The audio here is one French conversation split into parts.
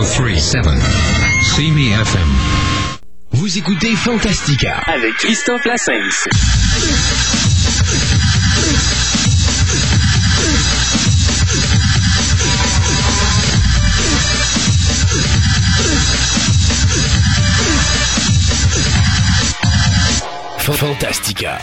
1037. See me FM. Vous écoutez Fantastica avec Christophe Lassens. Fantastica.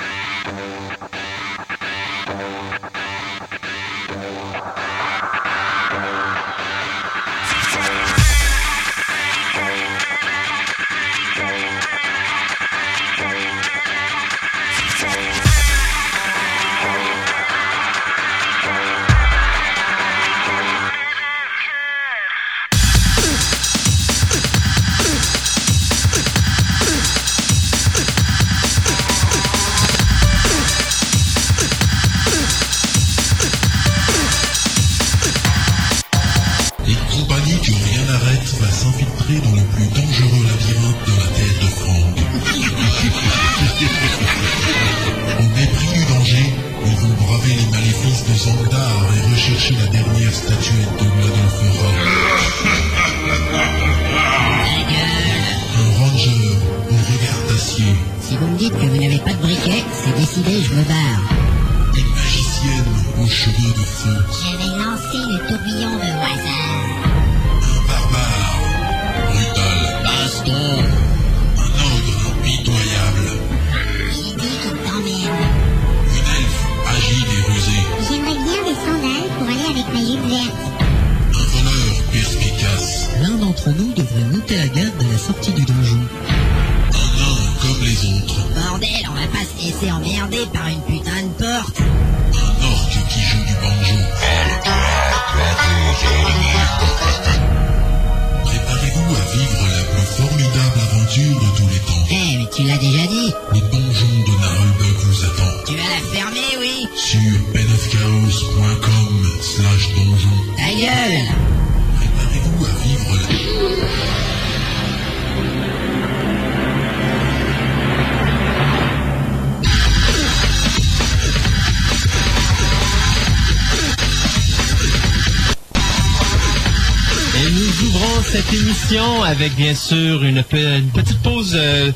Bien sûr une, pe- une petite pause euh,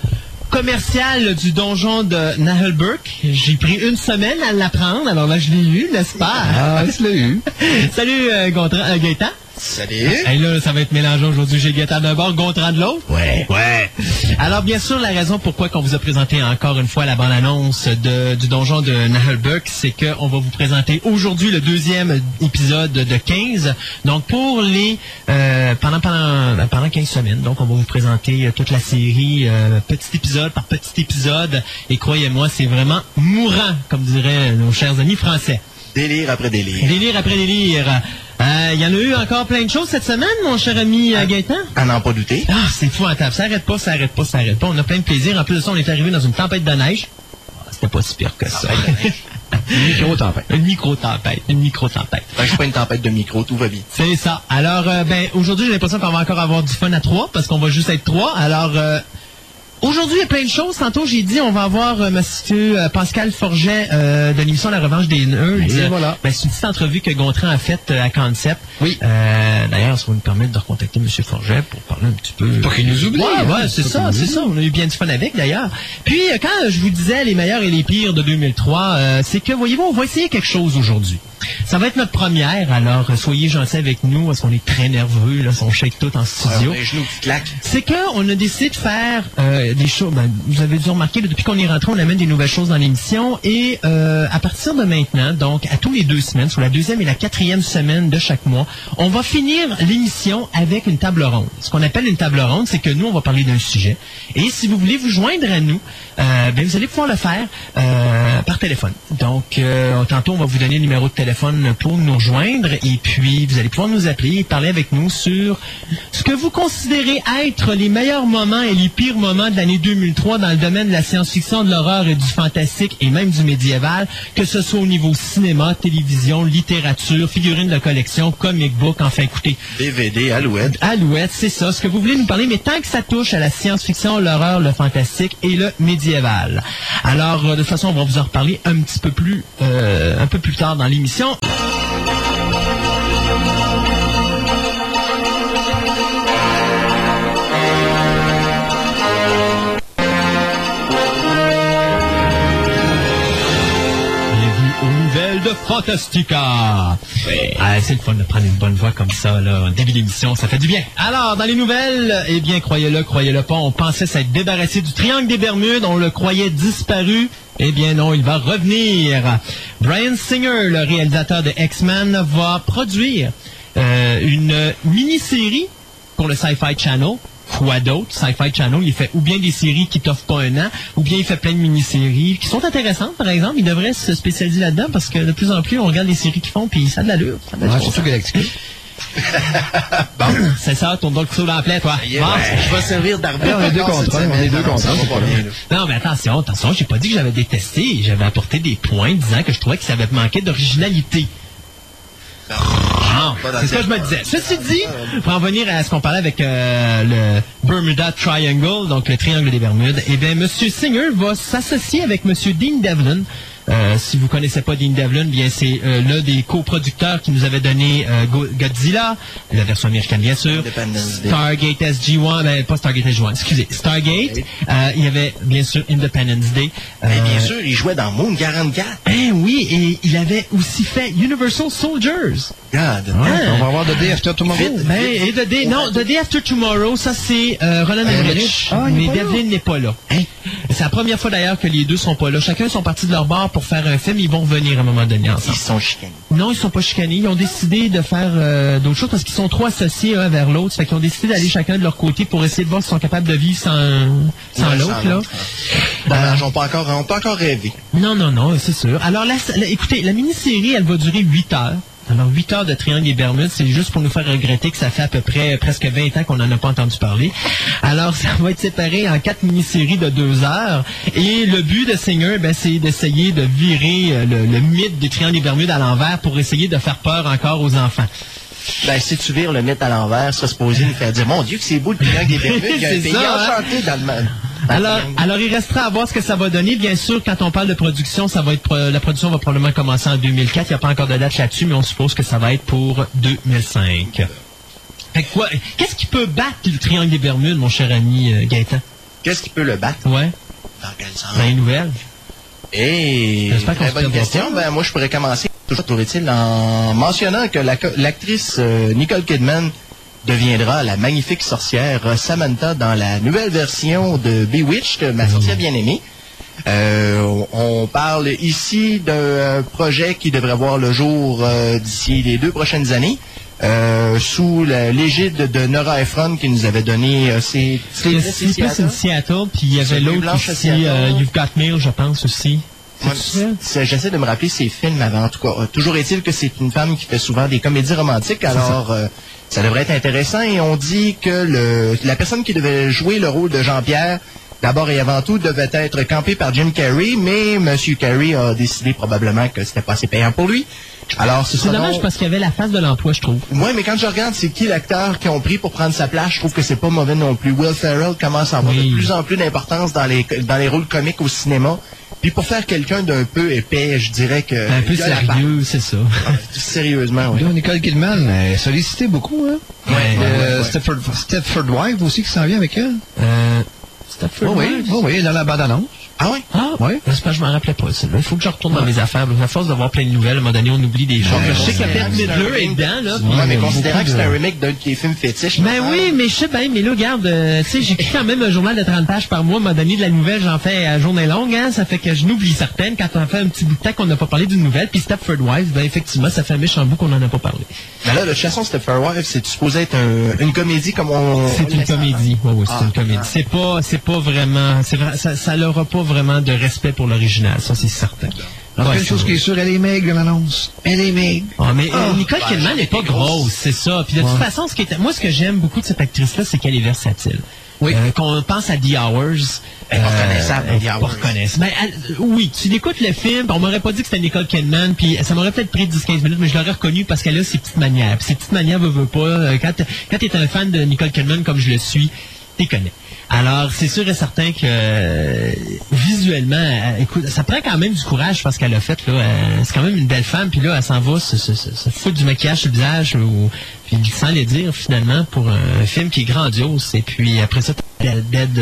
commerciale du donjon de Nahelburg. J'ai pris une semaine à l'apprendre, alors là je l'ai eu, n'est-ce pas? Ah, je l'ai eu. Salut euh, Gontran- euh, Gaëtan. Salut. Et là, ça va être mélangé aujourd'hui. J'ai Gaëtan d'un bord, Gontran de l'autre. Ouais. Ouais. Alors, bien sûr, la raison pourquoi qu'on vous a présenté encore une fois la bande-annonce de- du donjon de Nahelbuck, c'est qu'on va vous présenter aujourd'hui le deuxième épisode de 15. Donc, pour les... euh, pendant, pendant, pendant 15 semaines, donc on va vous présenter euh, toute la série, euh, petit épisode par petit épisode. Et croyez-moi, c'est vraiment mourant, comme diraient nos chers amis français. Délire après délire. Délire après délire. Euh, Il y en a eu encore plein de choses cette semaine, mon cher ami euh, Gaëtan? À n'en pas douter. Ah, c'est fou en table. Ça arrête pas, ça arrête pas, ça arrête pas. On a plein de plaisir. En plus de ça, on est arrivé dans une tempête de neige. Ah, C'était pas si pire que ça. Une micro-tempête. une micro-tempête. Une micro-tempête. Je pas une tempête de micro, tout va vite. C'est ça. Alors, euh, ben, aujourd'hui, j'ai l'impression qu'on va encore avoir du fun à trois parce qu'on va juste être trois. Alors, euh, Aujourd'hui, il y a plein de choses. Tantôt, j'ai dit, on va avoir euh, monsieur euh, Pascal Forget euh, de l'émission La Revanche des Nerds. Et voilà. Ben, c'est une petite entrevue que Gontran a faite euh, à Concept. Oui. Euh, D'ailleurs, ça va nous permettre de recontacter monsieur Forget pour parler un petit peu. Pas qu'il nous oublie, Ouais, ouais, c'est ça, c'est ça. On a eu bien du fun avec, d'ailleurs. Puis, euh, quand je vous disais les meilleurs et les pires de 2003, euh, c'est que, voyez-vous, on va essayer quelque chose aujourd'hui. Ça va être notre première, alors euh, soyez gentils avec nous, parce qu'on est très nerveux, là, on shake tout en studio. Ouais, les genoux qui claquent. C'est qu'on a décidé de faire euh, choses. Ben, vous avez dû remarquer, depuis qu'on est rentré, on amène des nouvelles choses dans l'émission. Et euh, à partir de maintenant, donc à tous les deux semaines, sur la deuxième et la quatrième semaine de chaque mois, on va finir l'émission avec une table ronde. Ce qu'on appelle une table ronde, c'est que nous, on va parler d'un sujet. Et si vous voulez vous joindre à nous, euh, ben, vous allez pouvoir le faire euh, par téléphone. Donc, euh, tantôt, on va vous donner le numéro de téléphone pour nous rejoindre. Et puis, vous allez pouvoir nous appeler et parler avec nous sur ce que vous considérez être les meilleurs moments et les pires moments de l'année 2003 dans le domaine de la science-fiction, de l'horreur et du fantastique et même du médiéval, que ce soit au niveau cinéma, télévision, littérature, figurines de collection, comic book, enfin écoutez, DVD, Alouette. Alouette, c'est ça, ce que vous voulez nous parler, mais tant que ça touche à la science-fiction, l'horreur, le fantastique et le médiéval. Alors, euh, de toute façon, on va vous en reparler un petit peu plus, euh, un peu plus tard dans l'émission. Fantastica. Ah, c'est le fun de prendre une bonne voix comme ça, là, en début d'émission, ça fait du bien. Alors, dans les nouvelles, eh bien, croyez-le, croyez-le pas, on pensait s'être débarrassé du triangle des Bermudes, on le croyait disparu. Eh bien non, il va revenir. Brian Singer, le réalisateur de X-Men, va produire euh, une mini-série pour le Sci-Fi Channel. Quoi d'autre? Sci-Fi Channel, il fait ou bien des séries qui t'offrent pas un an, ou bien il fait plein de mini-séries qui sont intéressantes, par exemple. Il devrait se spécialiser là-dedans parce que de plus en plus, on regarde les séries qu'ils font, puis ça a de l'allure. surtout Galactica. C'est ça, ton donc sous l'emploi, toi. Yeah, Bon. ouais, je vais servir d'arbitre. on est deux contre un, on est deux contre un. Non, mais attention, attention, j'ai pas dit que j'avais détesté. J'avais apporté des points disant que je trouvais que ça avait manqué d'originalité. Ah, c'est ça que je me disais. Ceci dit, pour en venir à ce qu'on parlait avec euh, le Bermuda Triangle, donc le triangle des Bermudes, eh bien, M. Singer va s'associer avec M. Dean Devlin. Euh, si vous connaissez pas Dean Devlin, bien c'est euh, l'un des coproducteurs qui nous avait donné euh, Go- Godzilla, la version américaine bien sûr, Independence Day. Stargate SG-1, ben pas Stargate SG-1, excusez, Stargate. Euh, il y avait bien sûr Independence Day. Et Euh, bien sûr, il jouait dans Moon 44. eh oui, et il avait aussi fait Universal Soldiers. God. On va avoir de Day After Tomorrow. Vite. Ben, et the day, non, The Day After Tomorrow, ça c'est euh, Roland Emmerich, Ah, est mais. Devlin n'est pas là. C'est la première fois d'ailleurs que les deux sont pas là. Chacun sont partis de leur bar pour faire un film. Ils vont revenir à un moment donné ensemble. Ils sont chicanés. Non, ils sont pas chicanés. Ils ont décidé de faire euh, d'autres choses parce qu'ils sont trop associés un vers l'autre. Fait qu'ils ont décidé d'aller chacun de leur côté pour essayer de voir s'ils sont capables de vivre sans, sans Ouais, l'autre. là. l'autre, Dommage, on peut encore, on peut encore rêver. Non, non, non, c'est sûr. Alors la- écoutez, la mini-série, elle va durer 8 heures. Alors, 8 heures de Triangle des Bermudes, c'est juste pour nous faire regretter que ça fait à peu près presque 20 ans qu'on n'en a pas entendu parler. Alors, ça va être séparé en quatre mini-séries de 2 heures. Et le but de Singer, ben, c'est d'essayer de virer euh, le, mythe des Triangles des Bermudes à l'envers pour essayer de faire peur encore aux enfants. Ben, si tu vires le mythe à l'envers, ça se poser nous faire dire, mon Dieu, que c'est beau le triangle des Bermudes, il y a un pays hein? enchanté dans le monde. Alors, alors, il restera à voir ce que ça va donner. Bien sûr, quand on parle de production, ça va être la production va probablement commencer en 2004. Il n'y a pas encore de date là-dessus, mais on suppose que ça va être pour 2005. Fait que quoi, qu'est-ce qui peut battre le triangle des Bermudes, mon cher ami euh, Gaëtan? Qu'est-ce qui peut le battre? Ouais, Dans quel sens? dans les nouvelles. Et très bonne question. Ben, moi, je pourrais commencer, toujours trouve-t-il, en mentionnant que la l'actrice euh, Nicole Kidman deviendra la magnifique sorcière Samantha dans la nouvelle version de Bewitched, ma sorcière bien-aimée. Euh, on parle ici d'un euh, projet qui devrait voir le jour euh, d'ici les deux prochaines années. Euh, sous l'égide de Nora Ephron qui nous avait donné euh, ses C'est in Seattle, puis il y avait l'autre Seattle. euh, You've Got Mail, je pense aussi. J'essaie de me rappeler ses films avant, en tout cas. Toujours est-il que c'est une femme qui fait souvent des comédies romantiques, alors euh, ça devrait être intéressant. Et on dit que le, la personne qui devait jouer le rôle de Jean-Pierre, d'abord et avant tout, devait être campée par Jim Carrey, mais M. Carrey a décidé probablement que c'était pas assez payant pour lui. Alors, ce C'est dommage donc- parce qu'il y avait la face de l'emploi, je trouve. Ouais, mais quand je regarde c'est qui l'acteur qui ont pris pour prendre sa place, je trouve que c'est pas mauvais non plus. Will Ferrell commence à avoir Oui. de plus en plus d'importance dans les dans les rôles comiques au cinéma. Puis pour faire quelqu'un d'un peu épais, je dirais que Un peu sérieux, c'est ça. Sérieusement, oui. Nicole Kidman est sollicitée beaucoup, hein? Ouais, ouais, Euh, ouais, ouais. Stepford, Stepford Wife aussi qui s'en vient avec elle. Euh, Stepford Oh oui, Wives? oh oui, dans la bande-annonce. Ah oui? Ah, Ouais. J'espère que je m'en rappelais pas. Il faut que je retourne dans mes affaires. À force d'avoir plein de nouvelles, à un moment donné, on oublie des choses. je sais que Bette Midler est dedans, là. Ouais, mais considérant que c'est un remake d'un de tes films fétiches. Ben oui, mais je sais bien, mais là, regarde, euh, tu sais, j'écris quand même un journal de 30 pages par mois. À un moment donné, de la nouvelle, j'en fais à journée longue, hein. Ça fait que je n'oublie certaines quand on fait un petit bout de temps qu'on n'a pas parlé d'une nouvelle. Puis Stepford Wives, ben effectivement, ça fait un méchant bout qu'on n'en a pas parlé. Mais là, le chasson Stepford Wife, c'est supposé être un- une comédie comme on. C'est une laisse comédie. Oui, oui, c'est une comédie. ah. C'est pas, c'est pas vraiment, c'est vrai, ça, ça n'aura pas vraiment de respect pour l'original. Ça, c'est certain. En Ouais, une chose qui est sûre, elle est maigre, l'annonce. Elle est maigre. Ah, mais euh, Ah. Nicole Ben, Kidman n'est pas grosse, c'est ça. Puis de toute façon, ce qui est, moi, ce que j'aime beaucoup de cette actrice-là, c'est qu'elle est versatile. Oui. Euh, qu'on pense à The Hours. Elle est pas reconnaissable, The Hours. reconnaissable. Ben, elle- oui, tu écoutes le film, on m'aurait pas dit que c'était Nicole Kidman, puis ça m'aurait peut-être pris 10-15 minutes, mais je l'aurais reconnu parce qu'elle a ses petites manières. Puis ses petites manières, veut, veut pas. euh, Quand, t- quand t'es un fan de Nicole Kidman comme je le suis, t'es connais. Alors, c'est sûr et certain que euh, visuellement, euh, écoute, ça prend quand même du courage parce qu'elle a fait là. euh, c'est quand même une belle femme, puis là, elle s'en va se, se, se, foutre du maquillage sur le visage, ou, puis sans les dire finalement pour un film qui est grandiose. Et puis après ça, t'as Dead, Dead,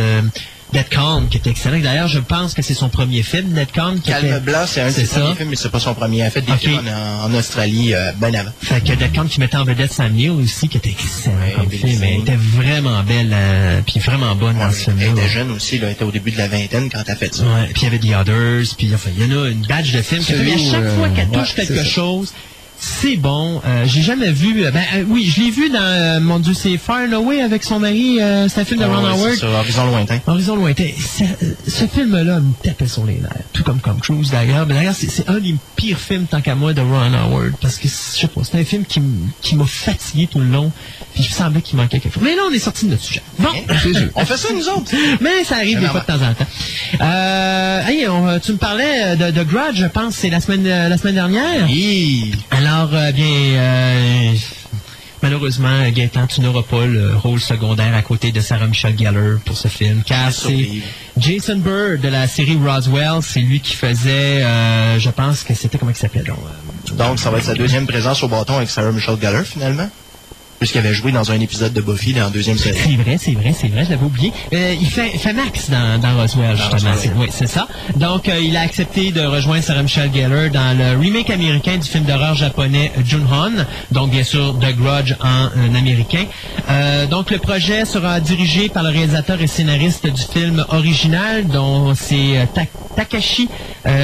euh, Calm, qui était excellent. D'ailleurs, je pense que c'est son premier film, Calm. Qui Calme était... Blanc, c'est un de ses premiers films, mais c'est pas son premier. Il a fait des Ok. films en, en Australie euh, bien avant. Fait que Calm qui mettait en vedette Sam Neill aussi, qui était excellent Ouais, comme film. Elle était vraiment belle, euh, puis vraiment bonne dans Ouais, ce elle film-là. était jeune aussi, là, elle était au début de la vingtaine quand elle a fait ça. Ouais, puis il y avait The Others, puis enfin, il y en a une badge de films. Celui à chaque fois euh, qu'elle ouais, touche quelque chose, c'est bon. Euh, J'ai jamais vu. euh, Ben euh, oui, je l'ai vu dans euh, mon Dieu, c'est Far and Away avec son mari. c'est un film de Ouais, Ron Howard. Horizon lointain. Horizon lointain. Ce, ce film-là me tapait sur les nerfs, tout comme Tom Cruise d'ailleurs. Mais d'ailleurs, c'est un des pires films tant qu'à moi de Ron Howard, parce que je sais pas, c'est un film qui, qui m'a fatigué tout le long. Puis je semblais qu'il manquait quelque chose. Mais là, on est sorti de notre sujet. Bon. On fait ça, nous autres. mais ça arrive des fois de temps en temps. Euh, hey, on- tu me parlais de, de Grudge, je pense, c'est la semaine la semaine dernière. Alors, euh, bien, euh, malheureusement, Gaëtan, tu n'auras pas le rôle secondaire à côté de Sarah Michelle Gellar pour ce film, car c'est. Jason Bird de la série Roswell, c'est lui qui faisait, euh, je pense que c'était, comment il s'appelait donc? euh, Donc, ça va être sa deuxième présence au bâton avec Sarah Michelle Gellar, finalement? Puisqu'il avait joué dans un épisode de Buffy dans la deuxième. C'est vrai, c'est vrai, c'est vrai, je l'avais oublié. Euh, il fait, fait Max dans, dans Roswell, justement. C'est- Oui, c'est ça. Donc, euh, il a accepté de rejoindre Sarah Michelle Gellar dans le remake américain du film d'horreur japonais Junhon, donc bien sûr The Grudge en, euh, américain. Euh, donc, le projet sera dirigé par le réalisateur et scénariste du film original, dont c'est euh, Ta- Takashi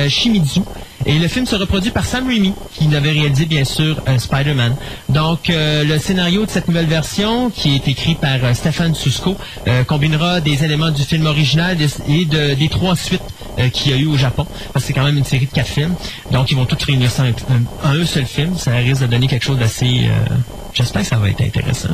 Shimizu. Et le film sera produit par Sam Raimi, qui avait réalisé bien sûr euh, Spider-Man. Donc euh, le scénario de cette nouvelle version, qui est écrit par euh, Stéphane Susko, euh, combinera des éléments du film original et de- des trois suites qu'il y a eu au Japon. Parce que c'est quand même une série de quatre films. Donc ils vont tous réunir ça en, en un seul film. Ça risque de donner quelque chose d'assez... euh, J'espère que ça va être intéressant.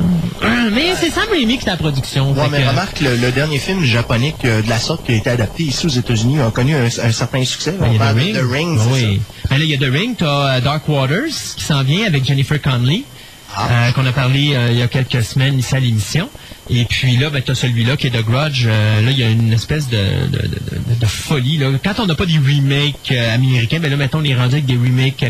Mais c'est Sam Raimi qui est la production. Ouais, mais que- remarque, le, le dernier film japonais que- de la sorte qui a été adapté ici aux États-Unis a connu un, un certain succès. Ben, On il y a parle The de Ring. The Ring, Ben oui. Ben là, il y a The Ring, tu as Dark Waters qui s'en vient avec Jennifer Connelly, Ah. euh, qu'on a parlé euh, il y a quelques semaines ici à l'émission. Et puis là, ben, tu as celui-là qui est The Grudge. Euh, là, il y a une espèce de, de, de, de- de folie. Là. Quand on n'a pas des remakes euh, américains, ben là, mettons, on est rendu avec des remakes euh,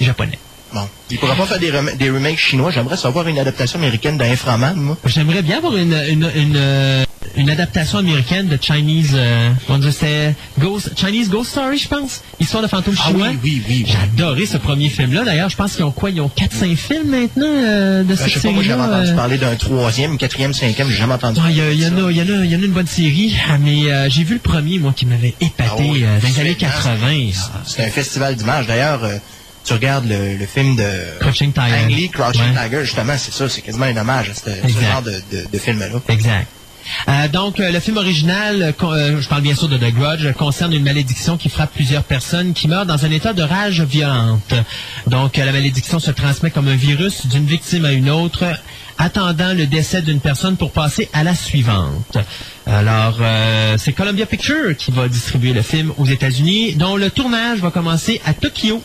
japonais. Bon. Il pourra pas faire des, rem- des remakes chinois. J'aimerais savoir une adaptation américaine d'Inframan, moi. J'aimerais bien avoir une, une, une, euh, une adaptation américaine de Chinese, euh, on Ghost, Chinese Ghost Story, je pense. Histoire de fantôme Ah chinois. oui, oui, oui. oui. J'ai adoré ce premier film-là. D'ailleurs, je pense qu'ils ont quoi? Ils ont 4-5 films maintenant euh, de Ben, cette je sais pas, moi j'avais entendu euh. parler d'un troisième, quatrième, cinquième, j'ai jamais entendu Il y, a- parler il y de en a, il y en a, il y en a une bonne série, ah, mais j'ai vu le premier, moi, qui m'avait épaté Ah oui, euh, dans les années absolument. 80. C'est un festival d'images. D'ailleurs, tu regardes le, le film de Crouching Tiger. Ang Lee, Crouching Ouais. Tiger, justement, c'est ça, c'est quasiment un hommage à ce, genre de, de, de film-là. Exact. Euh, donc, euh, le film original, euh, je parle bien sûr de The Grudge, concerne une malédiction qui frappe plusieurs personnes qui meurent dans un état de rage violente. Donc, la malédiction se transmet comme un virus d'une victime à une autre, attendant le décès d'une personne pour passer à la suivante. Alors, c'est Columbia Pictures qui va distribuer le film aux États-Unis, dont le tournage va commencer à Tokyo.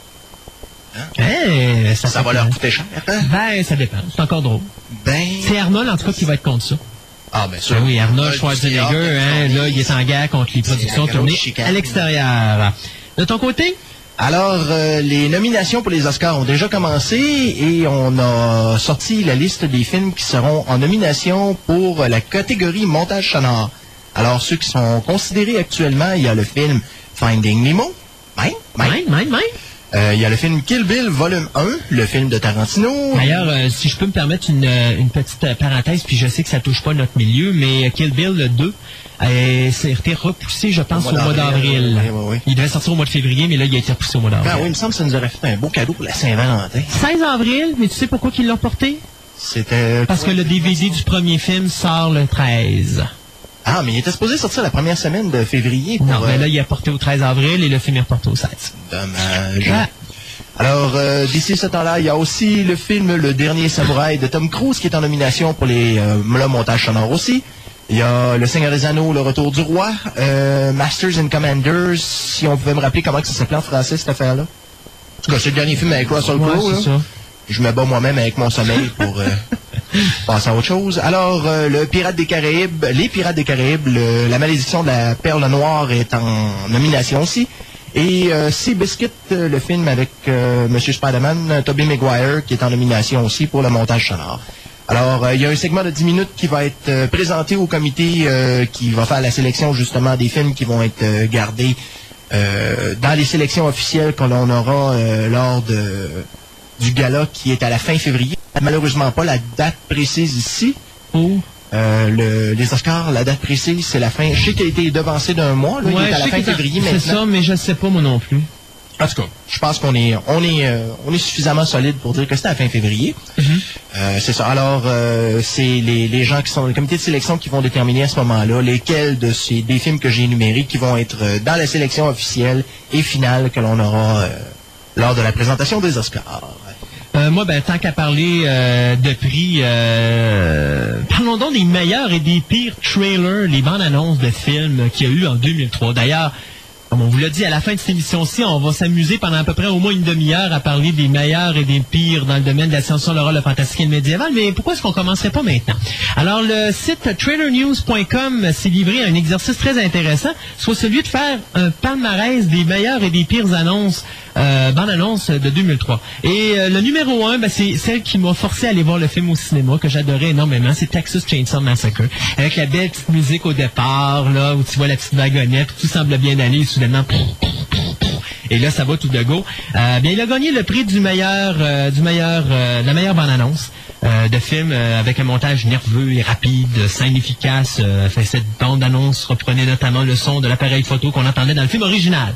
Eh, Ça, va leur coûter cher, hein? Ben, ça dépend. C'est encore drôle. Ben. C'est Arnold, en tout cas, qui va être contre ça. Ah, ben sûr. Ben oui, Arnold Schwarzenegger, hein, du là, il est en guerre contre les productions tournées à l'extérieur. De ton côté? Alors, euh, les nominations pour les Oscars ont déjà commencé et on a sorti la liste des films qui seront en nomination pour la catégorie montage sonore. Alors, ceux qui sont considérés actuellement, il y a le film Finding Nemo. Hein? Hein? Mine, mine, Euh, il y a le film Kill Bill Volume 1, le film de Tarantino. D'ailleurs, euh, si je peux me permettre une, euh, une petite parenthèse, puis je sais que ça touche pas notre milieu, mais Kill Bill le 2 euh, s'est été repoussé, je pense, Au mois d'avril, d'avril. oui, oui, oui. Il devait sortir au mois de février, mais là, il a été repoussé au mois Ben oui, d'avril. il me semble que ça nous aurait fait un beau cadeau pour la Saint-Valentin. 16 avril, mais tu sais pourquoi ils l'ont porté? C'était... Parce que le DVD du premier film sort le 13. Ah, mais il était supposé sortir la première semaine de février. Pour, Non, mais euh, là, il est porté au 13 avril et le film est reporté au 16. Dommage. Ah. Alors, euh, d'ici ce temps-là, il y a aussi le film Le Dernier Samouraï de Tom Cruise qui est en nomination pour les euh, le montage sonore aussi. Il y a Le Seigneur des Anneaux, Le Retour du Roi, euh, Masters and Commanders, si on pouvait me rappeler comment ça s'appelait en français cette affaire-là. En tout cas, c'est le dernier film avec Russell Ouais, Crowe. là. Je me bats moi-même avec mon sommeil pour euh, passer à autre chose. Alors, euh, le Pirate des Caraïbes, les Pirates des Caraïbes, le- la malédiction de la perle noire est en nomination aussi. Et euh, Seabiscuit, euh, le film avec Monsieur Spider-Man, Tobey Maguire, qui est en nomination aussi pour le montage sonore. Alors, il y a un segment de 10 minutes qui va être présenté au comité qui va faire la sélection justement des films qui vont être gardés euh, dans les sélections officielles que l'on aura euh, lors de, du gala qui est à la fin février. Malheureusement pas la date précise ici. Oh. Euh, le- les Oscars, la date précise, c'est la fin. Je sais qu'il a été devancé d'un mois. Là, il est à la fin février C'est ça, mais je sais pas moi non plus. En tout cas, je pense qu'on est, on est, euh, on est suffisamment solide pour dire que c'est à la fin février. Euh, c'est ça. Alors, euh, c'est les, les gens qui sont le comité de sélection qui vont déterminer à ce moment-là lesquels de ces des films que j'ai énumérés qui vont être dans la sélection officielle et finale que l'on aura lors de la présentation des Oscars. Euh, moi, ben, tant qu'à parler euh, de prix, euh, parlons donc des meilleurs et des pires trailers, les bandes annonces de films qu'il y a eu en 2003. D'ailleurs, comme on vous l'a dit, à la fin de cette émission-ci, on va s'amuser pendant à peu près au moins une demi-heure à parler des meilleurs et des pires dans le domaine de la science-fiction, l'horreur, le fantastique et le médiéval. Mais pourquoi est-ce qu'on commencerait pas maintenant? Alors, le site trailernews.com s'est livré à un exercice très intéressant, soit celui de faire un palmarès des meilleures et des pires annonces, euh, bandes annonces de 2003. Et euh, le numéro un, ben, c'est celle qui m'a forcé à aller voir le film au cinéma, que j'adorais énormément, c'est Texas Chainsaw Massacre, avec la belle petite musique au départ, là, où tu vois la petite wagonnette, tout semble bien aller, et soudainement, et là, ça va tout de go. Euh, bien, il a gagné le prix du meilleur, euh, du meilleur, euh, de la meilleure bande-annonce euh, de film euh, avec un montage nerveux et rapide, scène efficace. Euh, fait, cette bande-annonce reprenait notamment le son de l'appareil photo qu'on entendait dans le film original.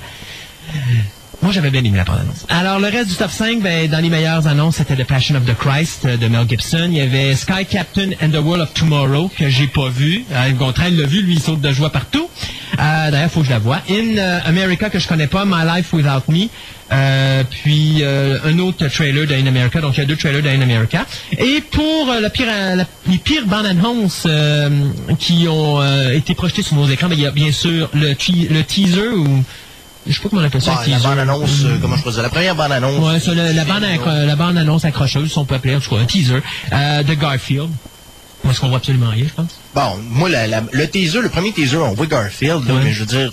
Moi, j'avais bien aimé la bande-annonce. Alors, le reste du top 5, ben, dans les meilleures annonces, c'était The Passion of the Christ euh, de Mel Gibson. Il y avait Sky Captain and the World of Tomorrow, que j'ai pas vu. Euh, Gontran l'a vu, lui, il saute de joie partout. Euh, D'ailleurs, faut que je la voie. In euh, America, que je connais pas, My Life Without Me. Euh, puis un autre trailer de In America, donc il y a deux trailers de In America. Et pour les pires bandes annonces qui ont été projetées sur nos écrans, ben, il y a bien sûr le, le teaser ou je sais pas comment on appelle ça, Ah, un la teaser. bande-annonce, euh, comment je peux dire, la première bande-annonce. Ouais, ça, le- la, bande la bande annonce accrocheuse, si on peut appeler, en tout cas, un teaser, euh, de Garfield. Moi, ce qu'on voit absolument rien, je pense. Bon, moi, la- la- le teaser, le premier teaser, on voit Garfield, là, Ouais. mais je veux dire,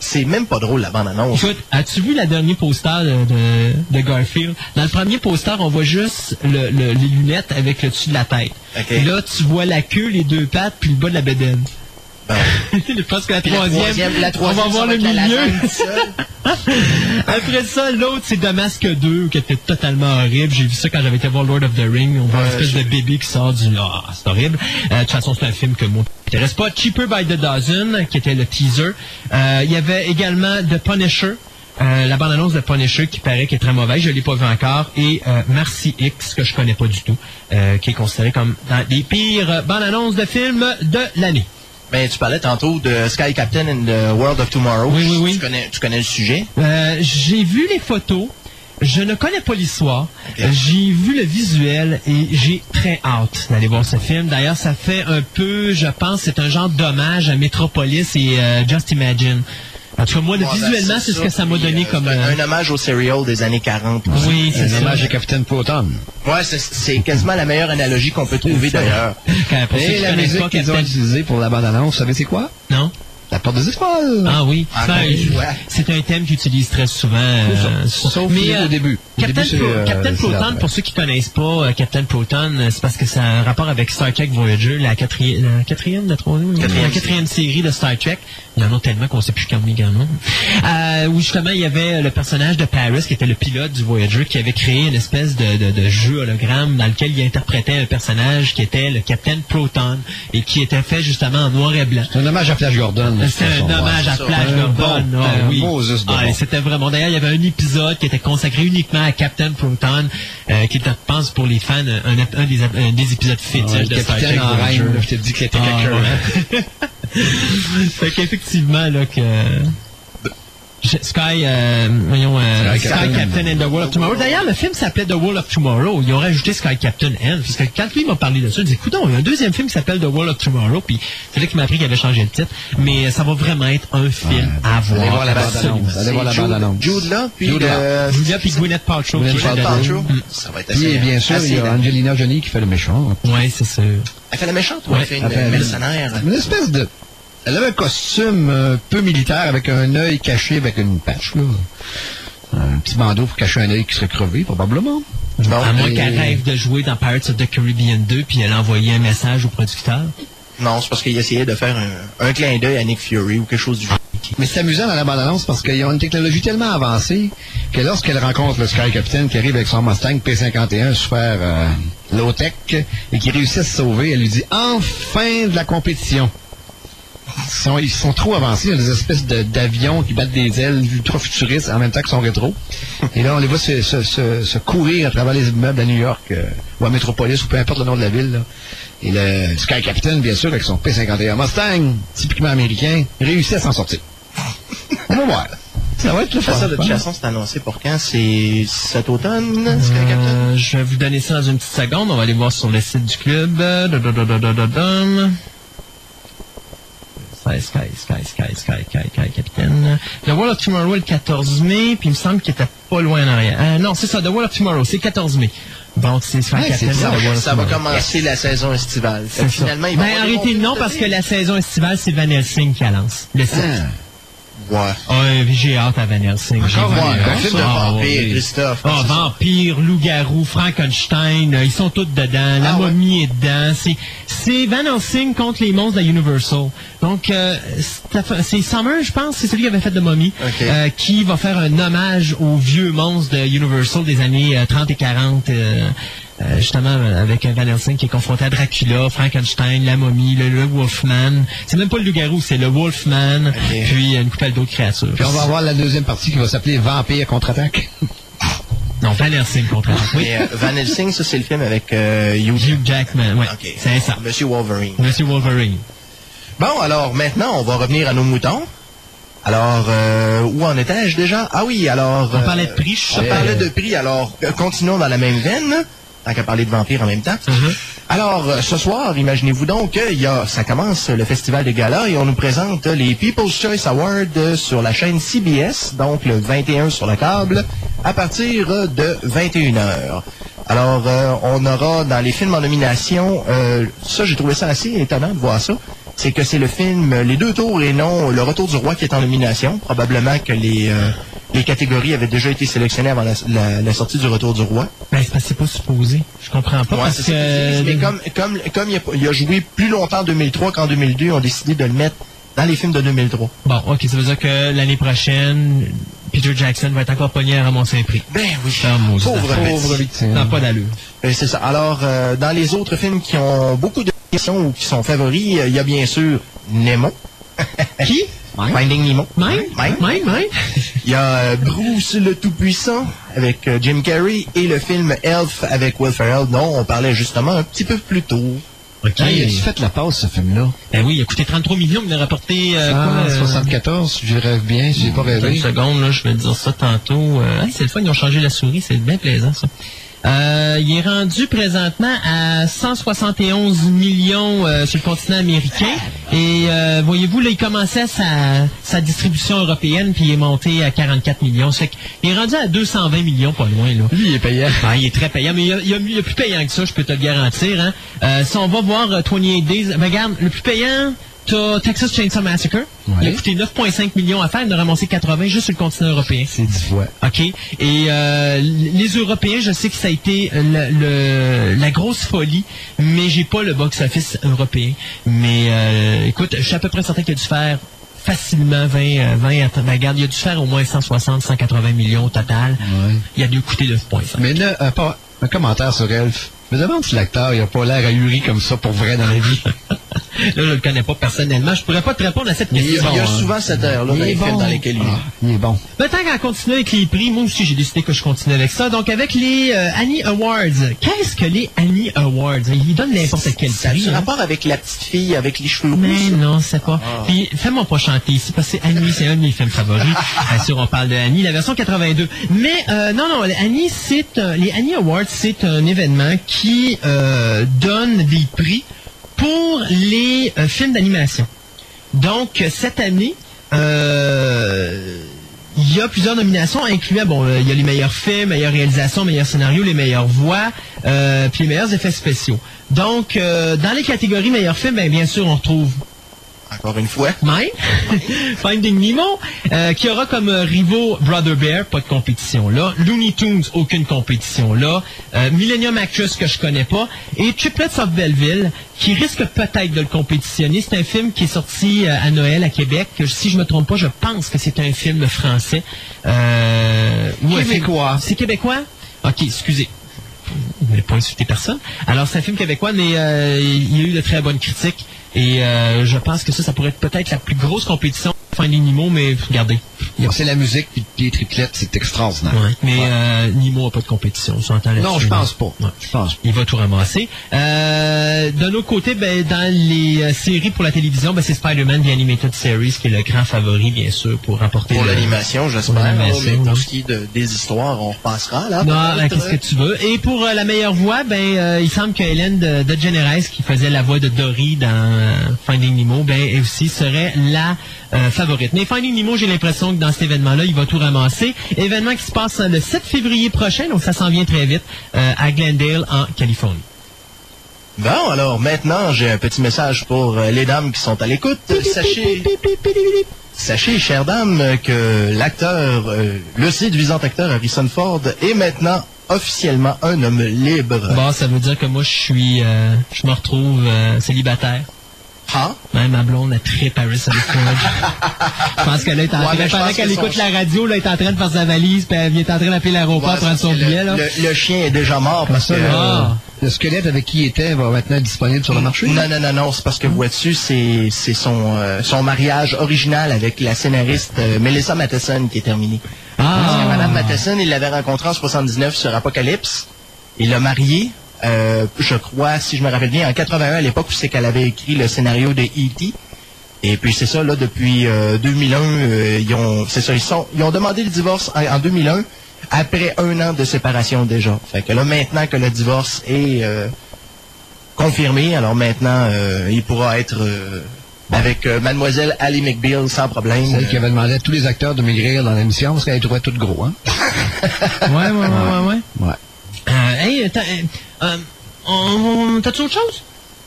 c'est même pas drôle, la bande-annonce. Écoute, as-tu vu la dernière poster de, de, de Garfield? Dans le premier poster, on voit juste le, le- les lunettes avec le dessus de la tête. Ok. Et là, tu vois la queue, les deux pattes, puis le bas de la bedaine. Bon. je pense que la troisième, on va voir le milieu. Après ça, l'autre, c'est Damasque 2, qui était totalement horrible. J'ai vu ça quand j'avais été voir Lord of the Ring. On voit une Ouais, espèce de bébé qui sort du... Ah, c'est horrible. Euh, de toute façon, c'est un film que moi, m'intéresse pas. Cheaper by the Dozen, qui était le teaser. Euh, Il y avait également The Punisher. euh, la bande-annonce de Punisher qui paraît qui est très mauvaise, je l'ai pas vu encore, et euh, Marcy X que je connais pas du tout, euh, qui est considéré comme dans les pires bandes-annonces de films de l'année. Ben, tu parlais tantôt de Sky Captain and the World of Tomorrow. Oui, oui, oui. Tu connais, tu connais le sujet? Euh, j'ai vu les photos. Je ne connais pas l'histoire. J'ai vu le visuel et j'ai très hâte d'aller voir ce film. D'ailleurs, ça fait un peu, je pense, c'est un genre d'hommage à Metropolis et euh, Just Imagine. En tout cas, moi, le- visuellement, c'est ce que ça m'a donné euh, comme... euh, Un, un hommage au serial des années 40. oui, c'est Un hommage à Capitaine Proton. Ouais, c'est- quasiment la meilleure analogie qu'on peut trouver d'ailleurs. Et qui la musique qu'ils ont utilisée pour la bande-annonce, vous savez c'est quoi? Non? La porte des étoiles. Ah oui. Ah, Ben, c'est un thème qu'ils utilisent très souvent. euh, Sauf mais, au euh, début. Au Captain, Proton, pour ceux qui connaissent pas euh, Captain Proton, c'est parce que ça a un rapport avec Star Trek Voyager, la quatrième, la quatrième, la troisième, Quatrième la quatrième série de Star Trek. Il y en a tellement qu'on sait plus quand également. Euh, où justement il y avait le personnage de Paris qui était le pilote du Voyager qui avait créé une espèce de, de, de jeu hologramme dans lequel il interprétait un personnage qui était le Captain Proton et qui était fait justement en noir et blanc. C'est un hommage à Flash Gordon. C'est un hommage à. Flash Un Gordon. bon, ah oui. Ah, C'était vraiment. D'ailleurs, il y avait un épisode qui était consacré uniquement à Captain Proton, euh, qui était, je pense, pour les fans, un, un des, un des épisodes fétiches de Star Trek. capitaine je t'ai dit qu'il était Ah, quelqu'un. ouais. fait qu'effectivement, là, que... Sky, euh, voyons, euh, Sky Sky Captain. Captain and the World of Tomorrow. D'ailleurs, le film s'appelait The World of Tomorrow. Ils ont rajouté Sky Captain and. Parce que quand lui m'a parlé de ça, il dit, écoute, il y a un deuxième film qui s'appelle The World of Tomorrow. Puis c'est là qu'il m'a appris qu'il avait changé le titre. Mais euh, ça va vraiment être un film à voir. Allez voir la Absolument. bande-annonce. Allez voir la bande-annonce. Jude là, puis Jude Law. Julia puis Gwyneth Paltrow. Gwyneth. Paltrow. Mm. Ça va être assez. Puis, bien sûr, il y a. Angelina Jolie qui fait le méchant. Ouais, c'est sûr. Elle fait la méchante ou Ouais, elle fait une mercenaire? Une espèce de... Elle avait un costume un peu militaire avec un œil caché avec une patch, là. Un petit bandeau pour cacher un œil qui serait crevé, probablement. Non, à moins et- qu'elle rêve de jouer dans Pirates of the Caribbean 2, puis elle a envoyé un message au producteur. Non, c'est parce qu'il essayait de faire un, un clin d'œil à Nick Fury ou quelque chose du genre. Mais c'est amusant dans la bande-annonce parce qu'ils ont une technologie tellement avancée que lorsqu'elle rencontre le Sky Captain qui arrive avec son Mustang P51 super euh, low-tech et qui réussit à se sauver, elle lui dit enfin de la compétition. Ils sont, ils sont trop avancés, il y a des espèces de- d'avions qui battent des ailes ultra futuristes en même temps qu'ils sont rétro. Et là, on les voit se, se- se- se courir à travers les immeubles à New York euh, ou à Metropolis ou peu importe le nom de la ville. là. Et le Sky Captain, bien sûr, avec son P51 Mustang, typiquement américain, réussit à s'en sortir. On va voir. Ça va être le fun. Ça, de toute façon, c'est annoncé pour quand? C'est cet automne, Sky Captain? Euh, je vais vous donner ça dans une petite seconde. On va aller voir sur le site du club. Da, da, da, da, da, da, dum. Sky, Sky, Sky, Sky, Sky, Sky, Sky, Capitaine. The World of Tomorrow le 14 mai, puis il me semble qu'il était pas loin en arrière. Euh, non, c'est ça, The World of Tomorrow, c'est le 14 mai. Donc, c'est Sky Ouais, Captain. ça, The World of ça va commencer la saison estivale. Fait. Finalement, il va Ben, arrêtez non, bons parce que la saison estivale, c'est Van Helsing qui la lance. Le 7. Ouais. Ouais, j'ai hâte à Van Helsing. J'ai Encore un film de Ah, vampire. Christophe. Ah, vampire, loup-garou, Frankenstein, euh, ils sont tous dedans. La Ah, momie est dedans. C'est, Van Helsing contre les monstres de Universal. Donc, euh, c'est- Summer, je pense, c'est celui qui avait fait de momie, euh, qui va faire un hommage aux vieux monstres de Universal des années euh, 30 et 40. Euh, euh, justement euh, avec euh, Van Helsing qui est confronté à Dracula, Frankenstein, la momie, le, le Wolfman. C'est même pas le loup-garou, c'est le Wolfman, puis une couple d'autres créatures. Puis on va avoir la deuxième partie qui va s'appeler Vampire contre-attaque. Non, Van Helsing contre oui. Mais, euh, Van Helsing, ça, c'est le film avec euh, Hugh Hugh Jackman, ouais. Ok. C'est ça. Monsieur Wolverine. Monsieur Wolverine. Bon, alors maintenant, on va revenir à nos moutons. Alors, euh, où en étais-je déjà? Ah oui, alors... On euh, parlait de prix, je On sais. parlait de prix, alors euh, continuons dans la même veine, tant qu'à parler de vampires en même temps. Uh-huh. Alors, euh, ce soir, imaginez-vous donc, il y a, ça commence le festival de gala et on nous présente les People's Choice Awards sur la chaîne CBS, donc le 21 sur le câble, à partir de 21h. Alors, euh, on aura dans les films en nomination, euh, ça j'ai trouvé ça assez étonnant de voir ça, c'est que c'est le film Les Deux Tours et non Le Retour du Roi qui est en nomination. Probablement que les, euh, les catégories avaient déjà été sélectionnées avant la, la- la sortie du Retour du Roi. Ben, c'est parce que c'est pas supposé. Je comprends pas Ouais, parce que... mais comme, comme, comme il, a, il a joué plus longtemps en 2003 qu'en 2002, ils ont décidé de le mettre dans les films de 2003. Bon, ok, ça veut dire que l'année prochaine, Peter Jackson va être encore pogné à ramasser un prix. Ben oui. Ah, Pauvre petit. victime. Non, pas d'allure. Ben, c'est ça. Alors, euh, dans les autres films qui ont beaucoup de questions ou qui sont favoris, euh, il y a bien sûr Nemo. Qui? Finding Nemo. Mine? Mine. Mine, mine? Il y a euh, Bruce le Tout-Puissant avec euh, Jim Carrey et le film Elf avec Will Ferrell dont on parlait justement un petit peu plus tôt. Ok. Fait la pause, ce film-là? Ben oui, il a coûté 33 millions, il a rapporté... Euh, Ah, quoi, euh, 74, je rêve bien, j'ai pas rêvé. Une seconde, là, je vais dire ça tantôt. Euh, hey, c'est le fun, ils ont changé la souris, c'est bien plaisant, ça. Euh, il est rendu présentement à 171 millions euh, sur le continent américain. Et euh, voyez-vous, là, il commençait sa, sa distribution européenne, puis il est monté à 44 millions. Fait qu'il est rendu à 220 millions, pas loin, là. Lui, il est payant. Ah, il est très payant, mais il y a, il y a- il y a plus payant que ça, je peux te le garantir. Hein. Euh, si on va voir euh, 28 Days, ben, regarde, le plus payant, t'as Texas Chainsaw Massacre. Il a Ouais. coûté 9,5 millions à faire, il en a ramassé 80 juste sur le continent européen. C'est 10 fois. OK? Et euh, les Européens, je sais que ça a été euh, le, le- la grosse folie, mais j'ai pas le box-office européen. Mais euh, écoute, je suis à peu près certain qu'il a dû faire facilement 20, euh, 20 à- ben, regarde, il a dû faire au moins 160, 180 millions au total. Ouais. Il a dû coûter 9,5. Mais là, un, pas- un commentaire sur Elf. Je me demande si l'acteur, il a pas l'air ahuri comme ça pour vrai dans la vie. Là, je le connais pas personnellement. Je pourrais pas te répondre à cette Il y a, question. il y a hein. souvent cette heure-là dans les est films bon. dans lesquels il est. Ah, il est bon. Mais tant qu'à continuer avec les prix, moi aussi j'ai décidé que je continue avec ça. Donc avec les euh, Annie Awards, qu'est-ce que les Annie Awards? Ils donnent n'importe quel Ça a prix. du hein? rapport avec la petite fille avec les cheveux Mais non, c'est pas. Puis fais-moi pas chanter ici parce que Annie, c'est un de mes films favoris. Bien sûr, on parle de Annie, la version 82. Mais euh, non, non, les Annie, c'est les Annie Awards, c'est un événement qui euh, donne des prix pour les euh, films d'animation. Donc euh, cette année, euh, il y a plusieurs nominations, incluant, bon, il y a les meilleurs films, meilleures réalisations, meilleurs scénarios, les meilleures voix, puis les meilleurs effets spéciaux. Donc, dans les catégories meilleurs films, ben, bien sûr, on retrouve encore une fois. Mine, Finding Nemo, euh, qui aura comme euh, rivaux Brother Bear, pas de compétition là, Looney Tunes, aucune compétition là, euh, Millennium Actress que je connais pas, et Triplets of Belleville, qui risque peut-être de le compétitionner. C'est un film qui est sorti euh, à Noël à Québec. Si je me trompe pas, je pense que c'est un film français. Euh, Québécois. C'est québécois? Ok, excusez. Je ne voulais pas insulter personne? Alors, c'est un film québécois, mais euh, il y a eu de très bonnes critiques. Et euh, je pense que ça, ça pourrait être peut-être la plus grosse compétition de Finding Nemo, mais regardez. il y a- C'est la musique, puis les triplettes, c'est extraordinaire. Ouais. Mais euh, Nemo n'a pas de compétition, on s'entend là-dessus. Non, je pense pas. Ouais. Je pense pas. Il va tout ramasser. Euh, D'un autre côté, ben, dans les euh, séries pour la télévision, ben, c'est Spider-Man The Animated Series qui est le grand favori, bien sûr, pour remporter Pour l'animation, j'espère. Pour ce qui est de- des histoires, on repassera là. Non, ben, qu'est-ce que tu veux. Et pour euh, la meilleure voix, ben, euh, il semble que Hélène de, de Generes, qui faisait la voix de Dory dans euh, Finding Nemo, ben, elle aussi serait la euh, favorite. Mais Finding Nemo, j'ai l'impression que dans cet événement-là, il va tout ramasser. Événement qui se passe euh, le 7 février prochain, donc ça s'en vient très vite, euh, à Glendale, en Californie. Bon, alors maintenant, j'ai un petit message pour euh, les dames qui sont à l'écoute. Sachez, sachez, chères dames, que l'acteur, euh, le séduisant acteur Harrison Ford est maintenant officiellement un homme libre. Bon, ça veut dire que moi, je suis, euh, je me retrouve euh, célibataire. Ah? Même ma blonde, elle tripe Harrison Ford. Je pense qu'elle est en Ouais, train, je pendant qu'elle que écoute son- la radio, là, elle est en train de faire sa valise, puis elle vient en train d'appeler l'aéroport Ouais, pour prendre son billet, le, là. le- le chien est déjà mort parce que... Le, Ah. le squelette avec qui il était va maintenant être disponible sur le marché. Non, non, non, non, c'est parce que vois-tu, c'est c'est son, euh, son mariage original avec la scénariste euh, Melissa Matheson qui est terminé. Parce que Ah. Madame Matheson, il l'avait rencontrée en 79 sur Apocalypse. Il l'a mariée, euh, je crois, si je me rappelle bien, en 81 à l'époque où c'est qu'elle avait écrit le scénario de E.T. Et puis c'est ça, là, depuis euh, 2001, euh, ils ont, c'est ça, ils sont, ils ont demandé le divorce en, en 2001 après un an de séparation déjà. Fait que là, maintenant que le divorce est euh, confirmé, alors maintenant, euh, il pourra être euh, avec euh, Mademoiselle Ali McBeal sans problème. Celle qui avait demandé à tous les acteurs de maigrir dans l'émission parce qu'elle les trouvait tout gros, hein? Ouais, ouais, ouais, ouais, ouais. Ouais. Euh, hey, t'as, euh, euh, t'as-tu autre chose?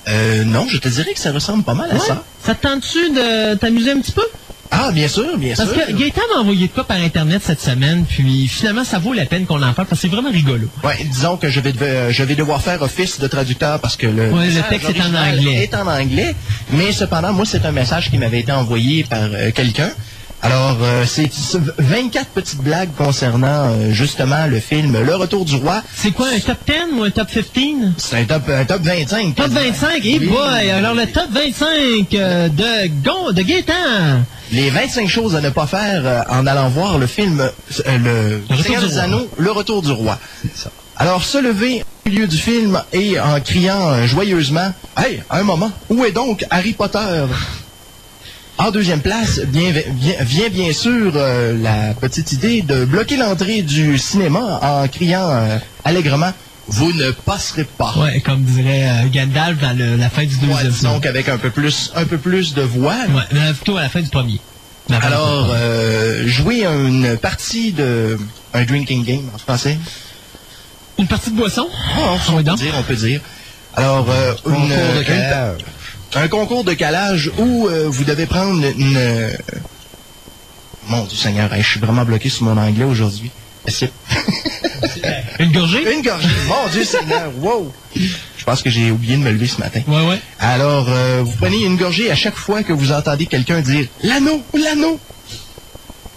Euh, non, je te dirais que ça ressemble pas mal à Ouais. ça. Ça te tente-tu de t'amuser un petit peu? Ah, bien sûr, bien Parce sûr. que Gaëtan m'a envoyé de quoi par Internet cette semaine, puis finalement, ça vaut la peine qu'on en parle, parce que c'est vraiment rigolo. Ouais, disons que je vais, deve- je vais devoir faire office de traducteur parce que le, Ouais, le texte est en anglais. est en anglais, mais cependant, moi, c'est un message qui m'avait été envoyé par euh, quelqu'un. Alors, euh, c'est 24 petites blagues concernant euh, justement le film Le Retour du Roi. C'est quoi, un top 10 ou un top 15? C'est un top, un top 25. Top quasiment. 25, et Oui. boy! Alors, le top 25 euh, de Gon, de Gaëtan! Les 25 choses à ne pas faire euh, en allant voir le film Le, Seigneur du des Roi. Anneaux, Le Retour du Roi. Alors, se lever au milieu du film et en criant joyeusement Hey, un moment, où est donc Harry Potter En deuxième place, bien, vient, vient bien sûr euh, la petite idée de bloquer l'entrée du cinéma en criant euh, allègrement Vous ne passerez pas. Ouais, comme dirait euh, Gandalf dans le- la fin du Ouais, deuxième film. disons qu'avec un peu plus, un peu plus de voix. Ouais, mais plutôt à la fin du premier. Fin Alors, euh, jouer une partie de un drinking game en français. Une partie de boisson? Ah, on, peut donc. dire, on peut dire. Alors, euh, une. Un concours de calage où euh, vous devez prendre une. euh, Mon Dieu Seigneur, hey, je suis vraiment bloqué sur mon anglais aujourd'hui. Une gorgée? une gorgée. Mon Dieu Seigneur, wow! Je pense que j'ai oublié de me lever ce matin. Ouais, ouais. Alors, euh, vous prenez une gorgée à chaque fois que vous entendez quelqu'un dire l'anneau, l'anneau.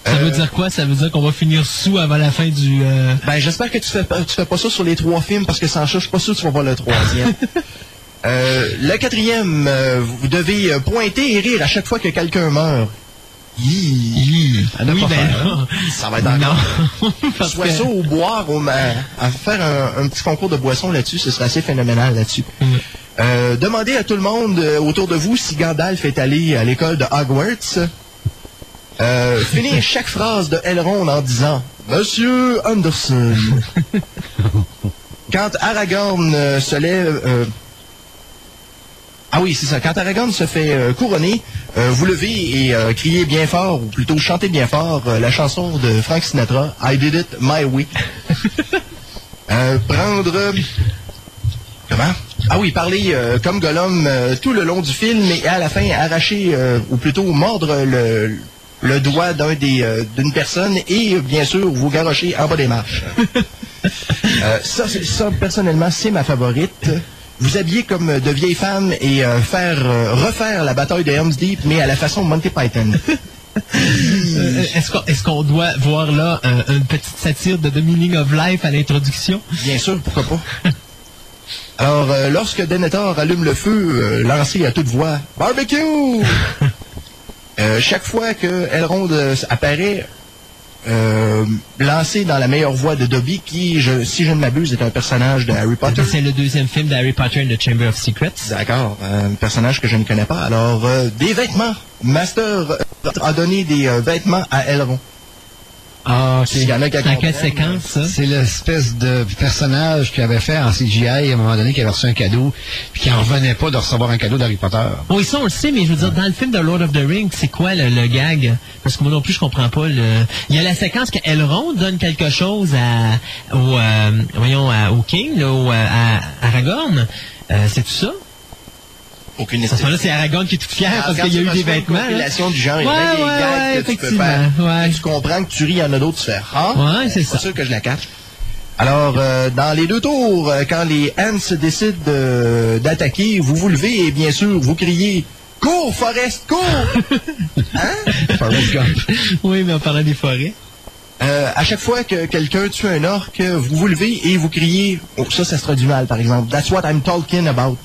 Ça veut dire quoi? Ça veut dire qu'on va finir sous avant la fin du... Ben, j'espère que tu fais pas, tu fais pas ça sur les trois films parce que sans ça, je suis pas sûr que tu vas voir le troisième. Euh, le quatrième, euh, vous devez euh, pointer et rire à chaque fois que quelqu'un meurt. Hi. Ne oui, ben non. Ça va être encore. Soit que- ça ou boire, ou à faire un, un petit concours de boissons là-dessus, ce serait assez phénoménal là-dessus. Euh, demandez à tout le monde autour de vous si Gandalf est allé à l'école de Hogwarts. Euh, finir chaque phrase de Elrond en disant Monsieur Anderson. Quand Aragorn se lève. Ah oui, c'est ça. Quand Aragorn se fait euh, couronner, euh, vous levez et euh, criez bien fort, ou plutôt chantez bien fort, la chanson de Frank Sinatra, I Did It My Way. Prendre... Comment? Ah oui, parler comme Gollum tout le long du film et à la fin arracher, ou plutôt mordre le, le doigt d'un des d'une personne et bien sûr vous garrocher en bas des marches. Ça, personnellement, c'est ma favorite. Vous habiller comme de vieilles femmes et euh, faire euh, refaire la bataille de Helm's Deep, mais à la façon Monty Python. Euh, Est-ce qu'on doit voir là une petite satire de The Meaning of Life à l'introduction? Bien sûr, pourquoi pas. Alors, euh, lorsque Denethor allume le feu, euh, lancé à toute voix, barbecue! Chaque fois que Elrond apparaît, euh, lancé dans la meilleure voix de Dobby, qui, je- si je ne m'abuse, est un personnage de Harry Potter. C'est le deuxième film d'Harry Potter and the Chamber of Secrets. D'accord, un personnage que je ne connais pas. Alors, euh, des vêtements. Master euh, a donné des euh, vêtements à Elrond. Ah, S'il y en a qui Dans quelle comprennent, séquence, ça? C'est l'espèce de personnage qu'il avait fait en CGI à un moment donné, qui avait reçu un cadeau, puis qui en revenait pas de recevoir un cadeau d'Harry Potter. Oui, ça, on le sait, mais je veux dire, dans le film de Lord of the Rings, c'est quoi le, le gag? Parce que moi non plus, je comprends pas. Le... Il y a la séquence que Elrond donne quelque chose à, au, euh, voyons, à- au King, là, au, euh, à Aragorn. Euh, c'est tout ça? Aucune À ce moment-là, c'est Aragorn qui est tout fier Ah, parce qu'il y a eu des une vêtements. là. compilation du genre, il y a des ouais, gags ouais, que tu peux effectivement, faire. Tu comprends que tu ris, il y en a d'autres, tu fais Ah, c'est ça. sûr que je la catch. Alors, euh, dans les deux tours, euh, quand les Ants décident de- d'attaquer, vous vous levez et bien sûr, vous criez Cours, Forest, cours! Forrest Gump. Oui, mais on parlait des forêts. Euh, à chaque fois que quelqu'un tue un orc, vous vous levez et vous criez, oh, ça, ça se traduit mal, par exemple. That's what I'm talking about.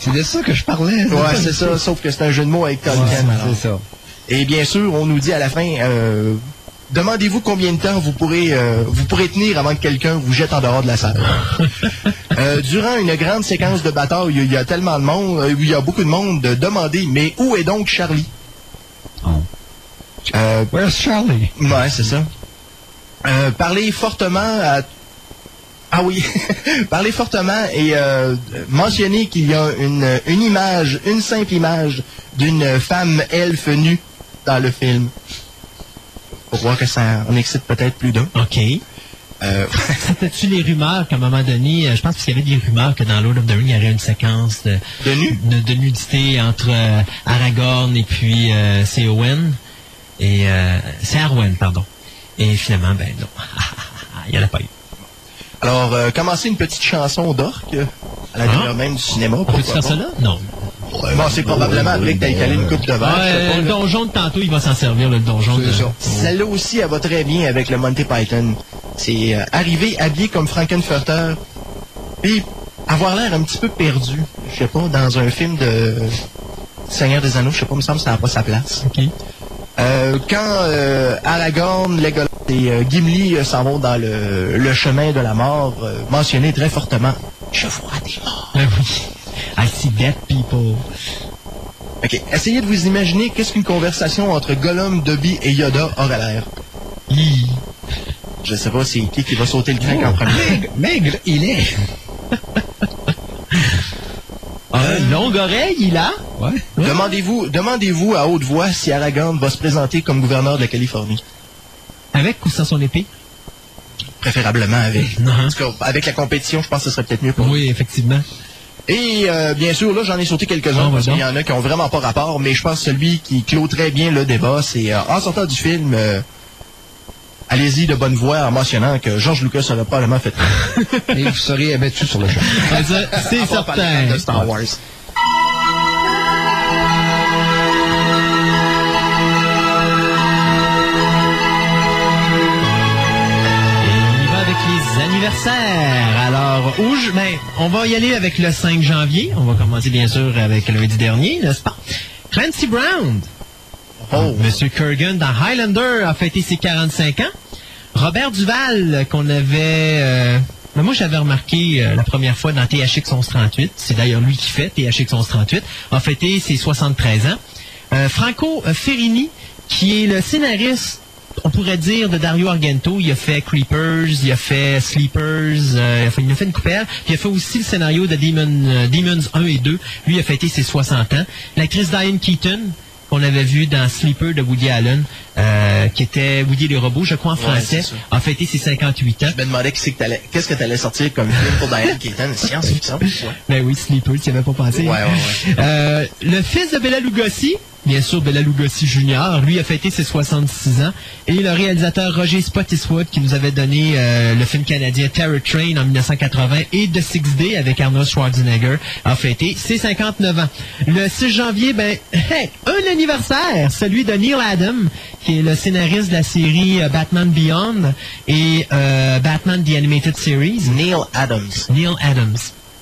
C'est de ça que je parlais. Ouais, c'est ça, sauf que c'est un jeu de mots avec Tolkien. Ouais, c'est ça. Et bien sûr, on nous dit à la fin, euh, demandez-vous combien de temps vous pourrez, euh, vous pourrez tenir avant que quelqu'un vous jette en dehors de la salle. Euh, durant une grande séquence de bataille, il y a tellement de monde, euh, il y a beaucoup de monde, de demander, mais où est donc Charlie? Euh, Where's Charlie? Ouais, c'est ça. Euh, parler fortement à... Ah oui, parler fortement et euh, mentionner qu'il y a une, une image, une simple image d'une femme elfe nue dans le film. Pour voir que ça en excite peut-être plus d'un. OK. Euh, C'était-tu les rumeurs qu'à un moment donné, euh, je pense qu'il y avait des rumeurs que dans Lord of the Rings, il y aurait une séquence de, de nu? de, de nudité entre euh, Aragorn et puis euh, c'est Owen. Et euh, c'est Arwen, pardon. Et finalement, ben non. il n'y en a pas eu. Alors, euh, commencer une petite chanson d'orque à la dernière même du cinéma. On peut faire ça là? Non. Bon, c'est probablement que t'as calé une coupe de verre. Ouais, le donjon de tantôt, il va s'en servir, le donjon de... Ça. Celle-là aussi, elle va très bien avec le Monty Python. C'est euh, arriver habillé comme Frankenfurter et avoir l'air un petit peu perdu, je sais pas, dans un film de Seigneur des Anneaux, je sais pas, il me semble que ça n'a pas sa place. OK. Euh, quand euh, Aragorn, Legolas et euh, Gimli euh, s'en vont dans le, le chemin de la mort, mentionné très fortement « Je vois des morts Ben oui. I see dead people. ». OK, essayez de vous imaginer qu'est-ce qu'une conversation entre Gollum, Dobby et Yoda aurait l'air. Hi. Je sais pas c'est qui qui va sauter le crack en premier. Maigre, maigre, il est. Ah, une longue oreille, il a. Ouais. Demandez-vous, demandez-vous à haute voix si Aragorn va se présenter comme gouverneur de la Californie. Avec ou sans son épée? Préférablement avec. Non. En tout cas, avec la compétition, je pense que ce serait peut-être mieux pour lui. Oui, effectivement. Et euh, bien sûr, là, j'en ai sauté quelques-uns Ah, parce qu'il y en a qui ont vraiment pas rapport, mais je pense que celui qui clôt très bien le débat, c'est euh, en sortant du film, euh, allez-y de bonne voix en mentionnant que George Lucas aurait probablement fait Et vous serez abattu sur le champ. C'est certain. de Star Wars. Et on y va avec les anniversaires. Alors, où je, ben, on va y aller avec le 5 janvier. On va commencer bien sûr avec le lundi dernier, n'est-ce pas? Clancy Brown. Oh. Monsieur Kurgan dans Highlander a fêté ses 45 ans. Robert Duval, qu'on avait... euh, ben, moi, j'avais remarqué euh, la première fois dans THX 1138, c'est d'ailleurs lui qui fait THX 1138, a fêté ses 73 ans. Euh, Franco Ferrini, qui est le scénariste, on pourrait dire, de Dario Argento. Il a fait Creepers, il a fait Sleepers, il a fait- une coupelle. Il a fait aussi le scénario de Demon, Demons 1 et 2. Lui a fêté ses 60 ans. L'actrice Diane Keaton, qu'on avait vu dans Sleeper de Woody Allen, euh, qui était Woody les robots, je crois en français, a fêté ses 58 ans. Je me demandais qu'est-ce que que t'allais sortir comme film pour Diane Keaton, science-fiction. Ben oui, Sleeper, tu n'y avais pas pensé. Ouais, ouais, ouais. Euh, le fils de Bella Lugosi, bien sûr Bella Lugosi Jr., lui a fêté ses 66 ans. Et le réalisateur Roger Spottiswoode, qui nous avait donné euh, le film canadien Terror Train en 1980 et The Six Day avec Arnold Schwarzenegger, a fêté ses 59 ans. Le 6 janvier, ben, hey, un anniversaire, celui de Neil Adam, qui est le scénariste de la série euh, Batman Beyond et euh, Batman The Animated Series. Neil Adams. Neil Adams.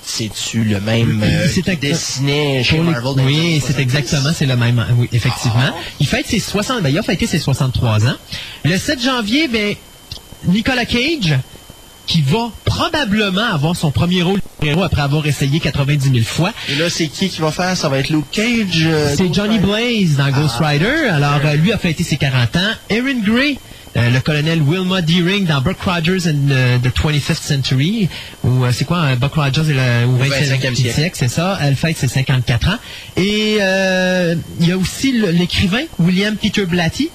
C'est-tu le même euh, qui dessinait chez Marvel dans Oui, c'est 70? exactement, c'est le même. Oui, effectivement. Ah. Il fête ses 60, ben, il a fêté ses 63 ans. Le 7 janvier, ben, Nicolas Cage, qui va probablement avoir son premier rôle de héros après avoir essayé 90 000 fois. Et là, c'est qui qui va faire? Ça va être Luke Cage? euh, C'est Johnny? Blaze dans Ghost Ah. Rider. Alors, euh, lui a fêté ses 40 ans. Erin Gray, euh, le colonel Wilma Deering dans Buck Rogers and the 25th Century, ou euh, c'est quoi, euh, Buck Rogers et le, au 25e 25e siècle. siècle, c'est ça. Elle fête ses 54 ans. Et euh, il y a aussi l'écrivain William Peter Blatty,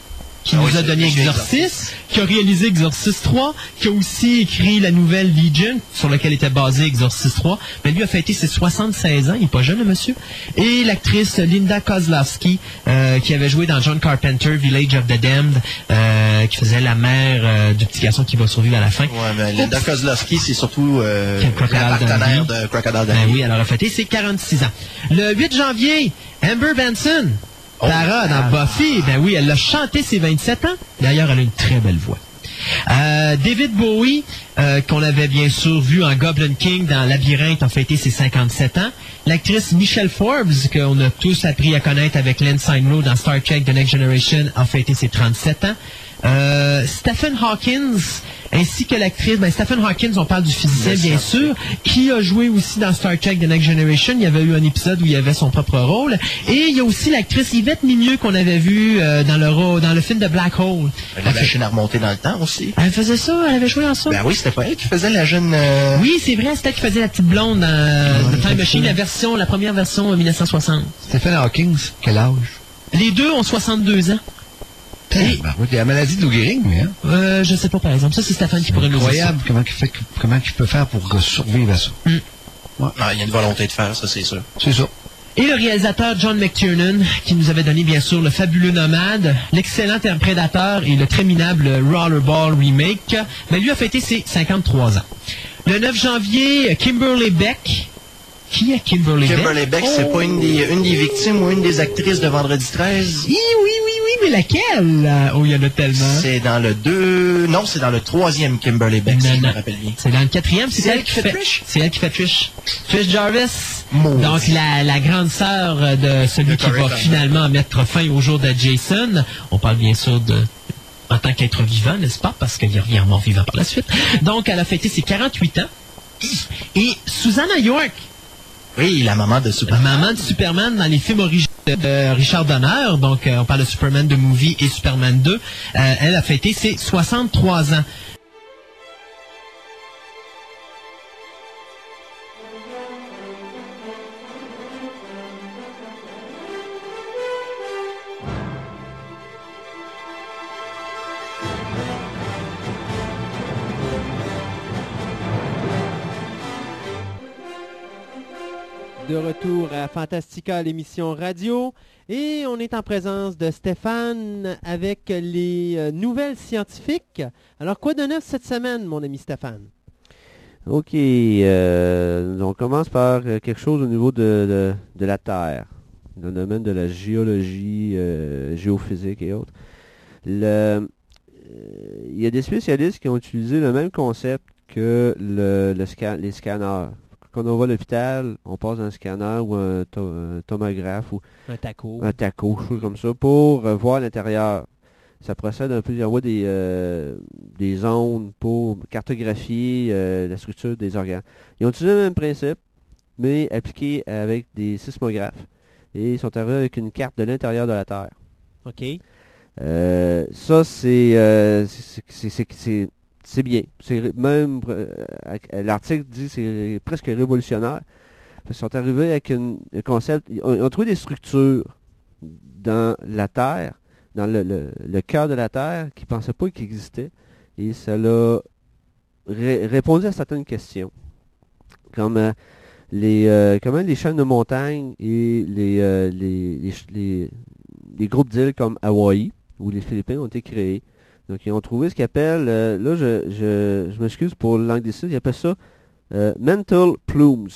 qui Ah nous oui, a donné Exorcist, qui a réalisé Exorcist 3, qui a aussi écrit la nouvelle Legion, sur laquelle était basé Exorcist 3. Mais lui a fêté ses 76 ans, il est pas jeune, le monsieur. Et l'actrice Linda Kozlowski, euh, qui avait joué dans John Carpenter, Village of the Damned, euh, qui faisait la mère euh, du petit garçon qui va survivre à la fin. Ouais, mais Linda Kozlowski, c'est surtout Quel Crocodile la partenaire de Crocodile Ben Dundee. oui, alors elle a fêté ses 46 ans. Le 8 janvier, Amber Benson, Tara dans. Buffy, ben oui, elle a chanté ses 27 ans. D'ailleurs, elle a une très belle voix. Euh, David Bowie, euh, qu'on avait bien sûr vu en Goblin King dans Labyrinthe, a fêté ses 57 ans. L'actrice Michelle Forbes, qu'on a tous appris à connaître avec Len Rowe dans Star Trek The Next Generation, a fêté ses 37 ans. Euh, Stephen Hawkins, ainsi que l'actrice, ben Stephen Hawkins, on parle du physicien bien sûr, qui a joué aussi dans Star Trek The Next Generation. Il y avait eu un épisode où il avait son propre rôle. Et il y a aussi l'actrice Yvette Mimieux qu'on avait vue euh, dans, le, dans le film de Black Hole. La machine à remonter dans le temps aussi. Elle faisait ça, elle avait joué dans ça. Ben oui, c'était pas elle qui faisait la jeune... euh, Oui, c'est vrai, c'était elle qui faisait la petite blonde dans The Time Machine, la version, la première version euh, 1960. Stephen Hawkins, quel âge? Les deux ont 62 ans. Et- Ben, oui, il y a la maladie de Lou Gehrig, mais hein. Euh, je sais pas par exemple. Ça, c'est Stéphane qui pourrait nous dire. Incroyable comment il fait, comment il peut faire pour survivre à ça. Ah, il y a une volonté de faire, ça, c'est sûr. C'est ça. Et le réalisateur John McTiernan, qui nous avait donné bien sûr le fabuleux Nomade, l'excellent Prédateur et le très minable Rollerball Remake, mais lui a fêté ses 53 ans. Le 9 janvier, Kimberly Beck. Qui est Kimberly, Kimberly Beck, c'est Oh! pas une des, une des victimes ou une des actrices de Vendredi 13? Oui, oui, oui, oui, mais laquelle? Oh, il y en a tellement. C'est dans le deux... Non, c'est dans le troisième Kimberly Beck, si Non, je me non. rappelle bien. C'est dans le quatrième, c'est elle qui fait Trish? C'est elle qui fait Trish. Trish Jarvis. Maudit. Donc la, la grande sœur de celui qui va finalement mettre fin au jour de Jason. On parle bien sûr de en tant qu'être vivant, n'est-ce pas? Parce qu'il revient mort vivant par la suite. Donc, elle a fêté ses 48 ans. Et Susanna York, Oui, la maman de la Superman. maman de Superman dans les films originaux de Richard Donner, donc euh, on parle de Superman de Movie et Superman 2, euh, elle a fêté ses 63 ans. De retour à Fantastica, l'émission radio. Et on est en présence de Stéphane avec les euh, nouvelles scientifiques. Alors, quoi de neuf cette semaine, mon ami Stéphane? Ok, euh, on commence par euh, quelque chose au niveau de, la Terre, dans le domaine de la géologie, géophysique et autres. Il y a des spécialistes qui ont utilisé le même concept que le, les scanners. Quand on va à l'hôpital, on passe un scanner ou un, to- un tomographe ou Un taco. un taco, chose comme ça, pour euh, voir l'intérieur. Ça procède un peu, il envoie des, euh, des ondes pour cartographier euh, la structure des organes. Ils ont utilisé le même principe, mais appliqué avec des sismographes. Et ils sont arrivés avec une carte de l'intérieur de la Terre. OK. Euh, ça, c'est euh, c'est- bien. C'est même euh, avec- l'article dit c'est presque révolutionnaire. Ils sont arrivés avec un concept. Ils ont, trouvé des structures dans la Terre, dans le, cœur de la Terre qui ne pensait pas qu'il existait. Et ça l'a ré- répondu à certaines questions. Comme euh, les, euh, comment les chaînes de montagne et euh, les- les groupes d'îles comme Hawaï ou les Philippines ont été créés. Donc ils ont trouvé ce qu'ils appellent, euh, là je, je, je m'excuse pour l'anglicisme, ils appellent ça euh, mental plumes.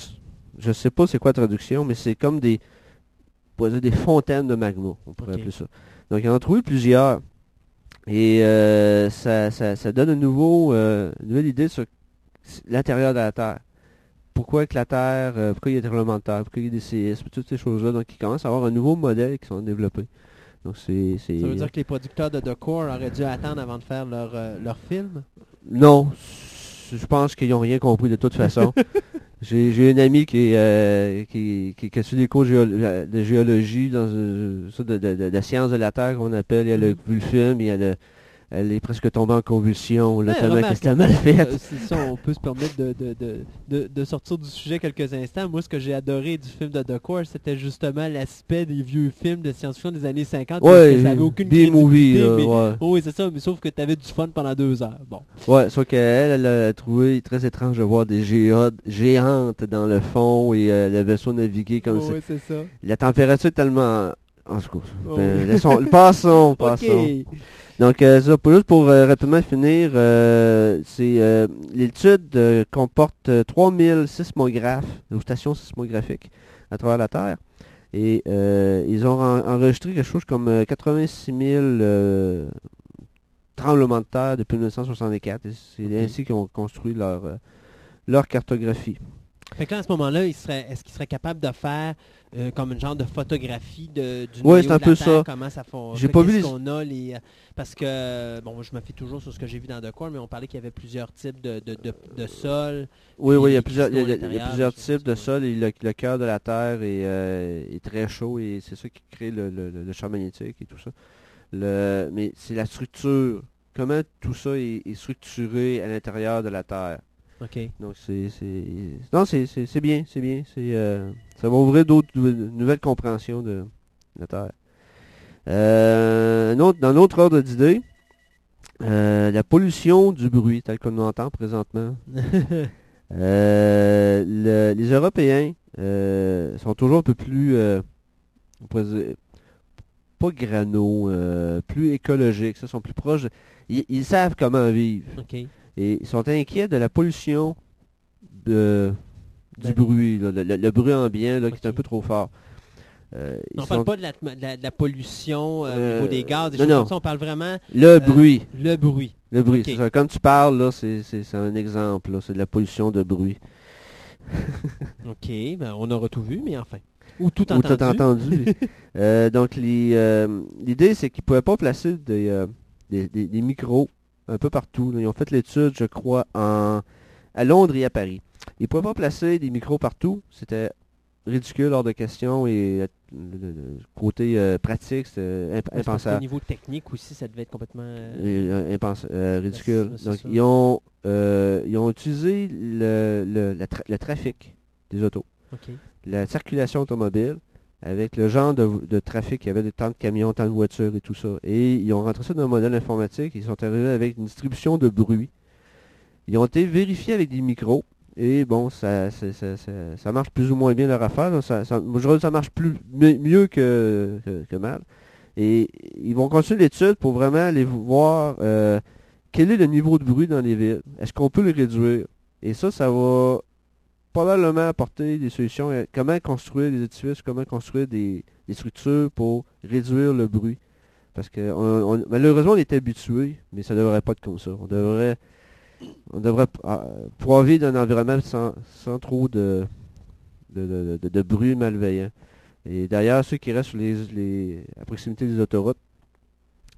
Je sais pas c'est quoi la traduction, mais c'est comme des, on pourrait dire des fontaines de magma, on pourrait appeler ça. Donc ils en ont trouvé plusieurs. Et euh, ça, ça, ça donne un nouveau, euh, une nouvelle idée sur l'intérieur de la Terre. Pourquoi que la Terre, pourquoi il y a des tremblements de terre, pourquoi il y a des séismes, toutes ces choses-là. Donc ils commencent à avoir un nouveau modèle qui sont développés. Donc c'est... Ça veut dire que les producteurs de The Core auraient dû attendre avant de faire leur, euh, leur film? Non, je pense qu'ils n'ont rien compris de toute façon. J'ai une amie qui, euh, qui, qui, qui a suivi des cours de géo- de géologie, dans euh, de, de, de, de sciences de la Terre qu'on appelle. Elle a vu le film et elle, a- elle est presque tombée en convulsion, là, Ouais, tellement remarque, que c'était mal fait. euh, ça, on peut se permettre de, de, de, de, sortir du sujet quelques instants. Moi, ce que j'ai adoré du film de The Core, c'était justement l'aspect des vieux films de science-fiction des années 50. parce Ouais, que ça avait aucune des movies, crédibilité, là, mais- ouais. Oh, oui, c'est ça, mais sauf que tu avais du fun pendant deux heures. Bon. Ouais, sauf qu'elle, elle a trouvé très étrange de voir des géodes géantes dans le fond et euh, le vaisseau naviguer comme Oh, ça. oui, c'est ça. La température est tellement... En tout cas, ben, laissons- passons, passons. Donc, euh, ça, pour, juste pour euh, rapidement finir, euh, c'est l'étude comporte euh, 3000 sismographes, ou stations sismographiques à travers la Terre. Et ils ont en- enregistré quelque chose comme euh, 86 000 euh, tremblements de terre depuis 1964. Et C'est ainsi qu'ils ont construit leur, leur cartographie. Fait que là, à ce moment-là, est-ce qu'il serait capable de faire euh, comme une genre de photographie de, du Ouais, c'est un de la peu Terre, ça. Comment ça fonctionne J'ai pas vu les- qu'on a les... euh, Parce que, bon, je me fie toujours sur ce que j'ai vu dans The Core, mais on parlait qu'il y avait plusieurs types de, de, de, de sols. Oui, oui, il y a plusieurs, il y a- cristaux à il y a l'intérieur, plusieurs des choses types de et le, le cœur de la Terre est, euh, est très chaud et c'est ça qui crée le, le- le- le champ magnétique et tout ça. Le, mais c'est la structure, comment tout ça est, est structuré à l'intérieur de la Terre? OK. Donc c'est c'est non c'est c'est- c'est bien, c'est bien, c'est euh, ça va ouvrir d'autres nou- nouvelles compréhensions de la Terre. Euh, un autre- dans l'autre ordre d'idée, euh, la pollution du bruit telle qu'on l'entend présentement. Euh, le- les Européens sont toujours un peu plus, on pourrait dire, pas grano, plus écologiques, ça sont plus proches. de- ils, ils savent comment vivre. Et ils sont inquiets de la pollution de, du Ben- bruit, là, le, le- le bruit ambiant là, qui est un peu trop fort. Euh, on parle sont- pas de la, de la- de la pollution euh, au Euh, niveau des gaz, des non, choses non. comme ça. On parle vraiment Le euh, bruit, le bruit. le bruit, c'est ça. Quand tu parles, là, c'est c'est- c'est un exemple, c'est de la pollution de bruit. OK, ben, on aura tout vu, mais enfin. Ou tout Ou entendu. t'as entendu. Euh, donc l'idée c'est qu'ils ne pouvaient pas placer des, des, des- des micros un peu partout. Ils ont fait l'étude, je crois, en, à Londres et à Paris. Ils ne pouvaient pas placer des micros partout. C'était ridicule hors de question et euh, le, le- le côté euh, pratique, imp- c'est qu'au impensable. niveau technique aussi, ça devait être complètement... euh, euh, euh, ridicule. Donc ils ont, ils ont utilisé le, tra- le trafic des autos la circulation automobile avec le genre de, trafic, il y avait des tant de camions, tant de voitures et tout ça. Et ils ont rentré ça dans un modèle informatique, ils sont arrivés avec une distribution de bruit. Ils ont été vérifiés avec des micros, et bon, ça, ça, ça- marche plus ou moins bien leur affaire. Ça, ça, marche plus, mi- mieux que mal. Et ils vont continuer l'étude pour vraiment aller voir euh, quel est le niveau de bruit dans les villes. Est-ce qu'on peut le réduire? Et ça, ça va probablement apporter des solutions. à Comment construire des édifices, comment construire des, structures pour réduire le bruit. Parce que malheureusement, on est habitué, mais ça ne devrait pas être comme ça. On devrait, on devrait ah, pouvoir vivre dans un environnement sans, sans trop de, de, bruit malveillant. Et d'ailleurs, ceux qui restent sur les- à proximité des autoroutes,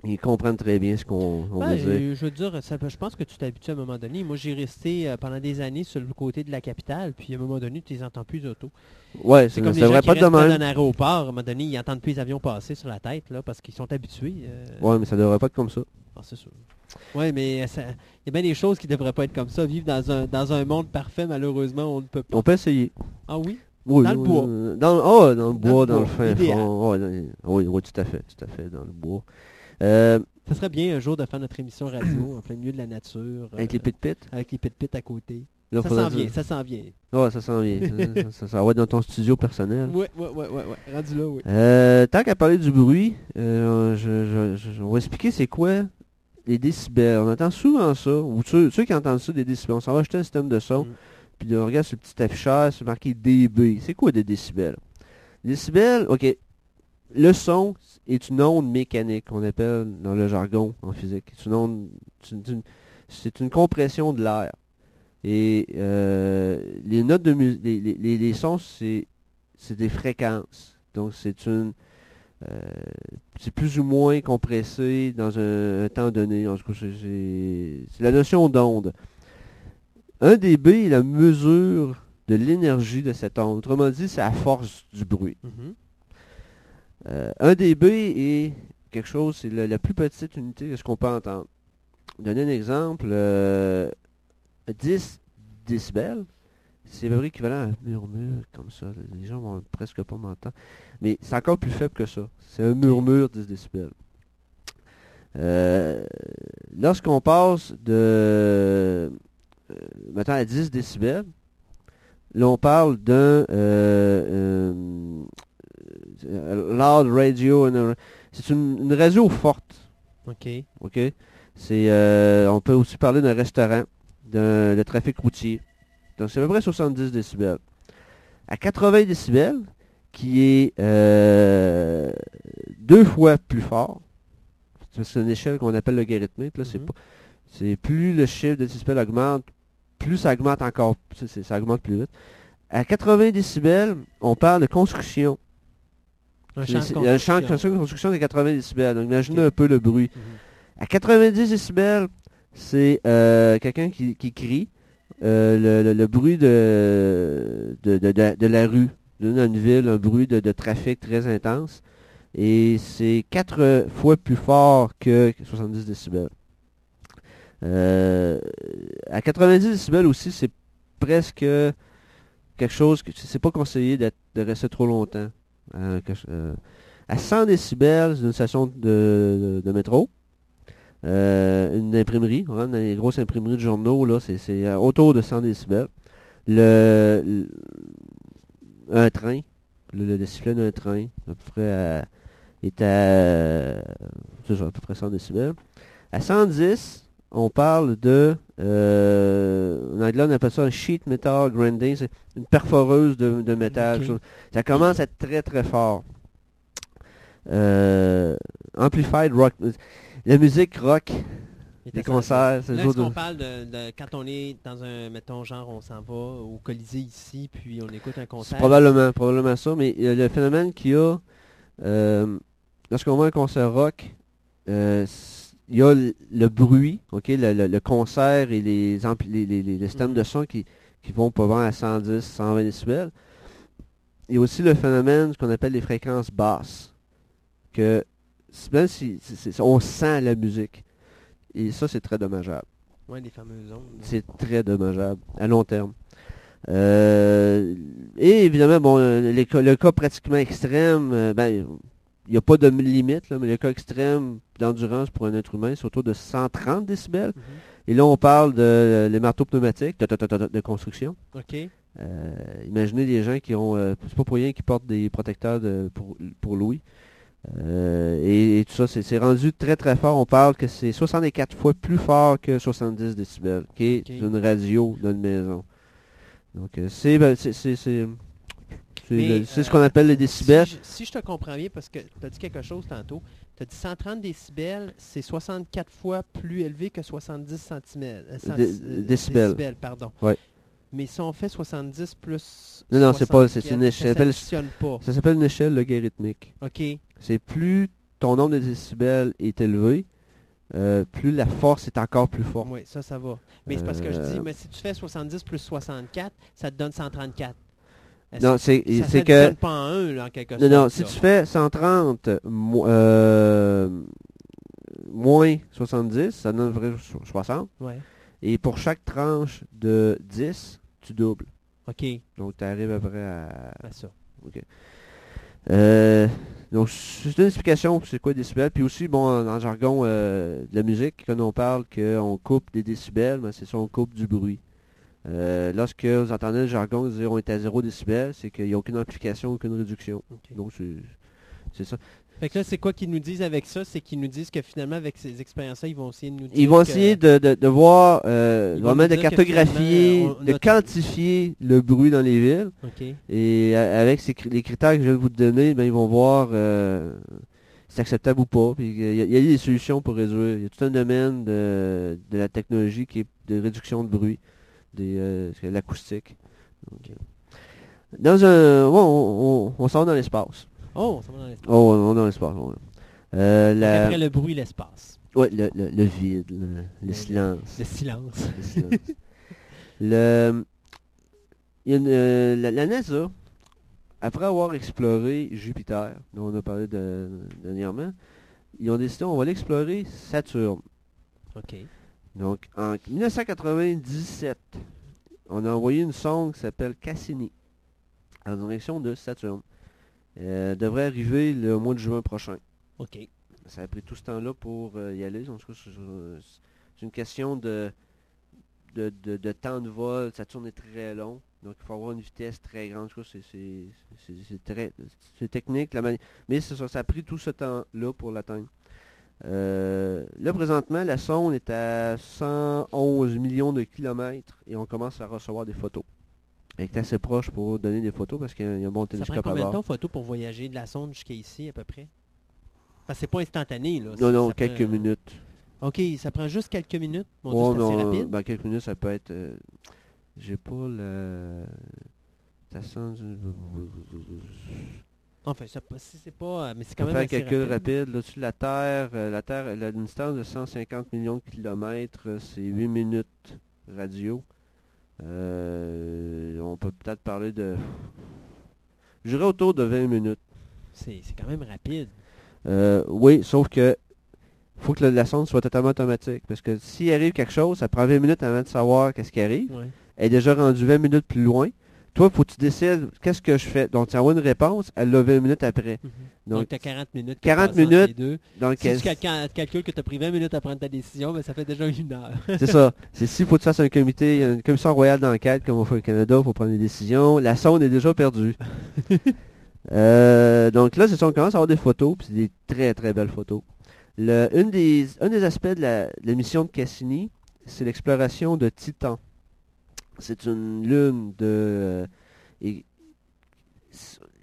ils comprennent très bien ce qu'on on Ben, veut dire. je veux dire, ça je pense que tu t'habitues à un moment donné. Moi, j'ai resté euh, pendant des années sur le côté de la capitale, puis à un moment donné, tu les entends plus les autos. Ouais, C'est comme ça les gens devrait qui pas être de restent même. d'un aéroport, à un moment donné, ils entendent plus les avions passer sur la tête, là, parce qu'ils sont habitués. euh, Ouais, mais ça devrait pas être comme ça. ah, c'est sûr. Ouais, mais il y a bien des choses qui devraient pas être comme ça. Vivre dans un, dans un monde parfait, malheureusement, on ne peut pas. On peut essayer. Ah oui? Oui, Dans le oui, bois. Dans, oh, dans le bois, le dans le fin fond. Dans- oui, oui, tout à fait, tout à fait, dans le bois. Euh, Ça serait bien un jour de faire notre émission radio en plein milieu de la nature. avec euh, les pit-pit. Avec les pit-pit à côté. Là, ça s'en vient, ça s'en vient. Ouais, ça s'en vient. ça, ça- ça va être dans ton studio personnel. Ouais, ouais, ouais, ouais, ouais. Rendu là, oui. Euh, tant qu'à parler du bruit, euh, je, je- je- on va expliquer c'est quoi les décibels. On entend souvent ça, ou ceux, ceux qui entendent ça, des décibels. On s'en va acheter un système de son, Mm. puis on regarde le petit affichage, c'est marqué dB. C'est quoi des décibels? Décibels, ok, le son est une onde mécanique, qu'on appelle dans le jargon en physique. C'est une onde, c'est une, compression de l'air. Et euh, les notes de musique, les, sons, c'est des fréquences. Donc c'est une euh, c'est plus ou moins compressé dans un, temps donné. En tout cas, c'est- la notion d'onde. Un dB est la mesure de l'énergie de cette onde. Autrement dit, c'est la force du bruit. Mhm. Euh, un dB est quelque chose, c'est la, la plus petite unité de ce qu'on peut entendre. Donner un exemple, euh, 10 décibels, c'est près équivalent à un murmure comme ça. Les gens vont presque pas m'entendre. Mais c'est encore plus faible que ça. C'est un murmure 10 décibels. Euh, Lorsqu'on passe de euh, mettons à 10 décibels, là on parle d'un euh, euh, loud radio. C'est une, une radio forte. OK. OK? C'est, euh, on peut aussi parler d'un restaurant, d'un de trafic routier. Donc c'est à peu près 70 décibels. À 80 décibels, qui est euh, deux fois plus fort, c'est une échelle qu'on appelle logarithmique. Là, c'est Mhm. c'est plus le chiffre de décibels augmente, plus ça augmente encore, ça augmente plus vite. À 80 décibels, on parle de construction. Un champ de c'est- un champ de construction. de 80 décibels. Donc imaginez un peu le bruit. Mhm. À 90 décibels, c'est euh, quelqu'un qui, qui crie. euh, le, le- le bruit de, de, de- de- de la rue. Dans une ville, un bruit de, de trafic très intense. Et c'est quatre fois plus fort que 70 décibels. Euh, à 90 décibels aussi, c'est presque quelque chose que c'est pas conseillé d'être- de rester trop longtemps. Euh, euh, à 100 décibels, c'est une station de, métro. Euh, une imprimerie, on rentre dans les grosses imprimeries de journaux, là, c'est, autour de 100 décibels. Le, un train, le, le d'un train, à peu près à- est à peu près 100 décibels. À 110, on parle de, euh, en anglais on appelle ça un sheet metal grinding, c'est une perforeuse de, de métal. Ça- commence à être très très fort. Euh, amplified rock, la musique rock, les concerts, c'est Là, le est-ce jour qu'on parle de, de- quand on est dans un, mettons, genre, on s'en va au Colisée ici, puis on écoute un concert? probablement, probablement ça, mais euh, le phénomène qu'il y a, euh, lorsqu'on voit un concert rock, euh, il y a le, le bruit, ok, le, le- le concert et les, ampli- les, les, les- systèmes Mhm. de son qui, qui vont pas à 110, 120 décibels. Il y a aussi le phénomène, ce qu'on appelle les fréquences basses, que même si on sent la musique, et ça c'est très dommageable. Ouais, les fameuses ondes. C'est très dommageable à long terme. Euh, et évidemment, bon, les le cas pratiquement extrême, euh, ben, il n'y a pas de limite, là, mais le cas extrême d'endurance pour un être humain, c'est autour de 130 décibels. Mhm. Et là, on parle de euh, les marteaux pneumatiques, de, de- de- de- de construction. OK. Euh, imaginez des gens qui ont, euh, c'est pas pour rien qu'ils portent des protecteurs de- pour, pour Louis. Euh, et, et tout ça, c'est rendu très très fort. On parle que c'est 64 fois plus fort que 70 décibels, qui est une radio d'une maison. Donc c'est ben, c'est- ce euh, qu'on appelle les décibels. Si je, si je te comprends bien, parce que tu as dit quelque chose tantôt, tu as dit 130 décibels, c'est 64 fois plus élevé que 70 centimètres. euh, euh, décibels. pardon. Ouais. Mais si on fait 70 plus Non, non, c'est pas- c'est 64, une échelle. Ça s'additionne pas. Ça s'appelle une échelle logarithmique. OK. C'est plus ton nombre de décibels est élevé, euh, plus la force est encore plus forte. Oui, ça, ça va. Mais c'est parce que je dis, mais si tu fais 70 plus 64, ça te donne 134. Non, c'est ça que pas en un, là, en quelque Non, sorte. non, si là? tu fais 130 mo- euh, moins 70, ça donne vrai so- 60. Ouais. Et pour chaque tranche de 10, tu doubles. OK. Donc tu arrives à peu près à... à ça. Euh, Donc, c'est une explication pour c'est quoi décibels. Puis aussi, bon, en, en jargon euh, de la musique, quand on parle qu'on coupe des décibels, ben, c'est ça, on coupe du bruit. Euh, lorsque vous entendez le jargon dire on est à 0 décibels, c'est qu'il n'y a aucune amplification, aucune réduction. Donc, c'est ça. Fait que là, c'est quoi qu'ils nous disent avec ça? C'est qu'ils nous disent que finalement, avec ces expériences-là, ils vont essayer de nous dire Ils vont que- essayer de, de, de voir, euh, vraiment de cartographier, on- de quantifier le bruit dans les villes. Et avec ces les critères que je de vous donner, ben, ils vont voir euh, si c'est acceptable ou pas. Puis il y, a- il y a des solutions pour réduire. Il y a tout un domaine de, de la technologie qui est de réduction de bruit, des, euh, l'acoustique. Donc, euh, Dans un, bon, on, on, on s'en va dans l'espace. Oh, ça va dans l'espace. Oh, on va dans l'espace. ouais. Euh, la- Après le bruit, l'espace. Ouais, le, le, le vide, le, le Le- silence. Le silence. Le silence. Le- il y a une, euh, la, la NASA, après avoir exploré Jupiter, dont on a parlé de- dernièrement, ils ont décidé on va aller explorer Saturne. OK. Donc, en 1997, on a envoyé une sonde qui s'appelle Cassini en direction de Saturne. Elle devrait arriver le mois de juin prochain. OK. Ça a pris tout ce temps-là pour euh, y aller. En tout cas, c'est- une question de, de, de- de temps de vol. Saturne est très long. Donc, il faut avoir une vitesse très grande. En tout cas, c'est- technique. La Mais ça, ça a pris tout ce temps-là pour l'atteindre. Euh, là, présentement, la sonde est à 111 millions de kilomètres et on commence à recevoir des photos. Elle est assez proche pour donner des photos parce qu'il y a un bon Ça prend télescope à combien de bord. temps photo pour voyager de la sonde jusqu'à ici, à peu près? Parce que c'est pas instantané, là. Non, Ça- non, ça quelques prend- minutes. OK, ça prend juste quelques minutes. Mon Oh, Dieu, c'est assez rapide. ben, quelques minutes, ça peut être... euh, J'ai pas le... Ça sent... Pas- si c'est pas... euh, Mais c'est quand même faire un calcul rapide. rapide. Là-dessus, la Terre, euh, la Terre, elle a une distance de 150 millions de kilomètres. euh, C'est 8 minutes radio. Euh, on peut peut-être parler de... Je dirais autour de 20 minutes. C'est c'est quand même rapide. Euh, oui, sauf que faut que la, la sonde soit totalement automatique. Parce que s'il arrive quelque chose, ça prend 20 minutes avant de savoir qu'est-ce qui arrive. Ouais. Elle est déjà rendue 20 minutes plus loin. Toi, faut que tu décides qu'est-ce que je fais? Donc, tu envoies une réponse, elle l'a 20 minutes après. Donc, Donc, tu as 40 minutes. qui 40 passent entre les minutes, deux. donc, Si elle- tu calcules, calcules que tu as pris 20 minutes à prendre ta décision, ben, ça fait déjà une heure. c'est ça. C'est s'il faut que tu fasses un comité, une commission royale d'enquête, comme on fait au Canada, pour prendre des décisions. La sonde est déjà perdue. Euh, donc là, c'est ça, on commence à avoir des photos, puis c'est des très très belles photos. Le, une des, un des aspects de la, de la mission de Cassini, c'est l'exploration de Titan. C'est une lune de... euh, et-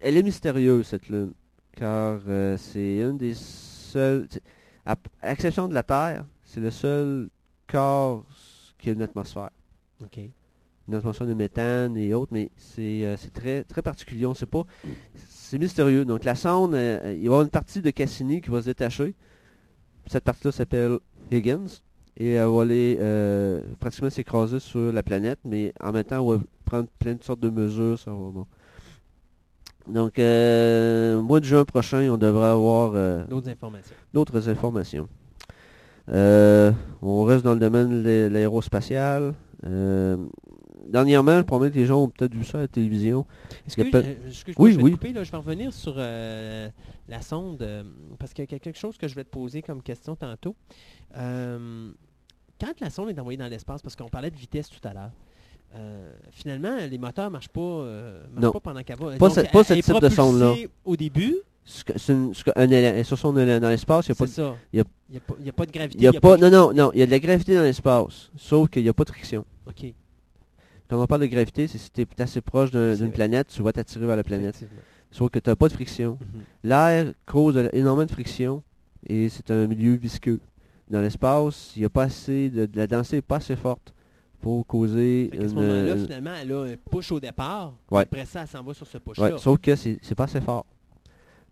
elle est mystérieuse, cette lune, car euh, c'est une des seules... À, à l'exception de la Terre, c'est le seul corps qui a une atmosphère. OK. Une atmosphère de méthane et autres, mais c'est euh, c'est très, très particulier. On sait pas. C'est mystérieux. Donc la sonde, euh, il va y avoir une partie de Cassini qui va se détacher. Cette partie-là s'appelle Higgins. Et elle va aller euh, pratiquement s'écraser sur la planète, mais en même temps, on va prendre plein de sortes de mesures. Ça va, bon. Donc, euh, mois de juin prochain, on devrait avoir euh, D'autres informations. d'autres informations. Euh, on reste dans le domaine de l'aérospatial. Dernièrement, je promets que les gens ont peut-être vu ça à la télévision. Pas- euh, excuse-moi, Oui, je vais te oui. couper, là, je vais revenir sur la sonde, parce qu'il y a quelque chose que je vais te poser comme question tantôt. Euh, quand la sonde est envoyée dans l'espace, parce qu'on parlait de vitesse tout à l'heure, euh, finalement, les moteurs ne marchent, pas, euh, marchent Non. pas pendant qu'elle va. Pas Donc, ce- elle- pas ce elle est type de sonde-là. Au début, et sur son dans l'espace, il n'y a, pas de- a- pas- gravité. y a il y a pas... Non, non, non, il y a de la gravité dans l'espace. Sauf qu'il n'y a pas de friction. OK. Quand on parle de gravité, c'est si tu es assez proche d'une planète, tu vas t'attirer vers la planète. Sauf que tu n'as pas de friction. Mhm. L'air cause énormément de friction et c'est un milieu visqueux. Dans l'espace, il y a pas assez de, de la densité n'est pas assez forte pour causer Fait qu'à ce une, moment-là, une- finalement, elle a un push au départ. Ouais. Après ça, elle s'en va sur ce push-là. ouais, sauf que c'est pas assez fort.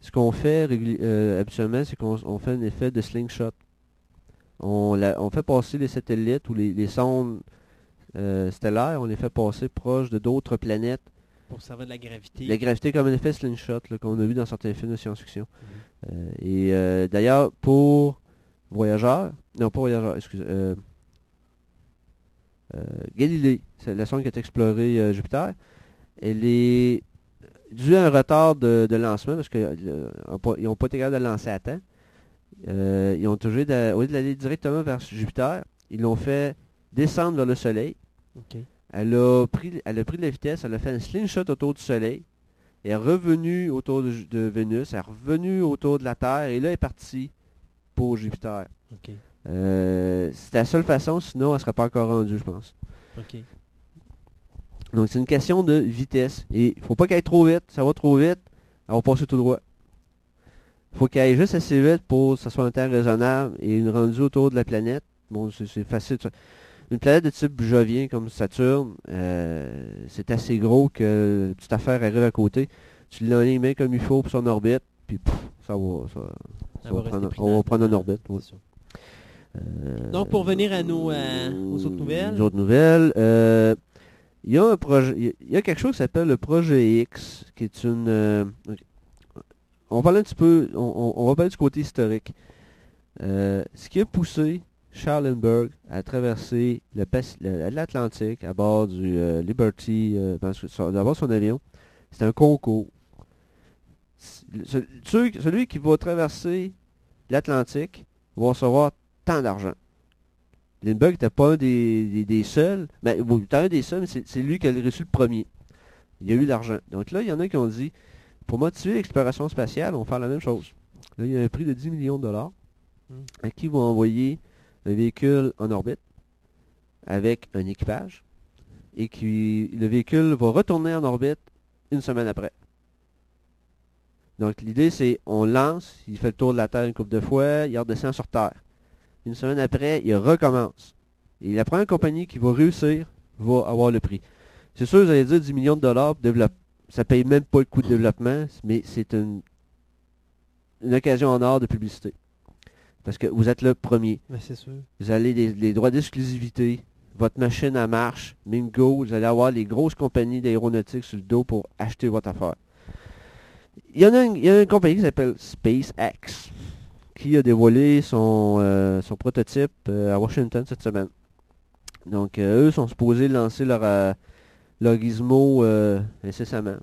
Ce qu'on fait euh, habituellement, c'est qu'on on fait un effet de slingshot. On, la- on fait passer les satellites ou les, les sondes euh, stellaires, on les fait passer proche de d'autres planètes. Pour servir de la gravité. La gravité comme un effet slingshot qu'on a vu dans certains films de science-fiction. Mhm. Euh, et euh, d'ailleurs, pour Voyageurs, non pas Voyageurs, excusez, euh, euh, Galilée, c'est la sonde qui a exploré euh, Jupiter, elle est dû à un retard de, de lancement, parce qu'ils n'ont pas été capables de lancer à temps, ils ont toujours, au lieu d'aller directement vers Jupiter, ils l'ont fait descendre vers le Soleil. Elle a, pris, elle a pris de la vitesse, elle a fait un slingshot autour du Soleil. Elle est revenue autour de, de Vénus, elle est revenue autour de la Terre, et là, elle est partie pour Jupiter. Euh, c'est la seule façon, sinon elle ne serait pas encore rendue, je pense. Donc c'est une question de vitesse. Et il faut pas qu'elle aille trop vite. Ça va trop vite, elle va passer tout droit. Il faut qu'elle aille juste assez vite pour que ça soit un temps raisonnable et une rendue autour de la planète. Bon, c'est facile. Une planète de type jovien comme Saturne, euh, c'est assez gros que toute affaire arrive à côté. Tu l'enlignes comme il faut pour son orbite, puis ça va, ça, va on va prendre planable, orbite. oui. Euh, Donc, pour venir à nos, euh, aux autres nouvelles. aux autres nouvelles, euh, il y a un projet, il y a- quelque chose qui s'appelle le projet X, qui est une. euh, on va parler un petit peu, on, va parler du côté historique. Ce qui a poussé Charlenberg à traverser l'Atlantique à bord du Liberty, à bord de son avion, c'est un concours. Ce- Celui, qui va traverser l'Atlantique va recevoir tant d'argent. Lindbergh n'était pas un des, des- des seuls. Mais bon, il était un des seuls, mais c'est lui qui a reçu le premier. Il y a eu l'argent. Donc là, il y en a qui ont dit, pour motiver l'exploration spatiale, on va faire la même chose. Là, il y a un prix de 10 millions de dollars Hmm. à qui vont envoyer un véhicule en orbite avec un équipage et qui le véhicule va retourner en orbite une semaine après. Donc l'idée c'est on lance, il fait le tour de la Terre une couple de fois, il redescend sur Terre. Une semaine après, il recommence. Et la première compagnie qui va réussir va avoir le prix. C'est sûr, vous allez dire 10 millions de dollars pour développer. Ça paye même pas le coût de développement, mais c'est une, une occasion en or de publicité. Parce que vous êtes le premier. Ben, c'est sûr. Vous avez les, les droits d'exclusivité. Votre machine à marche. Mingo, vous allez avoir les grosses compagnies d'aéronautique sur le dos pour acheter votre affaire. Il y a une, une compagnie qui s'appelle SpaceX qui a dévoilé son, euh, son prototype euh, à Washington cette semaine. Donc, euh, eux sont supposés lancer leur, leur gizmo incessamment.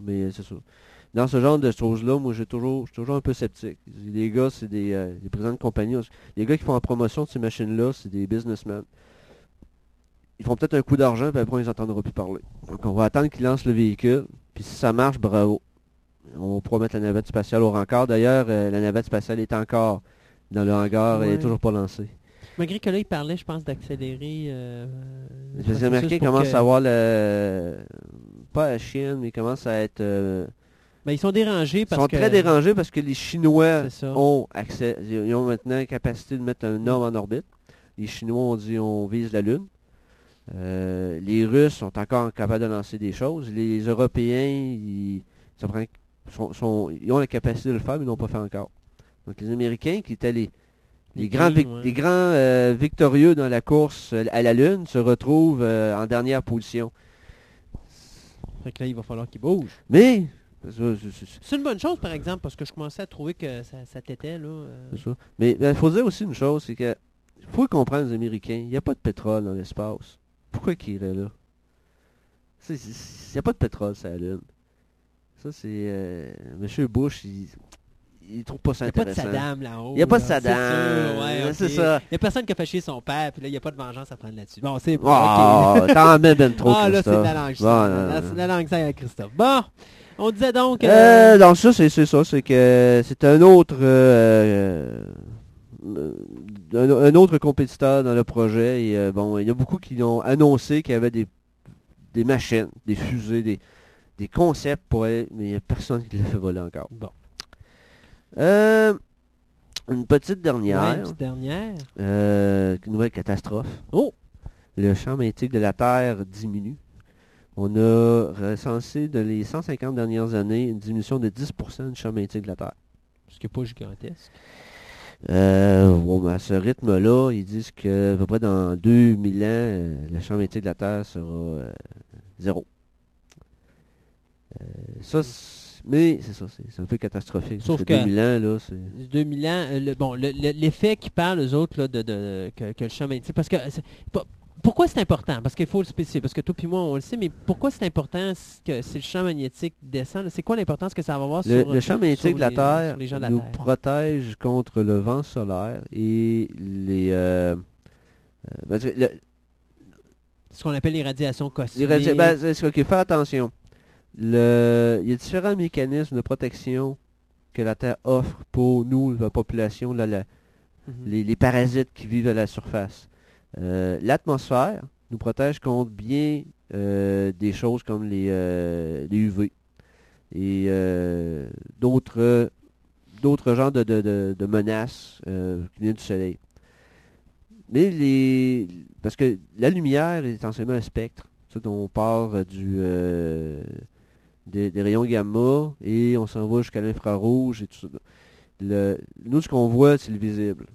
Mais c'est ça. Dans ce genre de choses-là, moi, j'ai toujours, je suis toujours un peu sceptique. Les gars, c'est des, des présidents de compagnie. Les gars qui font la promotion de ces machines-là, c'est des businessmen. Ils font peut-être un coup d'argent, puis après, on les entendra plus parler. Donc, on va attendre qu'ils lancent le véhicule. Puis si ça marche, bravo. On pourra mettre la navette spatiale au rencard. D'ailleurs, euh, la navette spatiale est encore dans le hangar. Elle Ouais. n'est toujours pas lancée. Malgré que là, il parlait, je pense, d'accélérer. euh, le Les Américains commencent que- à avoir le... Pas la Chine, mais ils commencent à être... euh, Ben, ils sont dérangés Ils parce sont que. très dérangés parce que les Chinois ont accès, ils ont maintenant la capacité de mettre un homme en orbite. Les Chinois ont dit on vise la Lune. Euh, les Russes sont encore capables de lancer des choses. Les Européens, ils, ça prend- sont- sont- ils ont la capacité de le faire, mais ils n'ont pas fait encore. Donc les Américains, qui étaient les, les Les grands, ouais. les grands euh, victorieux dans la course euh, à la Lune, se retrouvent euh, en dernière position. Fait que là, il va falloir qu'ils bougent. Mais, ça, c'est- une bonne chose, par exemple, parce que je commençais à trouver que ça, ça t'était, là. euh, ça. Mais il faut dire aussi une chose, c'est que faut comprendre les Américains, il n'y a pas de pétrole dans l'espace. Pourquoi qu'ils iraient là? Il n'y a pas de pétrole sur la Lune. Ça, c'est... euh, Monsieur Bush, il, il trouve pas ça Il n'y a pas de intéressant. Saddam là-haut. Il n'y a pas de Saddam. ouais, ça. Il n'y a personne qui a fâché son père, puis là, il n'y a pas de vengeance à prendre là-dessus. Bon, c'est Oh, ok. t'en mets ben trop, Ah, là, c'est de la langue Bon, la langue à Christophe. Bon, on disait donc... euh, Euh, donc ça, c'est ça, c'est que c'est un autre euh, euh, un, un autre compétiteur dans le projet. Et bon, il y a beaucoup qui ont annoncé qu'il y avait des, des machines, des fusées, des, des concepts pour aller, mais il n'y a personne qui l'a fait voler encore. Bon. Euh, une petite ouais, dernière. une petite dernière. Euh, une nouvelle catastrophe. Oh! Le champ magnétique de la Terre diminue. On a recensé dans les 150 dernières années une diminution de 10% du champ magnétique de la Terre. Ce qui n'est pas gigantesque. Euh, bon, à ce rythme-là, ils disent que à peu près dans 2000 ans, le champ magnétique de la Terre sera zéro. Euh, ça, c'est- mais c'est ça, c'est un peu catastrophique. Sauf que- 2000 ans, là, c'est... 2000 ans, euh, le- bon, le- le- l'effet qui parle, aux autres, là, de, de- que, que le champ magnétique, parce que pourquoi c'est important? Parce qu'il faut le spécifier, parce que toi puis moi, on le sait, mais pourquoi c'est important que si le champ magnétique descend? C'est quoi l'importance que ça va avoir Le, sur le champ magnétique de la les- Terre les gens de la nous Terre? protège contre le vent solaire et les... euh, euh, ben, le- Ce qu'on appelle les radiations les cosmiques. radi- ben, c'est- c'est- ok, faire attention. Le, il y a différents mécanismes de protection que la Terre offre pour nous, la population, la- la- Mhm. les, les parasites qui vivent à la surface. Euh, L'atmosphère nous protège contre bien euh, des choses comme les, euh, les UV et d'autres d'autres genres de, de- de- de menaces qui viennent du soleil. Mais les. Parce que la lumière est essentiellement un spectre. Ça, on part du, euh, des, des rayons gamma et on s'en va jusqu'à l'infrarouge et tout ça. Le- nous, ce qu'on voit, c'est le visible.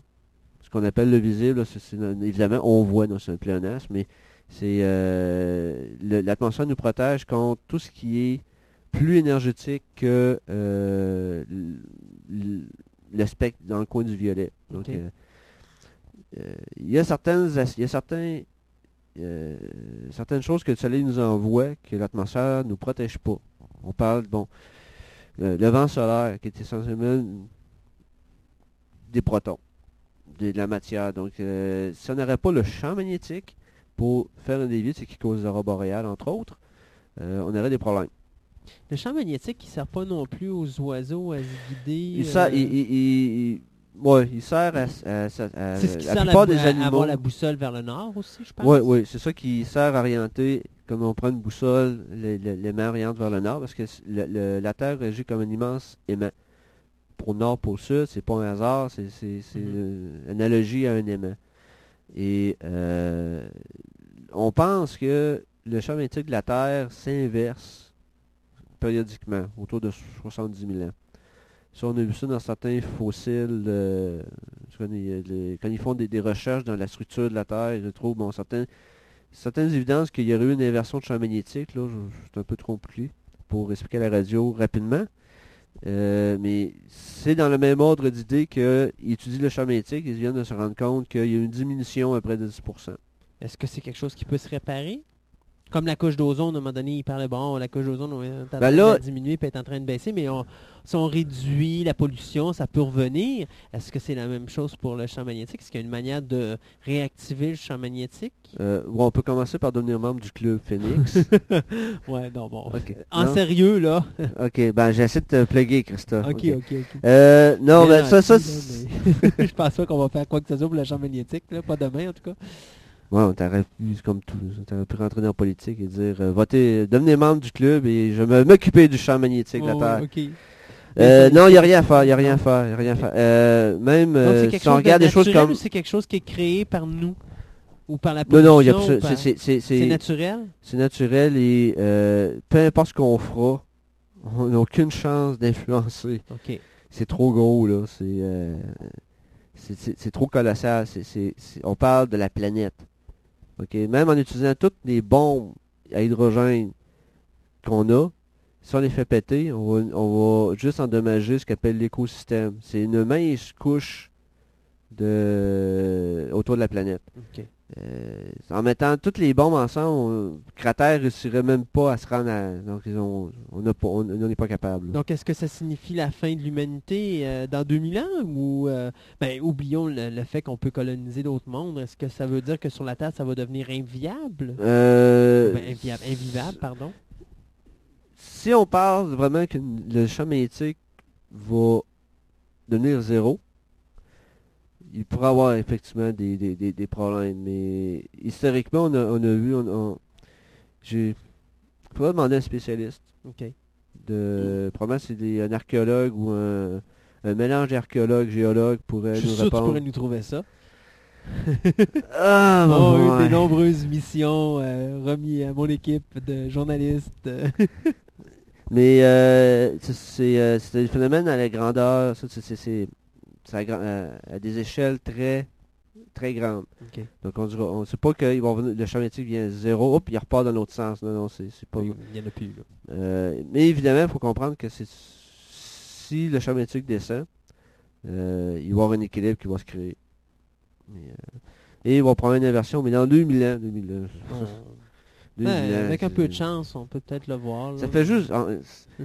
Ce qu'on appelle le visible, c'est- évidemment, on voit dans un pléonasme, mais c'est euh, l'atmosphère nous protège contre tout ce qui est plus énergétique que euh, le spectre dans le coin du violet. Donc, euh, il y a certaines, il y a certains, certaines choses que le soleil nous envoie que l'atmosphère ne nous protège pas. On parle, bon, euh, le vent solaire qui est essentiellement des protons, de, de la matière. Donc, euh, si on n'aurait pas le champ magnétique pour faire un dévier, c'est qui cause l'aurore boréale, entre autres, euh, on aurait des problèmes. Le champ magnétique, il sert pas non plus aux oiseaux à se guider. Euh, il, il- il- ouais, il sert à, à- à- à- c'est ce qui la sert à, plupart la- des à animaux. avoir la boussole vers le nord aussi, je pense. Oui, oui, c'est ça qui sert à orienter, comme on prend une boussole, les, les, les mains orientent vers le nord, parce que le- le- la Terre agit comme un immense aimant. Pour le nord, pour le sud, c'est pas un hasard, c'est une analogie à un aimant. Et euh, on pense que le champ magnétique de la Terre s'inverse périodiquement, autour de 70 000 ans. Ça, on a vu ça dans certains fossiles. euh, quand ils font des, recherches dans la structure de la Terre, ils retrouvent bon, certaines évidences qu'il y aurait eu une inversion de champ magnétique. C'est un peu trop compliqué pour expliquer la radio rapidement. Euh, mais c'est dans le même ordre d'idée qu'ils étudient le champ magnétique, ils viennent de se rendre compte qu'il y a une diminution à près de 10%. Est-ce que c'est quelque chose qui peut se réparer? Comme la couche d'ozone, à un moment donné, il parlait, bon, la couche d'ozone on est en train Ben là- de diminuer puis est en train de baisser, mais on- si on réduit la pollution, ça peut revenir. Est-ce que c'est la même chose pour le champ magnétique? Est-ce qu'il y a une manière de réactiver le champ magnétique? Euh, bon, on peut commencer par devenir membre du club Phoenix. ouais, non, bon. En Non? sérieux, là. ok, ben j'essaie de te plugger, Christophe. ok, ok, ok. Euh, non, Bien ben ça, ça, là, mais je pense pas qu'on va faire quoi que ce soit pour le champ magnétique, là, pas demain en tout cas. Ouais, on t'aurait pu, comme tout, on t'aurait pu rentrer dans la politique et dire, euh, votez, devenez membre du club et je vais m'occuper du champ magnétique de la Oh, Terre. Euh, non, il n'y a rien à faire, il n'y a rien à faire, a rien à faire. Euh, même Donc, c'est quelque si on de regarde des choses comme... c'est quelque chose qui est créé par nous? Ou par la Non, pollution non, absolu- par- c'est- naturel? C'est naturel et euh, peu importe ce qu'on fera, on n'a aucune chance d'influencer. C'est trop gros, là. C'est trop colossal. On parle de la planète. Même en utilisant toutes les bombes à hydrogène qu'on a, si on les fait péter, on va, on va juste endommager ce qu'on appelle l'écosystème. C'est une mince couche autour de la planète. Euh, en mettant toutes les bombes ensemble, on- le cratère ne réussirait même pas à se rendre à... Donc ils ont- on pas- on- on n'est pas capable. Donc, est-ce que ça signifie la fin de l'humanité euh, dans 2000 ans ou, euh, ben, oublions le, le fait qu'on peut coloniser d'autres mondes. Est-ce que ça veut dire que sur la Terre, ça va devenir inviable? Euh, Ben, inviable, invivable, pardon? si on parle vraiment que le champ magnétique va devenir zéro, il pourrait avoir effectivement des, des- des- des problèmes. Mais historiquement, on a, on a vu... On, on- j'ai... Faudrait demander à un spécialiste. Ok. De, Probablement c'est des- un archéologue ou un, un mélange d'archéologue, géologue pourrait Je suis nous sûr que tu répondre. pourrais nous trouver ça. Ah, bon, une ouais. des nombreuses missions euh, remis à mon équipe de journalistes. euh. Mais euh, c'est- c'est euh, c'est des phénomènes à la grandeur, ça, c'est- c'est c'est- c'est à, des échelles très très grandes. Donc on dira, on sait pas que ils vont venir- le champ magnétique vient zéro, hop, il repart dans l'autre sens. Non, non, c'est pas. Il n'y en a plus. là. Euh, mais évidemment, il faut comprendre que c'est si le champ magnétique descend, euh, il va y avoir un équilibre qui va se créer. Mais, euh, Et ils vont prendre une inversion, mais dans 2000 ans. 2000 ans. On- 2000 Ouais, ans, avec un peu de chance, on peut peut-être le voir. là. Ça fait juste... en-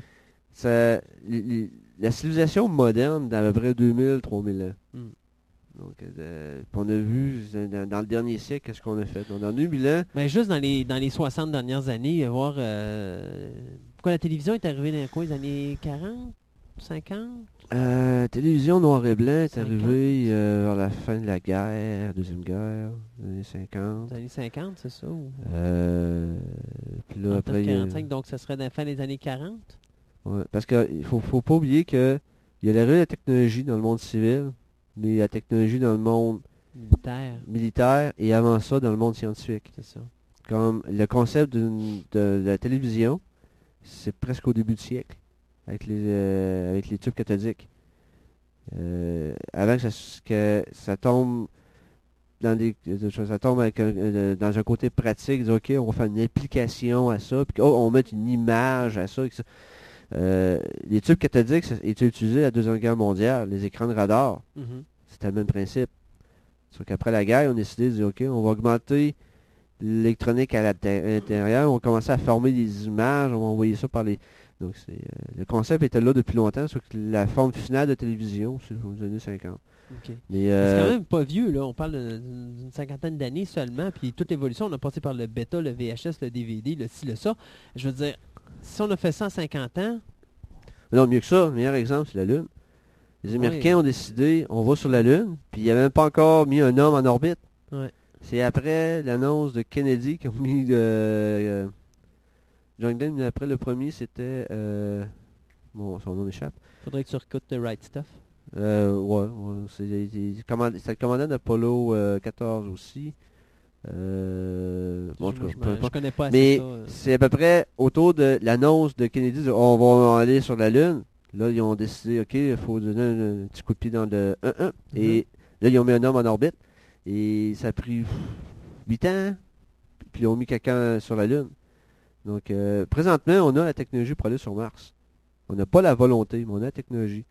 ça- les- les- la civilisation moderne d'à peu près 2000, 3000 ans. Mm. Donc, euh, on a vu dans, dans le dernier siècle qu'est-ce qu'on a fait. Donc, dans 2000 ans, Mais juste dans les, dans les 60 dernières années, voir... euh, pourquoi la télévision est arrivée dans quoi, les années 40 50 euh, télévision noir et blanc est 50. arrivée euh, vers la fin de la guerre, deuxième guerre, les années 50. Les années 50, c'est ça ou... Euh, puis là, Entre après, il y a- 45, donc ça serait dans la fin des années 40 Ouais, parce qu'il faut, faut pas oublier que il y a de la technologie dans le monde civil, mais il y a la technologie dans le monde militaire. militaire et avant ça dans le monde scientifique. C'est ça. Comme le concept d'une- de, la télévision, c'est presque au début du siècle, avec les, euh, avec les tubes cathodiques. Euh, avant que ça, que ça tombe dans des choses, ça tombe avec un- euh, dans un côté pratique, dire, ok, on va faire une application à ça, puis oh, on met une image à ça. ça. Euh, les tubes cathodiques étaient utilisés à la Deuxième Guerre mondiale, les écrans de radar. Mhm. C'était le même principe. Sauf qu'après la guerre, on a décidé de dire, OK, on va augmenter l'électronique à l'intérieur, on va commencer à former des images, on va envoyer ça par les... Donc, euh, le concept était là depuis longtemps, sauf que la forme finale de télévision, c'est aux années 50. Ok. Mais, C'est euh, quand même pas vieux, là. On parle d'une cinquantaine d'années seulement. Puis toute l'évolution, on a passé par le bêta, le VHS, le DVD, le ci, le ça. Je veux dire, si on a fait ça en 50 ans, Non, mieux que ça, le meilleur exemple, c'est la Lune. Les Américains ont décidé, on va sur la Lune, puis il n'y avait même pas encore mis un homme en orbite. Ouais. C'est après l'annonce de Kennedy qu'ils ont mis euh, euh, John Glenn, mais après le premier, c'était... Euh, bon, son nom m'échappe. faudrait que tu recoutes The Right Stuff. Euh, ouais, ouais, c'est le commandant d'Apollo euh, 14 aussi. Euh, bon, Je- connais pas assez Mais euh. c'est à peu près autour de l'annonce de Kennedy, de, on va aller sur la Lune. Là, ils ont décidé, OK, il faut donner un, un petit coup de pied dans le 1-1. Et là, ils ont mis un homme en orbite. Et ça a pris 8 ans. Puis ils ont mis quelqu'un sur la Lune. Donc, euh, présentement, on a la technologie pour aller sur Mars. On n'a pas la volonté, mais on a la technologie.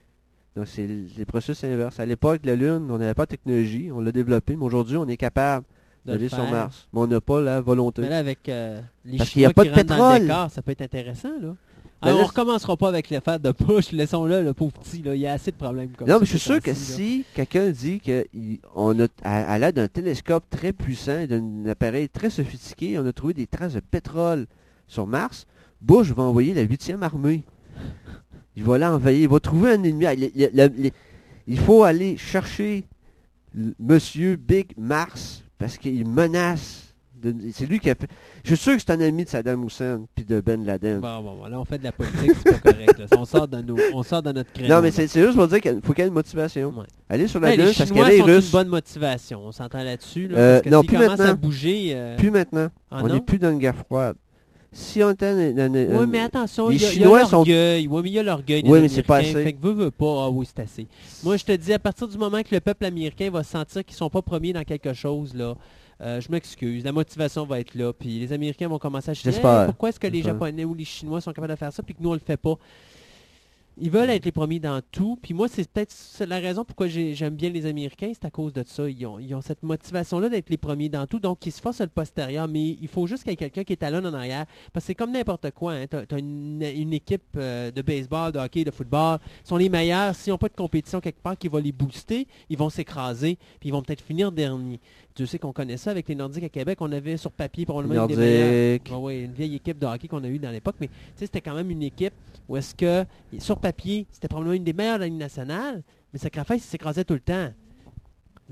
Donc, c'est l- les processus inverses. À l'époque, la Lune, on n'avait pas de technologie, on l'a développée, mais aujourd'hui, on est capable le d'aller sur faire. Mars. Mais on n'a pas la volonté. Mais là, avec euh, les Parce qu'il y a pas de pétrole. décor, ça peut être intéressant, là. Ben Alors, là, on recommencera pas avec l'affaire de push, laissons-le, le pauvre petit, là. Il y a assez de problèmes comme non, ça. mais je suis sûr que là. si quelqu'un dit qu'on a, à, à l'aide d'un télescope très puissant et d'un appareil très sophistiqué, on a trouvé des traces de pétrole sur Mars, Bush va envoyer la 8e armée. Il va l'envahir, il va trouver un ennemi. Il, il- il- il faut aller chercher Monsieur Big Mars parce qu'il menace. C'est lui qui a fait. Je suis sûr que c'est un ami de Saddam Hussein puis de Ben Laden. Bon, bon, bon, là, on fait de la politique, c'est pas correct. là. On, sort de nos, on sort de notre créneau. Non, mais c'est juste pour dire qu'il faut qu'il y ait une motivation. Aller sur la Ouais, Lune parce qu'elle est sont une russe. bonne motivation, on s'entend là-dessus. Là, Euh, non, plus maintenant. à bouger... euh, Plus maintenant. Ah on n'est plus dans une guerre froide. Si on était Oui, mais attention, les il y a, il y a Chinois sont l'orgueil. Oui, mais il y a l'orgueil des Oui, mais c'est pas Américains. assez. Fait que veut, veut pas. Ah oui, c'est assez. Moi, je te dis, à partir du moment que le peuple américain va sentir qu'ils sont pas premiers dans quelque chose, là, euh, je m'excuse. La motivation va être là. Puis les Américains vont commencer à chier. J'espère. Hey, pourquoi est-ce que les. Japonais ou les Chinois sont capables de faire ça, puis que nous, on le fait pas? Ils veulent être les premiers dans tout. Puis moi, c'est peut-être la raison pourquoi j'ai- j'aime bien les Américains, c'est à cause de ça. Ils ont, ils ont cette motivation-là d'être les premiers dans tout, donc ils se forcent le postérieur. Mais il faut juste qu'il y ait quelqu'un qui est talonne en arrière. Parce que c'est comme n'importe quoi. Hein. Tu as, une, une équipe euh, de baseball, de hockey, de football. Ils sont les meilleurs. S'ils n'ont pas de compétition quelque part qui va les booster, ils vont s'écraser. Puis ils vont peut-être finir dernier. Dieu sait qu'on connaît ça avec les Nordiques à Québec. On avait sur papier probablement une des. Ouais, une vieille équipe de hockey qu'on a eue dans l'époque. Mais tu sais, c'était quand même une équipe où est-ce que, sur papier, c'était probablement une des meilleures de la Ligue nationale, mais il s'écrasait tout le temps.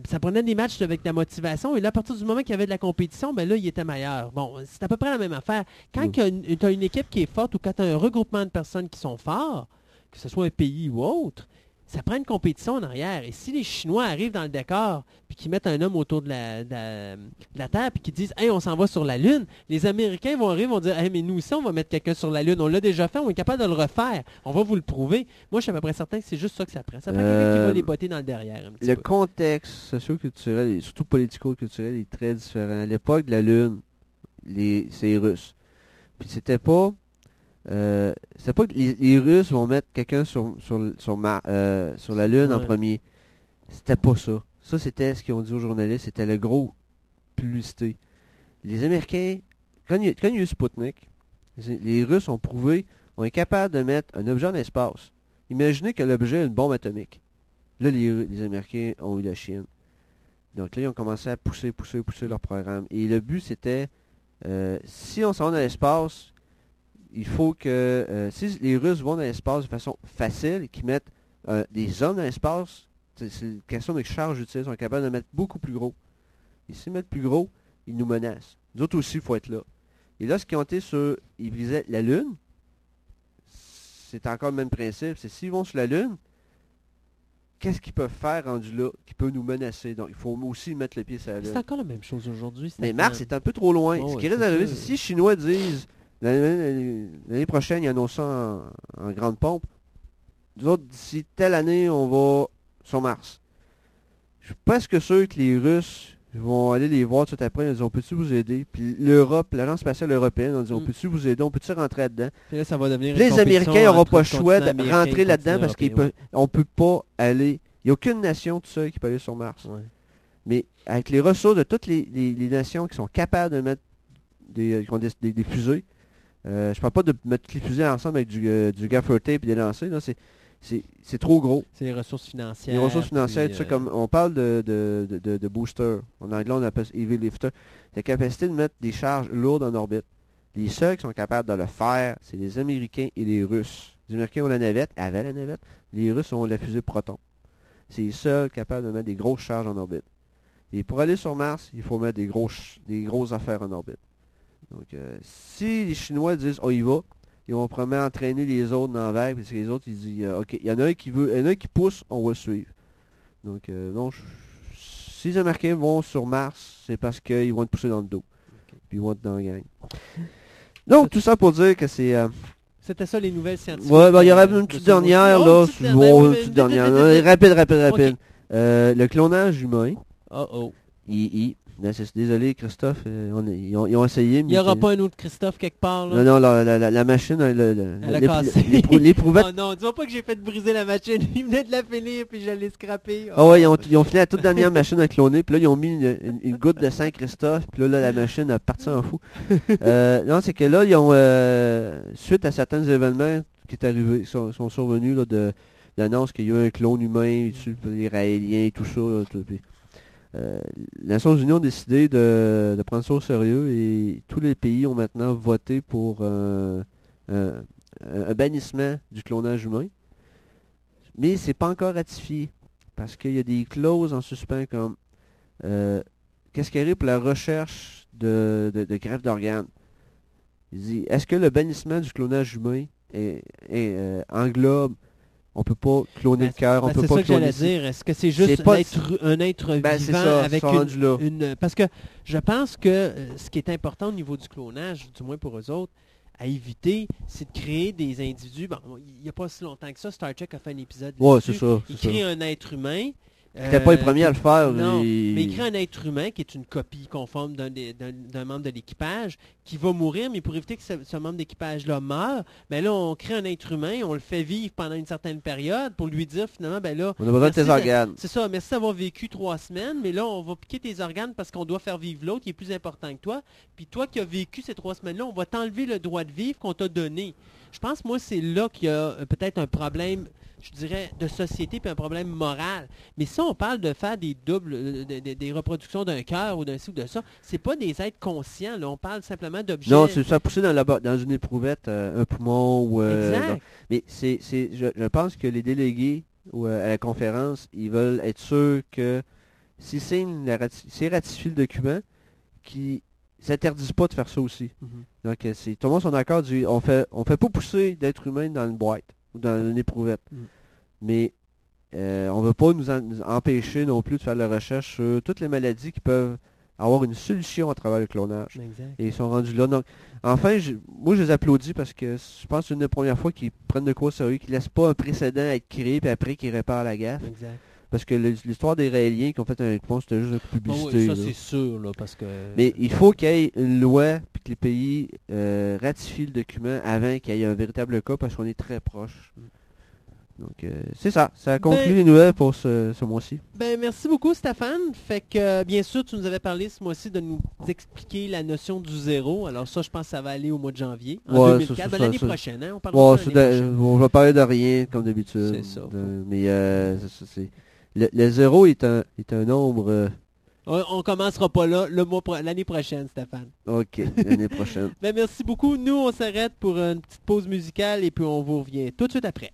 Ça prenait des matchs avec de la motivation, et là, à partir du moment qu'il y avait de la compétition, ben là, il était meilleur. Bon, c'est à peu près la même affaire. Quand tu as une équipe qui est forte ou quand tu as un regroupement de personnes qui sont forts, que ce soit un pays ou autre, ça prend une compétition en arrière. Et si les Chinois arrivent dans le décor, puis qu'ils mettent un homme autour de la, de la, de la Terre, puis qu'ils disent « Hey, on s'en va sur la Lune », les Américains vont arriver, vont dire « Hey, mais nous aussi, on va mettre quelqu'un sur la Lune. On l'a déjà fait, on est capable de le refaire. On va vous le prouver. » Moi, je suis à peu près certain que c'est juste ça que ça prend. Ça prend quelqu'un qui va Euh, les botter dans le derrière un petit Le peu. contexte socio-culturel et surtout politico-culturel est très différent. À l'époque de la Lune, les, c'est les Russes. Puis c'était pas... Euh, c'était pas que les, les Russes vont mettre quelqu'un sur, sur, sur, Mar- euh, sur la Lune en premier. C'était pas ça. Ça, c'était ce qu'ils ont dit aux journalistes. C'était le gros publicité. Les Américains, quand il y a, quand il y a eu Sputnik, les, les Russes ont prouvé, on est capable de mettre un objet en espace. Imaginez que l'objet est une bombe atomique. Là, les, les Américains ont eu la Chine. Donc là, ils ont commencé à pousser, pousser, pousser leur programme. Et le but, c'était, euh, si on s'en va dans l'espace, il faut que, euh, si les Russes vont dans l'espace de façon facile, qu'ils mettent euh, des hommes dans l'espace, c'est une question de charge utile, ils sont capables de mettre beaucoup plus gros. Et s'ils mettent plus gros, ils nous menacent. Nous autres aussi, il faut être là. Et là, ce qu'ils ont été sur, ils visaient la Lune, c'est encore le même principe, c'est s'ils vont sur la Lune, qu'est-ce qu'ils peuvent faire rendu là qui peut nous menacer? Donc, il faut aussi mettre le pied sur la Lune. C'est encore la même chose aujourd'hui. Mais Mars est un peu trop loin. Oh, Ce qui risque d'arriver, c'est si les Chinois disent l'année prochaine, ils annoncent ça en, en grande pompe. Nous autres, d'ici telle année, on va sur Mars. Je suis presque sûr que les Russes vont aller les voir tout après. Ils disent, on peut-tu vous aider? Puis l'Europe, l'agence spatiale européenne, on dit, on Mm. peut-tu vous aider? On peut-tu rentrer là-dedans? Puis là, ça va devenir une Les Américains n'auront pas le choix de rentrer là-dedans parce qu'on européen, ne peut pas aller. Il n'y a aucune nation tout seul qui peut aller sur Mars. ouais. Mais avec les ressources de toutes les, les- les nations qui sont capables de mettre des, euh, qui ont des, des- des fusées, euh, je parle pas de mettre les fusées ensemble avec du, euh, du gaffer tape et des lancer, là, c'est, c'est, c'est trop gros. C'est les ressources financières. Les ressources financières, puis, tout ça, euh, comme on parle de, de, de, de- booster. En anglais, on appelle ça heavy lifter. La capacité de mettre des charges lourdes en orbite. Les seuls qui sont capables de le faire, c'est les Américains et les Russes. Les Américains ont la navette, avaient la navette. Les Russes ont la fusée Proton. C'est les seuls capables de mettre des grosses charges en orbite. Et pour aller sur Mars, il faut mettre des, gros ch- des grosses affaires en orbite. Donc, euh, si les Chinois disent, on y va, ils vont probablement entraîner les autres dans la vague, parce que les autres, ils disent, euh, ok, il y en a un qui veut, il y en a un qui pousse, on va le suivre. Donc, euh, non, je- si les Américains vont sur Mars, c'est parce qu'ils vont être poussés dans le dos. Puis ils vont être dans la gang. Donc, tout ça pour dire que c'est... euh, C'était ça les nouvelles scientifiques. Ouais, ben, il y aura euh, une petite dernière, là. une petite dernière, une petite. Rapide, rapide, rapide. Euh, le clonage humain. Oh, oh. il- il- ben, c'est- désolé, Christophe. euh, on est- ils, ont, ils ont essayé, Il n'y aura pas un autre Christophe quelque part, là? Non, non, la, la- la- machine, l'éprouvette... Oh non, dis-moi pas que j'ai fait briser la machine. Il venait de la finir, puis j'allais scraper. Ah ouais, ils ont, ils ont fini la toute dernière machine à cloner, puis là, ils ont mis une, une- une goutte de sang Christophe, puis là, là, la machine a parti en fou. Euh, non, c'est que là, ils ont, euh, suite à certains événements qui est arrivé, sont, sont survenus, là, de l'annonce qu'il y a eu un clone humain les Raéliens et tout ça, là, tout, puis, euh, les Nations Unies ont décidé de, prendre ça au sérieux et tous les pays ont maintenant voté pour euh, un, bannissement du clonage humain. Mais c'est pas encore ratifié. Parce qu'il y a des clauses en suspens comme euh, qu'est-ce qui arrive pour la recherche de, de, d'organes? Il dit est-ce que le bannissement du clonage humain est, euh, englobe on peut pas cloner Ben, le cœur, on Ben, peut c'est pas ça que cloner j'allais dire. Est-ce que c'est juste C'est un être Ben, c'est vivant ça, avec une, Parce que je pense que euh, ce qui est important au niveau du clonage, du moins pour eux autres, à éviter, c'est de créer des individus. Bon, il n'y a pas si longtemps que ça, Star Trek a fait un épisode Ouais, c'est ça. Il c'est crée ça. un être humain. C'était pas les euh, premiers à le faire. Non, et- mais il crée un être humain qui est une copie conforme d'un membre de l'équipage qui va mourir, mais pour éviter que ce, ce membre d'équipage-là meure, ben là, on crée un être humain, on le fait vivre pendant une certaine période pour lui dire finalement, ben là, On a besoin de tes organes. c'est ça, merci d'avoir vécu trois semaines, mais là, on va piquer tes organes parce qu'on doit faire vivre l'autre qui est plus important que toi. Puis toi qui as vécu ces trois semaines-là, on va t'enlever le droit de vivre qu'on t'a donné. Je pense, moi, c'est là qu'il y a euh, peut-être un problème, je dirais, de société puis un problème moral. Mais si on parle de faire des doubles, euh, de- de- des reproductions d'un cœur ou d'un ci ou de ça, c'est pas des êtres conscients. Là. On parle simplement d'objets. Non, c'est ça, pousser dans, la, dans une éprouvette, euh, un poumon ou... euh, Exact. non. Mais c'est, je, je pense que les délégués ou, euh, à la conférence, ils veulent être sûrs que si c'est, une- la rati- c'est ratifié le document, qu'ils s'interdisent pas de faire ça aussi. Mhm. Donc, c'est, tout le monde sont d'accord, on fait, on fait pas pousser d'être humain dans une boîte ou dans une éprouvette. Mhm. Mais euh, on veut pas nous, en- nous empêcher non plus de faire la recherche sur toutes les maladies qui peuvent avoir une solution à travers le clonage. Exact. Et ils sont rendus là. Donc, enfin, je- moi, je les applaudis parce que je pense que c'est une des premières fois qu'ils prennent de quoi au sérieux, qu'ils laissent pas un précédent être créé, puis après qu'ils réparent la gaffe. Exact. Parce que l'histoire des Raéliens qui ont fait un pont, c'était juste une Ah oui, publicité. ça, là. c'est sûr, là, parce que... Mais il faut qu'il y ait une loi, puis que les pays euh, ratifient le document avant qu'il y ait un véritable cas, parce qu'on est très proche Donc, euh, c'est ça. Ça conclut Ben- les nouvelles pour ce, ce mois-ci. Ben, merci beaucoup, Stéphane. Fait que, euh, bien sûr, tu nous avais parlé ce mois-ci de nous expliquer la notion du zéro. Alors ça, je pense que ça va aller au mois de janvier, en Ouais, 2004. ça, ça, Ben, l'année prochaine, hein? On parle de prochaine. on va parler de rien, comme d'habitude. C'est ça. De- mais euh, c'est le, le zéro est un, est un nombre... euh, On, on commencera pas là le mois pro- l'année prochaine, Stéphane. ok, l'année prochaine. Ben, merci beaucoup. Nous, on s'arrête pour une petite pause musicale et puis on vous revient tout de suite après.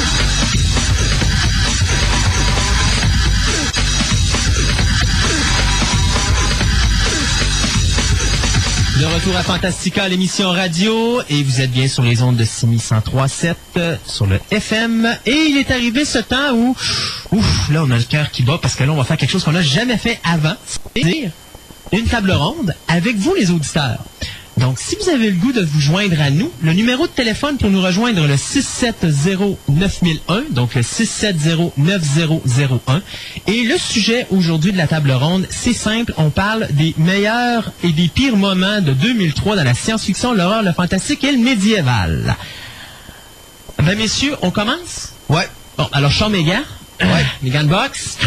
Retour à Fantastica, l'émission radio, et vous êtes bien sur les ondes de 6103.7 euh, sur le FM. Et il est arrivé ce temps où, ouf, là on a le cœur qui bat parce que là on va faire quelque chose qu'on n'a jamais fait avant, c'est-à-dire une table ronde avec vous les auditeurs. Donc, si vous avez le goût de vous joindre à nous, le numéro de téléphone pour nous rejoindre, le 670-9001, donc le 670-9001. Et le sujet aujourd'hui de la table ronde, c'est simple, on parle des meilleurs et des pires moments de 2003 dans la science-fiction, l'horreur, le fantastique et le médiéval. Ben, messieurs, on commence? Ouais. Bon, alors, Sean Megan. Ouais. Megan Box?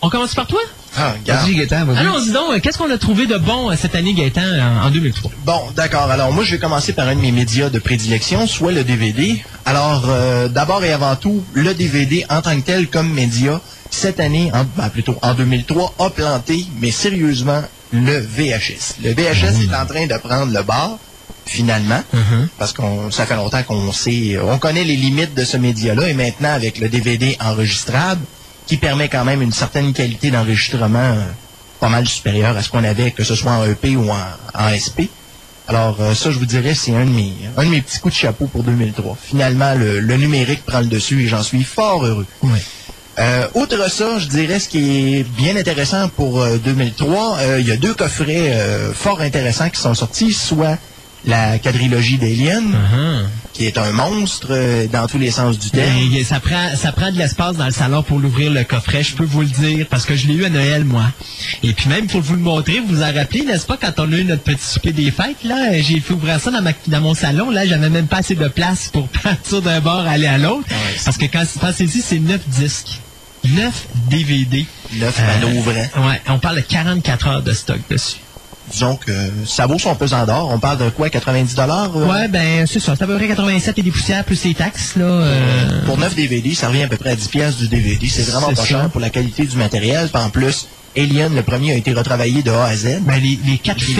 On commence par toi? Ah. Vas-y. Allons-y donc, qu'est-ce qu'on a trouvé de bon euh, cette année, Gaëtan, en, en 2003? Bon, d'accord. Alors, moi, je vais commencer par un de mes médias de prédilection, soit le DVD. Alors, euh, d'abord et avant tout, le DVD en tant que tel comme média, cette année, en, ben, plutôt en 2003, a planté, mais sérieusement, le VHS. Le VHS est en train de prendre le bar, finalement, parce qu'on ça fait longtemps qu'on sait, on connaît les limites de ce média-là, et maintenant, avec le DVD enregistrable, qui permet quand même une certaine qualité d'enregistrement euh, pas mal supérieure à ce qu'on avait, que ce soit en EP ou en, en SP. Alors euh, ça, je vous dirais, c'est un de mes un de mes petits coups de chapeau pour 2003. Finalement, le, le numérique prend le dessus et j'en suis fort heureux. Euh, outre ça, je dirais ce qui est bien intéressant pour euh, 2003, euh, il y a deux coffrets fort intéressants qui sont sortis, soit la quadrilogie d'Alien, qui est un monstre euh, dans tous les sens du terme. Ben, ça prend, ça prend de l'espace dans le salon pour l'ouvrir le coffret, je peux vous le dire, parce que je l'ai eu à Noël, moi. Et puis même pour vous le montrer, vous vous en rappelez, n'est-ce pas, quand on a eu notre petit souper des fêtes, là, j'ai fait ouvrir ça dans, ma, dans mon salon, là, j'avais même pas assez de place pour partir d'un bord aller à l'autre. parce que quand pensez-y, c'est neuf disques. 9 DVD. Neuf Euh, ouvrants. Ouais, on parle de 44 heures de stock dessus. Disons que ça vaut son pesant d'or. On parle de quoi, 90 dollars Ouais, ben c'est ça. C'est à peu près 87 et des poussières plus les taxes, là. euh, Pour 9 DVD, ça revient à peu près à 10 pièces du DVD. C'est vraiment pas ça. cher pour la qualité du matériel. Puis en plus, Alien, le premier, a été retravaillé de A à Z. Ben, les, les quatre films.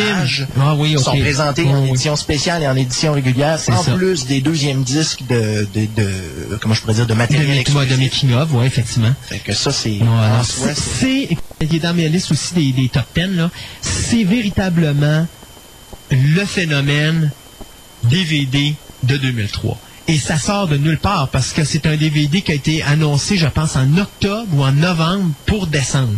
Ah oui, sont présentés en édition spéciale et en édition régulière, en ça. plus des deuxièmes disques de, de, de- comment je pourrais dire, de De, matériel de exclusif. making of, ouais, effectivement. Fait que ça, c'est- c'est- il est dans mes listes aussi des, des top 10, là. C'est véritablement le phénomène DVD de 2003. Et ça sort de nulle part parce que c'est un DVD qui a été annoncé, je pense, en octobre ou en novembre pour décembre.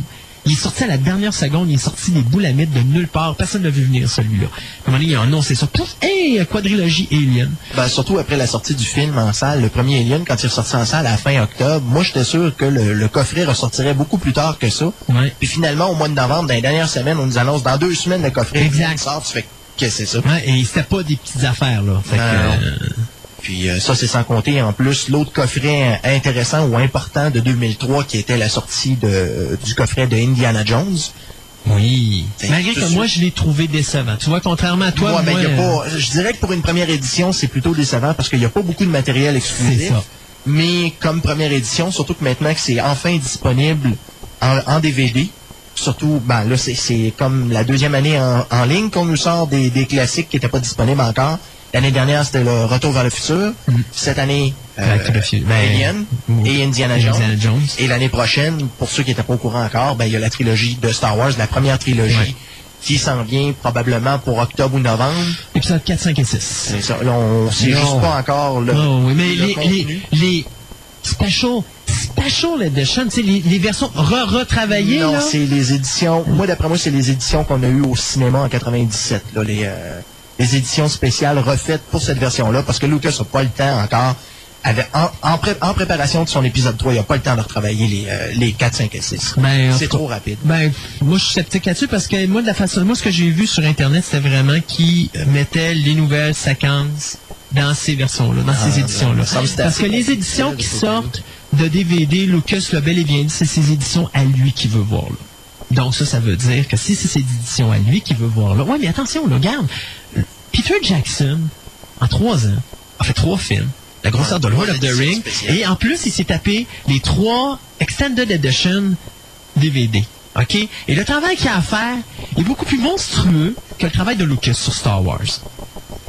Il est sorti à la dernière seconde, il est sorti des boulamites de nulle part. Personne n'a vu venir celui-là. À un moment donné, il a annoncé ça. Pouf! Hey, quadrilogie Alien. Ben, surtout après la sortie du film en salle, le premier Alien, quand il est ressorti en salle à la fin octobre, moi j'étais sûr que le, le coffret ressortirait beaucoup plus tard que ça. Ouais. Puis finalement, au mois de novembre, dans les dernières semaines, on nous annonce dans deux semaines le coffret Exact. sort. Tu fais, que c'est ça? Ouais, et c'était pas des petites affaires, là. Fait que, euh, Puis euh, ça, c'est sans compter en plus l'autre coffret euh, intéressant ou important de 2003 qui était la sortie de, du coffret de Indiana Jones. Oui. Malgré que moi, je l'ai trouvé décevant. Tu vois, contrairement à toi, ben, y a euh, pas, je dirais que pour une première édition, c'est plutôt décevant parce qu'il n'y a pas beaucoup de matériel exclusif. C'est ça. Mais comme première édition, surtout que maintenant que c'est enfin disponible en, en DVD, surtout, ben là, c'est- c'est comme la deuxième année en, en ligne qu'on nous sort des, des classiques qui n'étaient pas disponibles encore. L'année dernière, c'était le Retour vers le futur. Cette année, euh, Future. Ben, Alien et Indiana Jones. Indiana Jones. Et l'année prochaine, pour ceux qui n'étaient pas au courant encore, ben, il y a la trilogie de Star Wars, la première trilogie, Ouais. qui s'en vient probablement pour octobre ou novembre. Épisode 4, 5 et 6. C'est ça. Là, on sait Non. juste pas encore le, Oh, oui, mais le les, contenu. les, les special, Special Edition, tu sais, les, les versions re- retravaillées, Non, c'est les éditions. Moi, d'après moi, c'est les éditions qu'on a eues au cinéma en 97. Là, les, euh, les éditions spéciales refaites pour cette version-là, parce que Lucas n'a pas le temps encore. Avec, en, en, pré- en préparation de son épisode 3, il n'a pas le temps de retravailler les, euh, les 4, 5 et 6. Ben, en c'est trop rapide. Ben, moi, je suis sceptique là-dessus parce que moi, de la façon, moi, ce que j'ai vu sur Internet, c'était vraiment qu'ils mettaient les nouvelles séquences dans ces versions-là, dans Ah, ces éditions-là. me semble Parce que les éditions qui sortent de DVD, Lucas l'a bel et bien c'est ces éditions à lui qu'il veut voir, là. Donc, ça, ça veut dire que si c'est ces éditions à lui qu'il veut voir, là. Ouais, mais attention, là, regarde. Peter Jackson, en trois ans, a fait trois films. La grosseur de Lord of the Ring. Et en plus, il s'est tapé les trois Extended Edition DVD. OK? Et le travail qu'il a à faire est beaucoup plus monstrueux que le travail de Lucas sur Star Wars.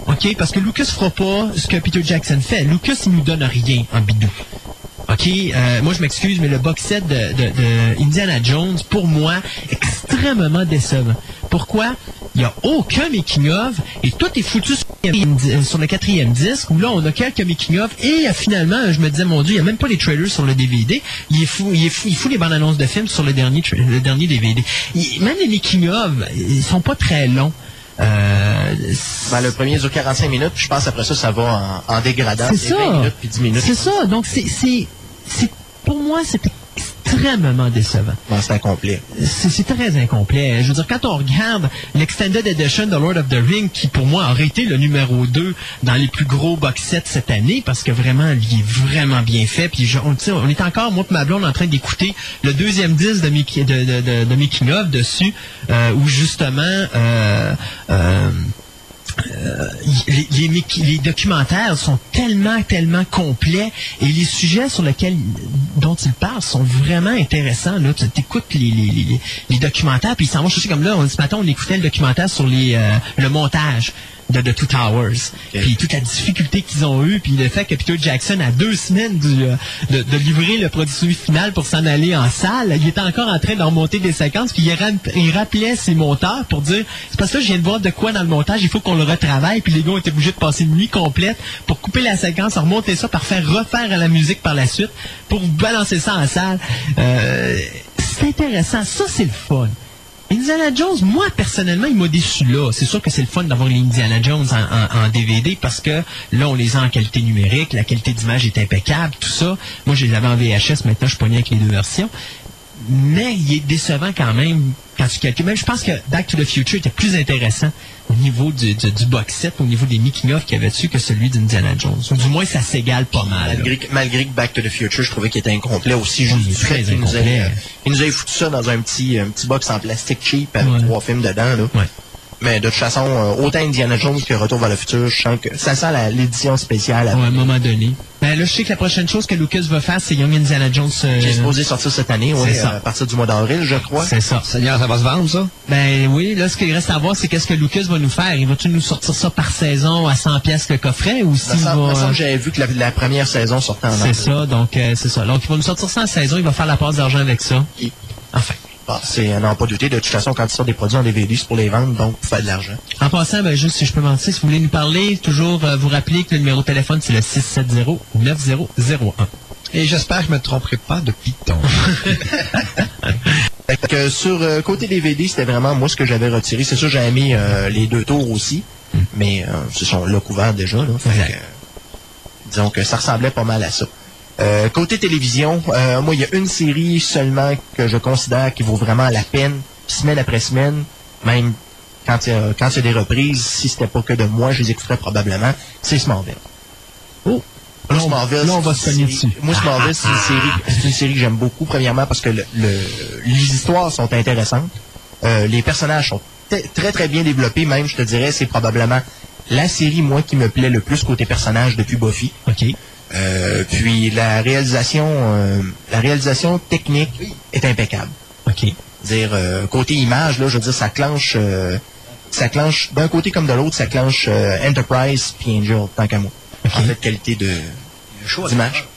OK? Parce que Lucas fera pas ce que Peter Jackson fait. Lucas, il nous donne rien en bidou. OK? Euh, moi, je m'excuse, mais le box set de, de- de Indiana Jones, pour moi, extrêmement décevant. Pourquoi? Il n'y a aucun making-of et tout est foutu sur, euh, sur le quatrième disque où là, on a quelques making-of et euh, finalement, je me disais, mon Dieu, il n'y a même pas les trailers sur le DVD. Il est fou, il est fou, il fout les bandes annonces de films sur le dernier, le dernier DVD. Il- même les making-of, ils sont pas très longs. Euh, Ben, le premier dure 45 minutes, puis je pense après ça, ça va en, en dégradant. C'est ça. 20 minutes puis 10 minutes. C'est ça. Donc, c'est, c'est, pour moi, c'est extrêmement décevant. Bon, c'est incomplet. C'est, très incomplet. Je veux dire, quand on regarde l'Extended Edition de Lord of the Ring, qui pour moi aurait été le numéro 2 dans les plus gros box sets cette année, parce que vraiment, il est vraiment bien fait. Puis je- on, on est encore, moi et ma blonde, en train d'écouter le deuxième disque de, Mickey- de, de, de, de Making of dessus, euh, où justement... Euh, euh, euh, les, les, les documentaires sont tellement, tellement complets et les sujets sur lesquels dont ils parlent sont vraiment intéressants. Là, tu écoutes les, les, les, les documentaires, puis ils s'en vont chercher comme là, on, ce matin, on écoutait le documentaire sur les, euh, le montage de The Two Towers. Puis toute la difficulté qu'ils ont eue, puis le fait que Peter Jackson, a deux semaines du, euh, de, de livrer le produit final pour s'en aller en salle, il était encore en train d'en monter des séquences, puis il rappelait ses monteurs pour dire, c'est parce que là, je viens de voir de quoi dans le montage, il faut qu'on le retravaille, puis les gars ont été obligés de passer une nuit complète pour couper la séquence, remonter ça, par faire refaire à la musique par la suite, pour balancer ça en salle. Euh, c'est intéressant, ça c'est le fun. Indiana Jones, moi personnellement, il m'a déçu là. C'est sûr que c'est le fun d'avoir les Indiana Jones en, DVD parce que là, on les a en qualité numérique, la qualité d'image est impeccable, tout ça. Moi, je les avais en VHS, maintenant je pogné avec les deux versions. Mais il est décevant quand même quand tu calcules. Même je pense que Back to the Future était plus intéressant au niveau du, du, du box set, au niveau des making-of qu'il y avait dessus que celui d'Indiana Jones. Du moins, ça s'égale pas mal. Malgré que, malgré que Back to the Future, je trouvais qu'il était incomplet aussi. Juste il très nous, incomplet. ait- il nous foutu ça dans un petit, un petit box en plastique cheap avec trois films dedans. Là. Mais de toute façon, euh, autant Indiana Jones que Retour vers le futur, je sens que ça sent la- l'édition spéciale. à un moment donné. Ben là, je sais que la prochaine chose que Lucas va faire, c'est Young Indiana Jones. euh, Qui est supposé sortir cette année, ça. à partir du mois d'avril, je crois. C'est ça. Seigneur, ça va se vendre, ça? Ben oui, là, ce qu'il reste à voir, c'est qu'est-ce que Lucas va nous faire. Il va-tu nous sortir ça par saison à 100 pièces le coffret ou me va... j'avais vu que la, la première saison sortait en C'est ça, donc euh, c'est ça. Donc il va nous sortir ça en saison, il va faire la passe d'argent avec ça. Enfin. Bon, c'est à n'en pas douter. De toute façon, quand il sort des produits en DVD, c'est pour les vendre, donc pour faire de l'argent. En passant, ben, juste si je peux mentir, si vous voulez nous parler, toujours euh, vous rappeler que le numéro de téléphone, c'est le 670-9001. Et j'espère que je me tromperai pas de Python. Fait que sur euh, côté DVD, c'était vraiment moi ce que j'avais retiré. C'est sûr, j'avais mis euh, les deux tours aussi, mais euh, ce sont là couverts déjà. Là, Fait que, euh, disons que ça ressemblait pas mal à ça. Euh, côté télévision, euh, moi, il y a une série seulement que je considère qui vaut vraiment la peine, semaine après semaine, même quand il y a, quand il y a des reprises, si c'était pas que de moi, je les écouterais probablement, c'est Smallville. Oh! Moi, Smallville, là, on va c'est se une cogner série- dessus. Moi, Smallville, c'est une série, c'est une série que j'aime beaucoup, premièrement parce que le, le- les histoires sont intéressantes. Euh, les personnages sont très, très bien développés, même, je te dirais, c'est probablement la série, moi, qui me plaît le plus côté personnage depuis Buffy. OK. Euh, puis la réalisation, euh, la réalisation technique est impeccable. Ok. Dire euh, côté image là, je veux dire ça clenche, ça clenche d'un côté comme de l'autre, ça clenche Enterprise puis Angel tant qu'à moi. Okay. En fait, qualité de d'image.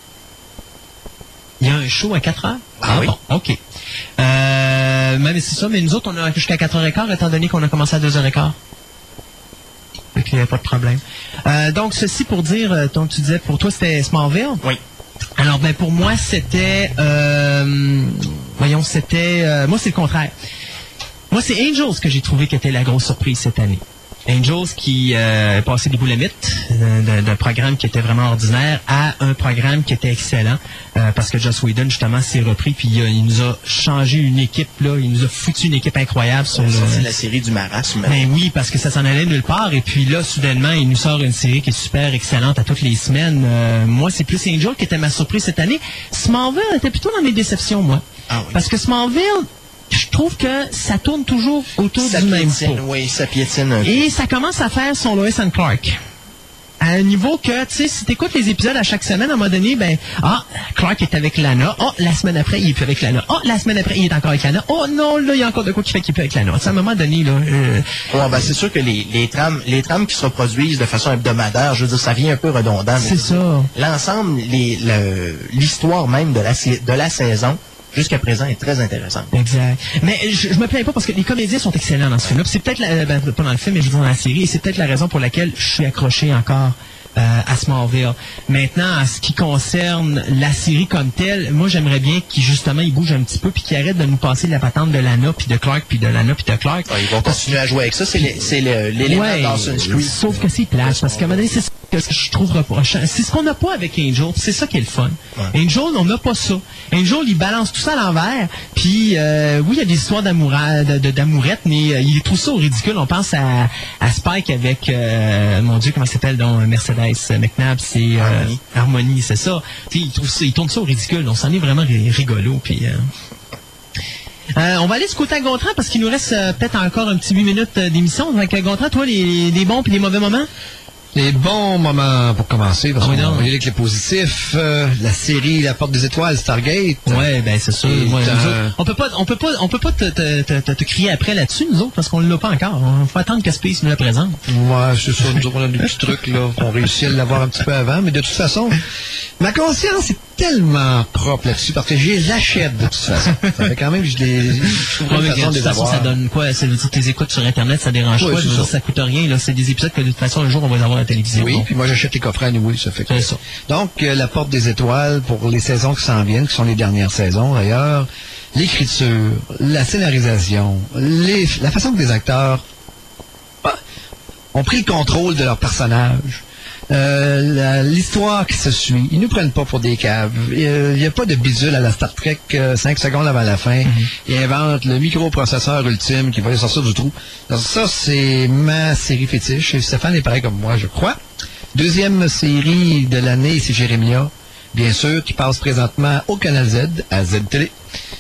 Il y a un show à 4 heures? Ah, oui. Bon, ok. mais c'est ça. Mais nous autres, on a jusqu'à 4 heures et quart, étant donné qu'on a commencé à 2 heures et quart. Euh, donc, ceci pour dire, euh, donc, tu disais, pour toi, c'était Smallville? Oui. Alors, ben, pour moi, c'était... Euh, voyons, c'était... Moi, c'est le contraire. Moi, c'est Angels que j'ai trouvé qui était la grosse surprise cette année. Angels qui euh, est passé des boulamites euh, d'un d'un programme qui était vraiment ordinaire à un programme qui était excellent euh, parce que Joss Whedon justement s'est repris puis il, nous a changé une équipe là, il nous a foutu une équipe incroyable sur le C'est la série du marasme. ben oui, parce que ça s'en allait nulle part. Et puis là, soudainement, il nous sort une série qui est super excellente à toutes les semaines. Euh, moi, c'est plus Angel qui était ma surprise cette année. Smallville était plutôt dans mes déceptions, moi. Ah Parce que Smallville, je trouve que ça tourne toujours autour Ça du même pot. oui, ça piétine un peu. Et ça commence à faire son Lois and Clark. À un niveau que, tu sais, si t'écoutes les épisodes à chaque semaine, à un moment donné, ben, ah, Clark est avec Lana. Oh, la semaine après, il est plus avec Lana. Oh, la semaine après, il est encore avec Lana. Oh non, là, il y a encore de quoi qui fait qu'il est plus avec Lana. Tu sais, à un moment donné, là, euh, Ouais, ben, c'est sûr que les, les trames, les trames qui se reproduisent de façon hebdomadaire, je veux dire, ça vient un peu redondant. C'est ça. L'ensemble, le- l'histoire même de la, de la saison, jusqu'à présent, est très intéressante. Exact. Mais je, je me plains pas parce que les comédiens sont excellents dans ce film-là. C'est peut-être la, ben, pas dans le film, mais je dire dans la série, et c'est peut-être la raison pour laquelle je suis accroché encore. euh, à Smallville. Maintenant, en ce qui concerne la série comme telle, moi j'aimerais bien qu'il justement il bouge un petit peu puis qu'il arrête de nous passer de la patente de Lana puis de Clark puis de Lana puis de Clark. Ouais, ils vont continuer à jouer avec ça. C'est l'élément Ouais, Creek. Sauf que c'est place, parce qu'à un moment donné, c'est ce que je trouve reprochant. C'est ce qu'on n'a pas avec Angel, c'est ça qui est le fun. Angel, on n'a pas ça. Angel, il balance tout ça à l'envers, puis euh, oui, il y a des histoires d'amourette, mais euh, il trouve ça au ridicule. On pense à, à Spike avec, euh, mon Dieu, comment s'appelle, donc Mercedes McNabb, c'est euh, Harmony. C'est ça. Il, trouve ça, il tourne ça au ridicule. On s'en est vraiment ri- rigolo, puis... euh, on va aller du côté à Gontran parce qu'il nous reste euh, peut-être encore un petit 8 minutes euh, d'émission. Donc, Gontran, toi, les, les bons et les mauvais moments? Les bons moments pour commencer, parce Ah qu'on non. aller avec les positifs. euh, la série La Porte des Étoiles, Stargate. Ouais, ben c'est sûr. Ouais, autres, on peut pas, on peut pas, on peut pas te, te, te, te- te crier après là-dessus, nous autres, parce qu'on l'a pas encore. On faut attendre que Space nous le présente. Ouais, c'est ça, nous autres, on a des petits trucs, là, qu'on réussit à l'avoir un petit peu avant, mais de toute façon, ma conscience est tellement propre là-dessus, parce que je les achète de toute façon. Ça fait quand même, je les, je Ouais, mais de toute façon, ça donne quoi? Ça veut dire que tes écoutes sur Internet, ça dérange Ouais, pas. Ça. ça coûte rien. Là, c'est des épisodes que de toute façon, un jour, on va les avoir à la télévision. Oui, Donc, puis moi j'achète les coffrets à nouveau, ça fait que... Ça. Donc, euh, la porte des étoiles pour les saisons qui s'en viennent, qui sont les dernières saisons d'ailleurs, l'écriture, la scénarisation, les- la façon que les acteurs ah, ont pris le contrôle de leur personnage. Euh, L'histoire qui se suit, ils nous prennent pas pour des caves. Il n'y a pas de bidule à la Star Trek 5 secondes avant la fin. Ils inventent le microprocesseur ultime qui va les sortir du trou. Donc ça, c'est ma série fétiche. Et Stéphane est pareil comme moi, je crois. Deuxième série de l'année, c'est Jérémia, bien sûr, qui passe présentement au Canal Z, à Z-Télé,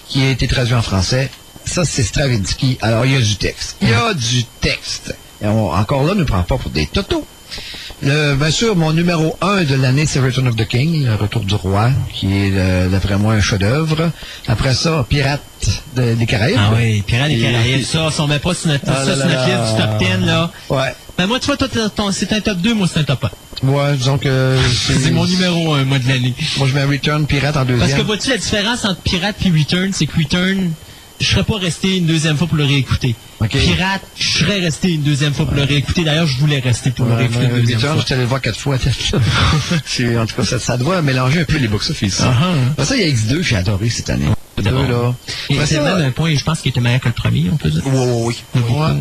qui a été traduit en français. Ça, c'est Stravinsky. Alors, il y a du texte. Il y a du texte. Et on- encore là, ne prend pas pour des totos. Le- bien sûr, mon numéro un de l'année, c'est Return of the King, le retour du roi, qui est, euh, d'après moi, un chef-d'œuvre. Après ça, Pirates de- des Caraïbes. Ah oui, Pirates des Caraïbes, ça, on met pas sur notre, Ah ça là sur là notre liste du top 10, là. Ouais. Ben moi, tu vois, toi, c'est un top 2, moi, c'est un top 1. Ouais, disons que C'est mon numéro 1, moi, de l'année. Moi, je mets Return Pirate en deuxième. Parce que vois-tu, la différence entre Pirate et Return, c'est que Return, je serais pas resté une deuxième fois pour le réécouter. Pirate, je serais resté une deuxième fois pour le réécouter. D'ailleurs, je voulais rester pour le Ouais, réécouter mais une deuxième fois. allé le voir quatre fois. En tout cas, ça, ça doit mélanger un peu les box-office. Ah, ah. Après ça, il y a X2, j'ai adoré cette année. Deux, là. Et c'est même un point, je pense qu'il était meilleur que le premier, on peut dire. Oui, oui, oui. Ouais.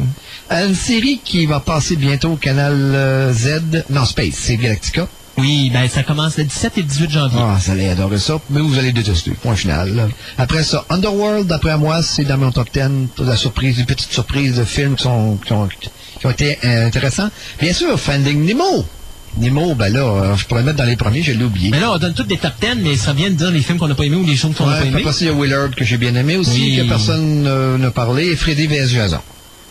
Euh, Une série qui va passer bientôt au canal euh, Z, non Space, c'est Galactica. Oui, ben ça commence le 17 et le 18 janvier. Ah, vous allez adorer ça, mais vous allez détester. Point final. Après ça, Underworld, d'après moi, c'est dans mon top 10, pour la surprise, une petite surprise de films qui, sont, qui, ont, qui ont été euh, intéressants. Bien sûr, Finding Nemo. Nemo, ben là, euh, je pourrais le mettre dans les premiers, je l'ai oublié. Mais là, on donne toutes des top 10, mais ça vient de dire les films qu'on n'a pas aimés ou les choses qu'on n'a Ouais, pas aimés. après il y a Willard que j'ai bien aimé aussi, Oui. que personne euh, n'a parlé, et Freddy vs. Jason.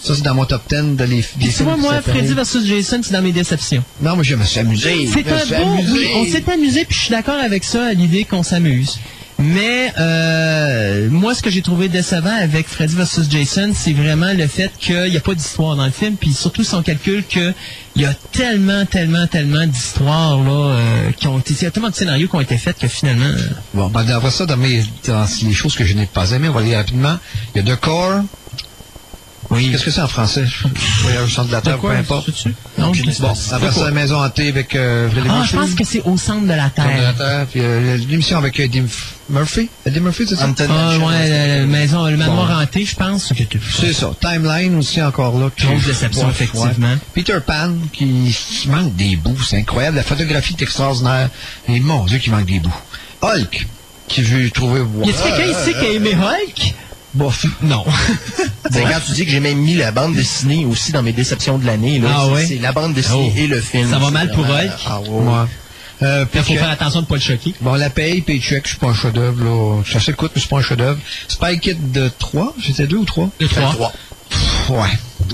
Ça, c'est dans mon top 10 de les, des films vois, moi, Freddy versus Jason, c'est dans mes déceptions. Non, moi, je me suis amusé. C'est un bon, amusé. oui, on s'est amusé, puis je suis d'accord avec ça, à l'idée qu'on s'amuse. Mais euh, moi, ce que j'ai trouvé décevant avec Freddy vs. Jason, c'est vraiment le fait qu'il n'y a pas d'histoire dans le film, puis surtout son calcul qu'il y a tellement, tellement, tellement d'histoires là euh, qui ont été, il y a tellement de scénarios qui ont été faits que finalement, euh, Bon, ben, après ça, dans, mes, dans les choses que je n'ai pas aimées, on va aller rapidement. Il y a The Core, Oui. Qu'est-ce que c'est en français? Voyage au centre de la Terre, peu importe. Non, je Bon, après ça, Maison hantée avec euh, Ah, je pense que c'est au centre de la Centre de la Terre. Terre, puis euh, l'émission avec Eddie Murphy. Eddie Murphy, c'est ça? Ah, ouais, la, la maison, le manoir hanté, je pense. C'est ça. Timeline aussi encore là. Grosse déception, effectivement. ouais. Peter Pan qui qui manque des bouts, c'est incroyable. La photographie est extraordinaire. Et mon Dieu, qui manque des bouts. Hulk, qui veut trouver. Y a-t-il quelqu'un ici qui a aimé Hulk? Bof. Non. Quand tu dis que j'ai même mis la bande dessinée aussi dans mes déceptions de l'année. là. Ah C'est- ouais? C'est la bande dessinée Oh. et le film. Ça va mal pour Hulk? Ah ouais. Ouais. Euh, Il faut faire attention de ne pas le choquer. Bon, la paye, paycheck, je suis pas un chef-d'œuvre, là. Ça s'écoute, mais c'est pas un chef-d'œuvre. Spy Kid de 3, c'était 2 ou 3? Le 3. Trois. Ouais.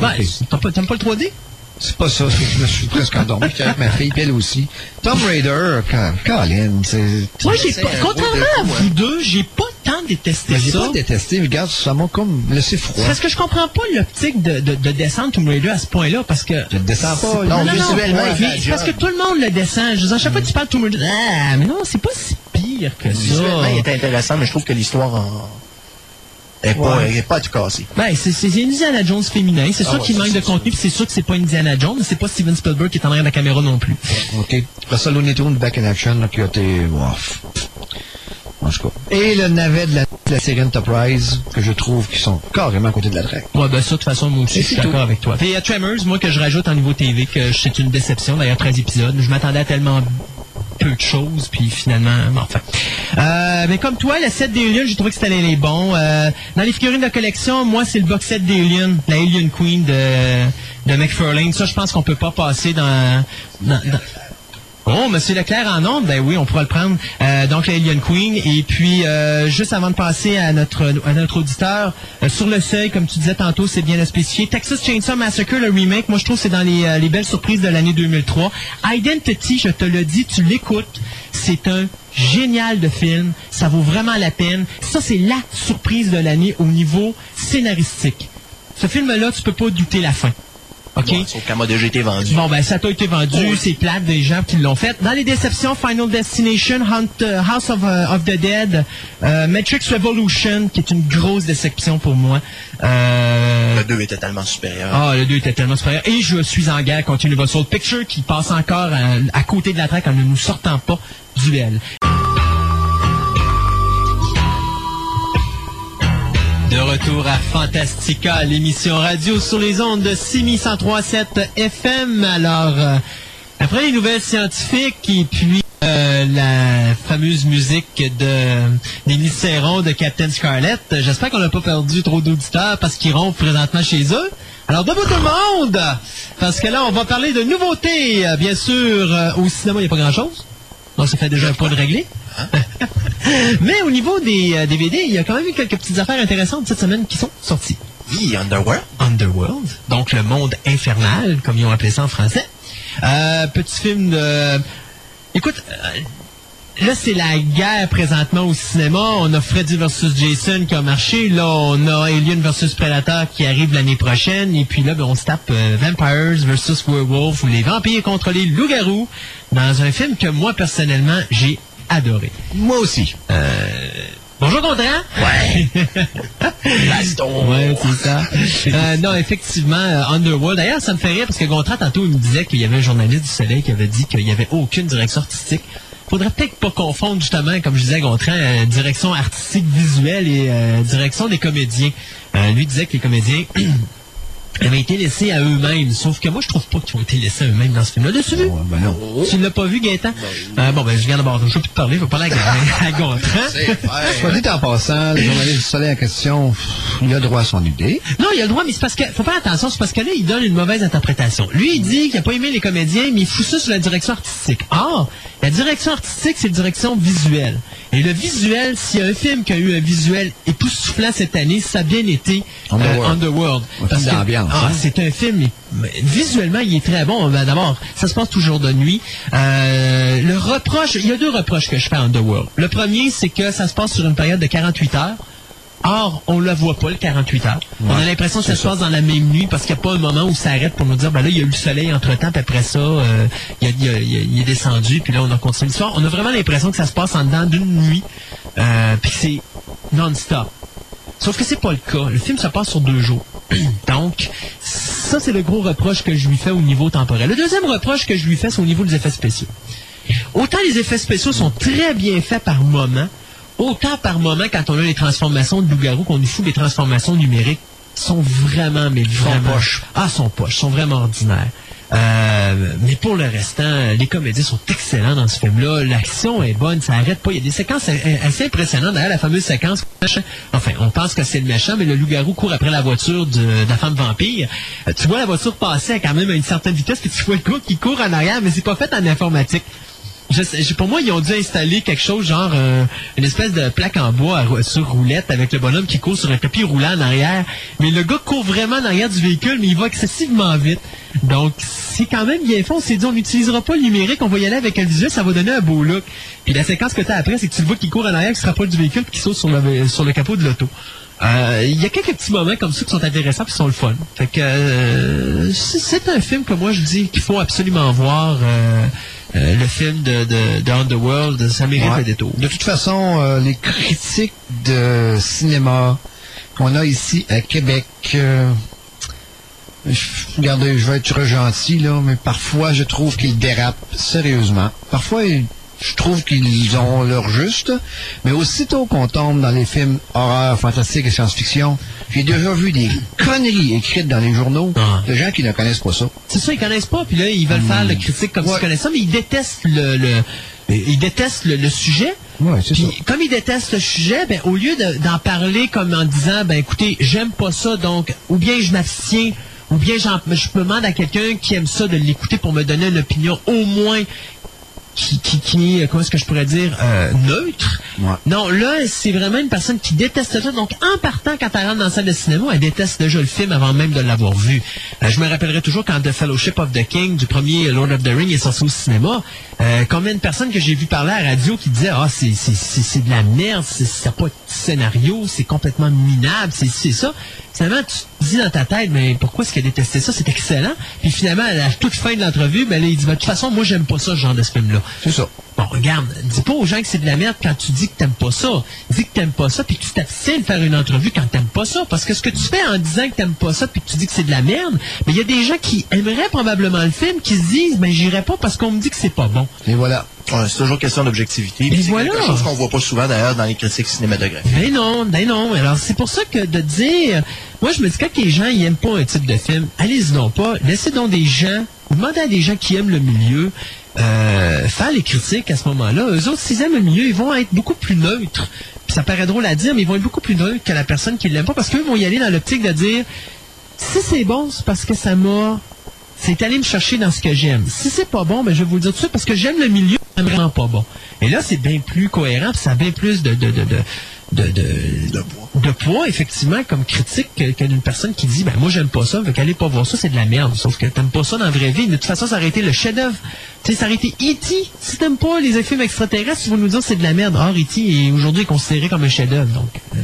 Ouais, Ok. t'aimes pas, t'aimes pas le 3D? C'est pas ça, c'est que je me suis presque endormi. Avec ma fille, elle aussi. Tom Raider, Ca- Colin, c'est... Moi, j'ai pas, un contrairement de à vous deux, j'ai pas tant détesté Mais j'ai ça. pas détesté, regarde, ça m'a comme laissé froid. Parce que je comprends pas l'optique de, de, de descendre Tomb Raider à ce point-là, parce que... Je descends pas. Non, non, non, visuellement, mais parce que tout le monde le descend. Je veux dire, à chaque fois que tu parles de Tomb Raider, ah, mais non, c'est pas si pire que Visuellement, il ça. était intéressant, mais je trouve que l'histoire en... est pas, elle tout casser. Ben, c'est c'est Indiana Jones féminin. C'est Ah sûr ouais, qu'il ça, manque de contenu, puis c'est sûr que c'est pas Indiana Jones, mais c'est pas Steven Spielberg qui est en arrière de la caméra non plus. OK. Après ça, Looney Tunes Back in Action, là, qui a été... Ouf. En tout cas. Et le navet de la, la série Enterprise, que je trouve qui sont carrément à côté de la traque. Ouais, ben ça, de toute façon, moi aussi, je suis d'accord avec toi. Puis il y a Tremors, moi, que je rajoute en niveau TV, que c'est une déception. D'ailleurs, 13 épisodes. Je m'attendais à tellement peu de choses, puis finalement, enfin. Euh, mais comme toi, le set d'Alien, j'ai trouvé que c'était les, les bons. Euh, dans les figurines de collection, moi, c'est le box set d'Alien, la Alien Queen de, de McFarlane. Ça, je pense qu'on peut pas passer dans... dans- dans- Oh, Monsieur Leclerc en onde, ben oui, on pourra le prendre. Euh, donc, Alien Queen. Et puis, euh, juste avant de passer à notre auditeur, euh, sur le seuil, comme tu disais tantôt, c'est bien spécifié. Texas Chainsaw Massacre, le remake, moi je trouve c'est dans les, les belles surprises de l'année 2003. Identity, je te le dis, tu l'écoutes, c'est un génial de film. Ça vaut vraiment la peine. Ça, c'est la surprise de l'année au niveau scénaristique. Ce film-là, tu peux pas douter la fin. OK? Ouais, sauf qu'elle m'a déjà été vendue. Bon, ben, ça t'a été vendu, c'est plate des gens qui l'ont fait. Dans les déceptions, Final Destination, Hunt, euh, House of, euh, of the Dead, euh, Matrix Revolution, qui est une grosse déception pour moi. Euh, Le 2 était tellement supérieur. ah, le 2 était tellement supérieur. Et je suis en guerre contre Universal Pictures, qui passe encore à, à côté de la traque en ne nous sortant pas du De retour à Fantastica, l'émission radio sur les ondes de 6137 FM. Alors, euh, après les nouvelles scientifiques et puis euh, la fameuse musique de des Serron de Captain Scarlett, j'espère qu'on n'a pas perdu trop d'auditeurs parce qu'ils ronflent présentement chez eux. Alors, debout tout le monde! Parce que là, on va parler de nouveautés. Euh, Bien sûr, au cinéma, il n'y a pas grand-chose. Donc, ça fait déjà un point de réglé. Mais au niveau des euh, DVD, il y a quand même eu quelques petites affaires intéressantes cette semaine qui sont sorties. Oui, Underworld. Underworld, donc le monde infernal, comme ils ont appelé ça en français. Euh, petit film de... Écoute, euh, là c'est la guerre présentement au cinéma. On a Freddy versus Jason qui a marché. Là, on a Alien versus Predator qui arrive l'année prochaine. Et puis là, ben, on se tape euh, Vampires versus Werewolf ou les vampires contre les loups-garous dans un film que moi, personnellement, j'ai adoré. Moi aussi. Euh, bonjour Gondran. Ouais. Baston. Ouais, c'est ça. Euh, non, effectivement, euh, Underworld. D'ailleurs, ça me fait rire parce que Gontran, tantôt, il me disait qu'il y avait un journaliste du Soleil qui avait dit qu'il n'y avait aucune direction artistique. Faudrait peut-être pas confondre, justement, comme je disais à Gontran, euh, direction artistique visuelle et direction des comédiens. Lui disait que les comédiens avaient été laissés à eux-mêmes. Sauf que moi, je trouve pas qu'ils ont été laissés à eux-mêmes dans ce film-là. L'as-tu vu? ben non. Tu ne l'as pas vu, Gaëtan? Euh, bon, ben, je viens d'abord. Je ne plus te parler. Je vais parler à, à Gontran. Soit dit en passant, le journaliste du Soleil en question, il a droit à son idée. Non, il a le droit, mais c'est parce que faut faire attention, c'est parce que là, il donne une mauvaise interprétation. Lui, il dit qu'il a pas aimé les comédiens, mais il fout ça sur la direction artistique. Or, la direction artistique, c'est la direction visuelle. Et le visuel, s'il y a un film qui a eu un visuel époustouflant cette année, ça a bien été euh, Underworld. Underworld. Un Parce film que- ah, hein? c'est un film, mais visuellement, il est très bon. Ben, D'abord, ça se passe toujours de nuit. Euh, le reproche, il y a deux reproches que je fais à Underworld. Le premier, c'est que ça se passe sur une période de 48 heures. Or, on ne la voit pas, le 48 heures. on a l'impression que ça se passe dans la même nuit parce qu'il n'y a pas un moment où ça arrête pour nous dire, ben là, il y a eu le soleil entre-temps, puis après ça, euh, il, y a- il y a- il y a- il est descendu, puis là, on a continué l'histoire. On a vraiment l'impression que ça se passe en dedans d'une nuit, euh, puis que c'est non-stop. Sauf que c'est pas le cas. Le film se passe sur deux jours. Donc, ça, c'est le gros reproche que je lui fais au niveau temporel. Le deuxième reproche que je lui fais, c'est au niveau des effets spéciaux. Autant les effets spéciaux sont très bien faits par moment, autant par moment, quand on a les transformations de loup-garou, qu'on nous fout des transformations numériques, sont vraiment, mais vraiment... poche. Ah, sont poches, sont vraiment ordinaires. Euh, mais pour le restant, les comédies sont excellents dans ce film-là. L'action est bonne, ça arrête pas. Il y a des séquences assez impressionnantes. D'ailleurs, la fameuse séquence, enfin, on pense que c'est le méchant, mais le loup-garou court après la voiture de, de la femme vampire. Euh, tu vois la voiture passer à quand même à une certaine vitesse, puis tu vois le gars qui court en arrière, mais c'est pas fait en informatique. Pour moi, ils ont dû installer quelque chose genre euh, une espèce de plaque en bois sur roulette avec le bonhomme qui court sur un tapis roulant en arrière. Mais le gars court vraiment en arrière du véhicule, mais il va excessivement vite. Donc, c'est quand même bien fait. On s'est dit, on n'utilisera pas le numérique, on va y aller avec un visuel, ça va donner un beau look. Puis la séquence que tu as après, c'est que tu le vois qui court en arrière, qui se rapproche du véhicule, puis qui saute sur le, capot de l'auto. Euh, Il y a quelques petits moments comme ça qui sont intéressants qui sont le fun. Fait que euh, c'est un film que moi je dis qu'il faut absolument voir. Euh, le film de, de, de Underworld, ça mérite Ouais. détour. De toute façon, euh, les critiques de cinéma qu'on a ici à Québec, euh, je- regardez, je vais être gentil, là, mais parfois je trouve qu'ils dérapent sérieusement. Parfois, je trouve qu'ils ont leur juste, mais aussitôt qu'on tombe dans les films horreur, fantastique et science-fiction, j'ai déjà vu des conneries écrites dans les journaux Ah. de gens qui ne connaissent pas ça. C'est ça, ils connaissent pas, puis là, ils veulent faire le critique comme s'ils connaissent ça, mais ils détestent le, le- ils détestent le, le sujet. Ouais, c'est Puis, ça. comme ils détestent le sujet, ben, au lieu de- d'en parler comme en disant, ben, écoutez, j'aime pas ça, donc, ou bien je m'abstiens, ou bien j'en- je me demande à quelqu'un qui aime ça de l'écouter pour me donner une opinion au moins qui, qui, qui est, comment est-ce que je pourrais dire, euh, neutre. Ouais. Non, là, c'est vraiment une personne qui déteste ça. Donc, en partant, quand elle rentre dans la salle de cinéma, elle déteste déjà le film avant même de l'avoir vu. Euh, je me rappellerai toujours quand The Fellowship of the King, du premier Lord of the Ring, est sorti au cinéma, euh, combien de personnes que j'ai vu parler à la radio qui disaient, ah, c'est, c'est, c'est, c'est de la merde, c'est, ça pas de scénario, c'est complètement minable, c'est, c'est ça. Finalement, tu dis dans ta tête, mais pourquoi est-ce qu'elle détestait ça? C'est excellent. Puis finalement, à la toute fin de l'entrevue, ben là, il dit, Ben, de toute façon, moi, j'aime pas ça, ce genre de ce film-là. C'est ça. Bon, regarde, dis pas aux gens que c'est de la merde quand tu dis que t'aimes pas ça. Dis que t'aimes pas ça, puis que tu t'abstiens de faire une entrevue quand t'aimes pas ça. Parce que ce que tu fais en disant que t'aimes pas ça, puis que tu dis que c'est de la merde, mais il y a des gens qui aimeraient probablement le film, qui se disent, ben j'irai pas parce qu'on me dit que c'est pas bon. Et voilà. Ouais, c'est toujours question d'objectivité. C'est voilà. quelque chose qu'on voit pas souvent d'ailleurs dans les critiques cinématographiques. Ben non, ben non. Alors c'est pour ça que de dire, moi je me dis quand les gens ils aiment pas un type de film, allez-y donc pas, laissez donc des gens, demandez à des gens qui aiment le milieu, euh, faire les critiques à ce moment-là. Eux autres, s'ils aiment le milieu, ils vont être beaucoup plus neutres. Ça paraît drôle à dire, mais ils vont être beaucoup plus neutres que la personne qui l'aime pas, parce qu'eux vont y aller dans l'optique de dire, si c'est bon, c'est parce que ça m'a c'est aller me chercher dans ce que j'aime. Si c'est pas bon, ben je vais vous le dire tout de suite parce que j'aime le milieu, c'est vraiment pas bon. Et là, c'est bien plus cohérent, puis ça a bien plus de de de de, de, de poids, effectivement, comme critique que, que d'une personne qui dit ben moi j'aime pas ça, fait qu'allez pas voir ça, c'est de la merde. Sauf que t'aimes pas ça dans la vraie vie. De toute façon, ça aurait été le chef-d'œuvre. Tu sais, ça aurait été E.T. Si t'aimes pas les films extraterrestres, ils vont nous dire c'est de la merde. Or, E.T. est aujourd'hui considéré comme un chef-d'œuvre. Donc, euh,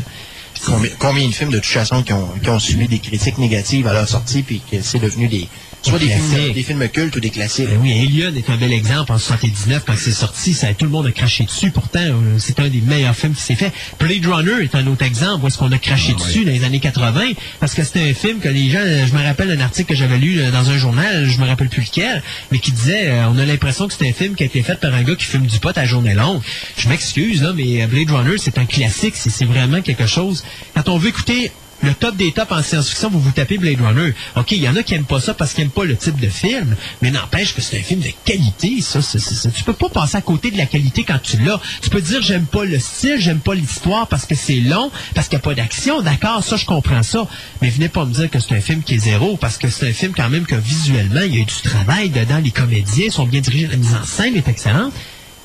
Combien, combien de films de toute façon qui ont, qui ont subi des critiques négatives à leur sortie puis que c'est devenu des soit des films, des films cultes ou des classiques. Ben oui, Alien est un bel exemple. En 79, quand c'est sorti, ça, tout le monde a craché dessus. Pourtant, euh, c'est un des meilleurs films qui s'est fait. Blade Runner est un autre exemple où est-ce qu'on a craché dessus dans les années 80 parce que c'était un film que les gens, euh, je me rappelle un article que j'avais lu euh, dans un journal, je me rappelle plus lequel, mais qui disait, euh, on a l'impression que c'est un film qui a été fait par un gars qui fume du pot à journée longue. Je m'excuse, là, mais Blade Runner, c'est un classique. C'est vraiment quelque chose. Quand on veut écouter le top des tops en science-fiction, vous vous tapez Blade Runner. OK, il y en a qui aiment pas ça parce qu'ils aiment pas le type de film, mais n'empêche que c'est un film de qualité, ça. c'est- c'est- tu peux pas passer à côté de la qualité quand tu l'as. Tu peux dire j'aime pas le style, j'aime pas l'histoire parce que c'est long, parce qu'il n'y a pas d'action. D'accord, ça, je comprends ça. Mais venez pas me dire que c'est un film qui est zéro, parce que c'est un film quand même que visuellement, il y a eu du travail dedans. Les comédiens sont bien dirigés, la mise en scène est excellente.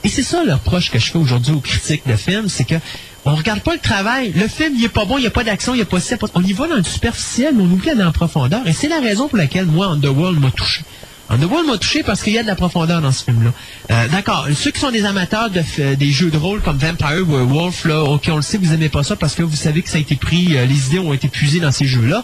Et c'est ça le reproche que je fais aujourd'hui aux critiques de films, c'est que on regarde pas le travail. Le film, il est pas bon, il n'y a pas d'action, il n'y a pas ça. On y va dans le superficiel, mais on oublie d'aller en profondeur. Et c'est la raison pour laquelle, moi, Underworld m'a touché. Underworld m'a touché parce qu'il y a de la profondeur dans ce film-là. Euh, D'accord, ceux qui sont des amateurs de, f- des jeux de rôle comme Vampire Werewolf, là, ok, on le sait, vous aimez pas ça parce que vous savez que ça a été pris, euh, les idées ont été puisées dans ces jeux-là.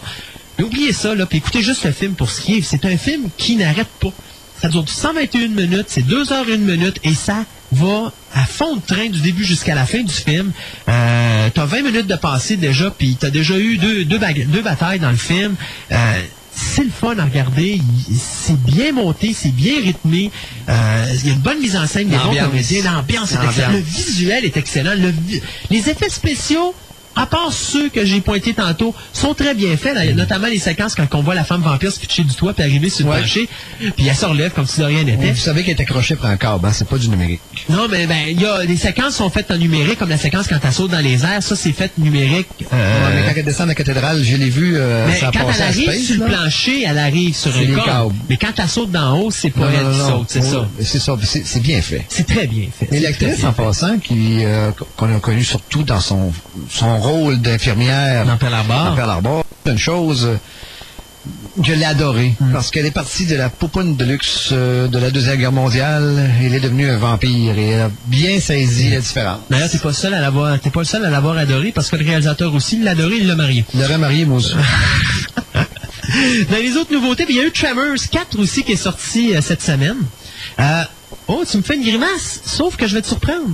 Mais oubliez ça, là, puis écoutez juste le film pour ce qui est. C'est un film qui n'arrête pas. Ça dure 121 minutes, c'est 2 heures 1 minute et ça va à fond de train du début jusqu'à la fin du film. Euh, t'as 20 minutes de passé déjà, puis t'as déjà eu deux, deux, batailles dans le film. Euh, c'est le fun à regarder. C'est bien monté, c'est bien rythmé. Euh, Il y a une bonne mise en scène, des bons L'ambiance. comédiens. L'ambiance est excellente. Le visuel est excellent. Le les effets spéciaux, à part ceux que j'ai pointés tantôt, sont très bien faits. Là, notamment les séquences quand on voit la femme vampire se pitcher du toit puis arriver sur le Ouais. plancher, puis elle se relève comme si de rien n'était. Vous savez qu'elle est accrochée pour un câble, hein, c'est pas du numérique. Non, mais ben, il y a des séquences sont faites en numérique, comme la séquence quand elle saute dans les airs. Ça, c'est fait numérique. euh, Ouais, mais quand elle descend de la cathédrale, je l'ai vu, euh, mais ça quand elle arrive Space, sur le plancher, elle arrive sur un câble. Mais quand elle saute d'en haut, c'est pas Non, elle non, qui non, saute, c'est ça. C'est ça, c'est c'est bien fait. C'est très bien fait. Mais l'actrice, en passant, qui euh, qu'on a connu surtout dans son, son rôle d'infirmière Dans Pearl Harbor. Harbor, c'est une chose euh, que je l'ai adorée. Mm. Parce qu'elle est partie de la poupoune de luxe euh, de la Deuxième Guerre mondiale. Elle est devenue un vampire et elle a bien saisi la différence. D'ailleurs, t'es pas seul à l'avoir, t'es pas le seul à l'avoir adoré parce que le réalisateur aussi l'a adoré, il l'a marié. Il l'aurait marié, moi aussi. Dans les autres nouveautés, il y a eu Tremors 4 aussi qui est sorti euh, cette semaine. Euh, oh, tu me fais une grimace, sauf que je vais te surprendre.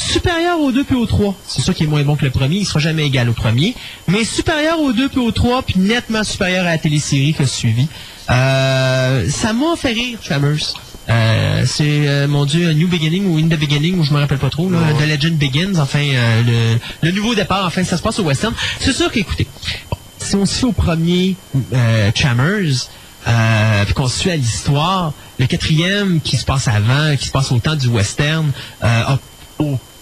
Supérieur au 2 puis au 3. C'est sûr qu'il est moins bon que le premier, il sera jamais égal au premier. Mais supérieur au 2 puis au 3, puis nettement supérieur à la télésérie que suivi. Euh, ça m'a fait rire, Tremors. Euh, c'est, euh, mon Dieu, A New Beginning ou In the Beginning, ou je me rappelle pas trop, là, The Legend Begins, enfin, le, le nouveau départ, enfin, ça se passe au western. C'est sûr qu'écoutez, bon, si on se fait au premier euh, puis qu'on se suit à l'histoire, le quatrième qui se passe avant, qui se passe au temps du western, euh, a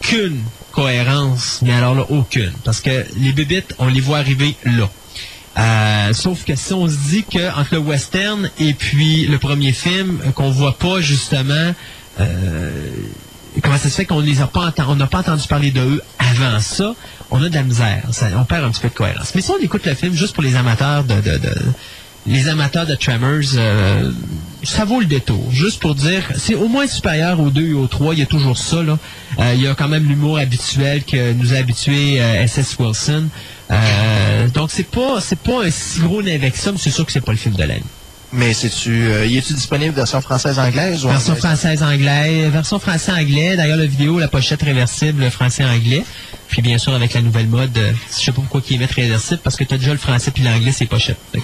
aucune cohérence, mais alors là, aucune. Parce que les bébites, on les voit arriver là. Euh, sauf que si on se dit que entre le western et puis le premier film, euh, qu'on voit pas justement euh, comment ça se fait qu'on les a pas on n'a pas entendu parler de eux avant ça, on a de la misère. On perd un petit peu de cohérence. Mais si on écoute le film juste pour les amateurs de- de- les amateurs de Tremors, euh, ça vaut le détour. Juste pour dire, c'est au moins supérieur aux 2 et aux 3, il y a toujours ça. Là. Euh, il y a quand même l'humour habituel que nous a habitué euh, S.S. Wilson. Euh, donc c'est pas c'est pas un si gros navet avec ça, mais c'est sûr que c'est pas le film de l'année. Mais c'est-tu, euh, y est-tu disponible version française-anglaise ou Version anglaise? française-anglais, version français-anglais. D'ailleurs, la vidéo, la pochette réversible français-anglais. Puis bien sûr, avec la nouvelle mode, euh, je sais pas pourquoi ils mettent réversible, parce que tu as déjà le français puis l'anglais, c'est pochette.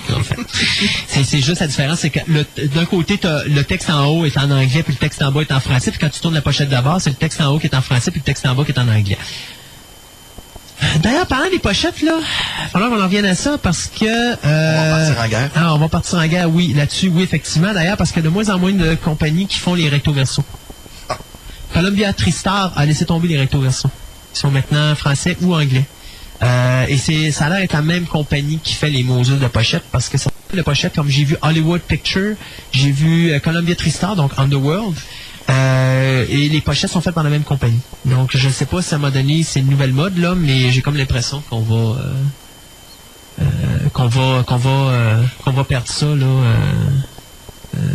C'est, juste la différence, c'est que le- d'un côté, t'as le texte en haut est en anglais, puis le texte en bas est en français. Puis quand tu tournes la pochette d'abord, c'est le texte en haut qui est en français, puis le texte en bas qui est en anglais. D'ailleurs, parlant des pochettes, là, falloir qu'on en revienne à ça parce que... euh, On va partir en guerre. ah, on va partir en guerre, oui, là-dessus, oui, effectivement. D'ailleurs, parce qu'il y a de moins en moins de compagnies qui font les recto verso. Columbia Tristar a laissé tomber les recto verso. Ils sont maintenant français ou anglais. Euh, et c'est, ça a l'air d'être la même compagnie qui fait les modules de pochette parce que ça de pochette, comme j'ai vu Hollywood Picture, j'ai vu euh, Columbia Tristar, donc Underworld, euh, et les pochettes sont faites par la même compagnie. Donc je ne sais pas si ça m'a donné ces nouvelles modes là, mais j'ai comme l'impression qu'on va euh, euh, qu'on va euh, qu'on va perdre ça là.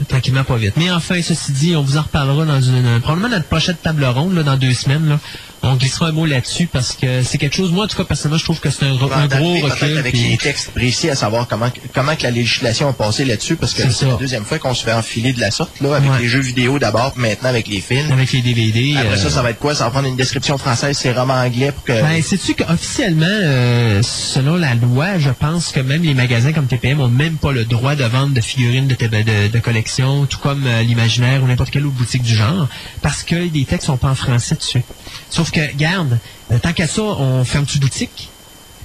tranquillement pas vite. Mais enfin, ceci dit, on vous en reparlera dans une probablement notre prochaine table ronde là, dans deux semaines. Là. On glissera un mot là-dessus parce que c'est quelque chose. Moi, en tout cas, personnellement, je trouve que c'est un, gros recul. avec puis- les textes précis à savoir comment, comment que la législation a passé là-dessus, parce que C'est la deuxième fois qu'on se fait enfiler de la sorte, là, avec Ouais. les jeux vidéo d'abord, puis maintenant avec les films. Avec les DVD. Après euh, ça, ça va être quoi? Ça va prendre une description française, c'est roman anglais pour que... Ben, sais-tu qu'officiellement, euh, selon la loi, je pense que même les magasins comme TPM ont même pas le droit de vendre de figurines de, TB de, de collection, tout comme euh, l'imaginaire ou n'importe quelle autre boutique du genre, parce que les textes sont pas en français dessus. Sauf que, garde, euh, tant qu'à ça, on ferme toute boutique.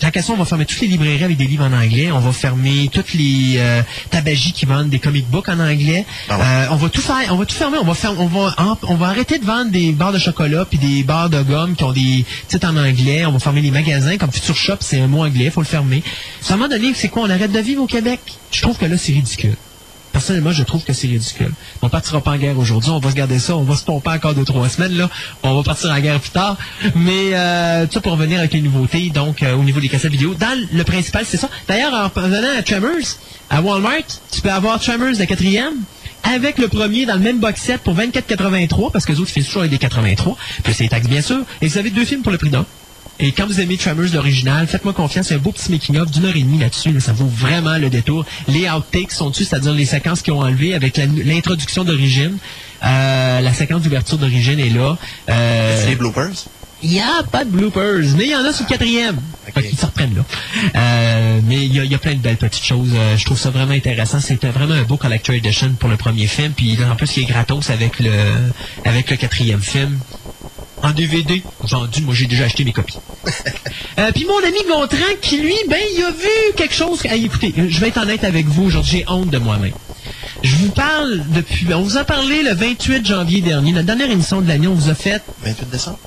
Tant qu'à ça, on va fermer toutes les librairies avec des livres en anglais. On va fermer toutes les euh, tabagies qui vendent des comic books en anglais. Euh, on va tout faire, on va tout fermer. On va faire, on va, en- on va arrêter de vendre des barres de chocolat puis des barres de gomme qui ont des titres en anglais. On va fermer les magasins comme Future Shop, c'est un mot anglais, faut le fermer. À un moment donné, c'est quoi On arrête de vivre au Québec? Je trouve que là, c'est ridicule. Personnellement, je trouve que c'est ridicule. On partira pas en guerre aujourd'hui, on va se garder ça, on va se pomper encore deux, trois semaines, là. On va partir en guerre plus tard. Mais, euh, ça pour revenir avec les nouveautés, donc, euh, au niveau des cassettes vidéo. Dans le principal, c'est ça. D'ailleurs, en revenant à Tremors, à Walmart, tu peux avoir Tremors de quatrième, avec le premier dans le même box set pour 24,83, parce que les autres, font toujours avec des 83. Puis c'est les taxes, bien sûr. Et vous avez deux films pour le prix d'un. Et quand vous aimez Tremors l'original, faites-moi confiance, a un beau petit making-of d'une heure et demie là-dessus. là, ça vaut vraiment le détour. Les outtakes sont dessus, c'est-à-dire les séquences qu'ils ont enlevées avec l'introduction d'origine. Euh, la séquence d'ouverture d'origine est là. Euh, C'est des bloopers? il n'y a pas de bloopers, mais il y en a sur le quatrième. Qu'ils se reprennent là. Euh, mais il y, a- il y a plein de belles petites choses. Euh, je trouve ça vraiment intéressant. C'était vraiment un beau collector edition pour le premier film. Puis en plus, il est gratos avec le avec le quatrième film. En DVD, vendu, moi j'ai déjà acheté mes copies. Euh, puis mon ami Gontran, qui lui, ben, il a vu quelque chose. Hey, écoutez, je vais être honnête avec vous aujourd'hui, j'ai honte de moi-même. Je vous parle depuis. On vous a parlé le 28 janvier dernier, la dernière émission de l'année, on vous a fait 28 décembre?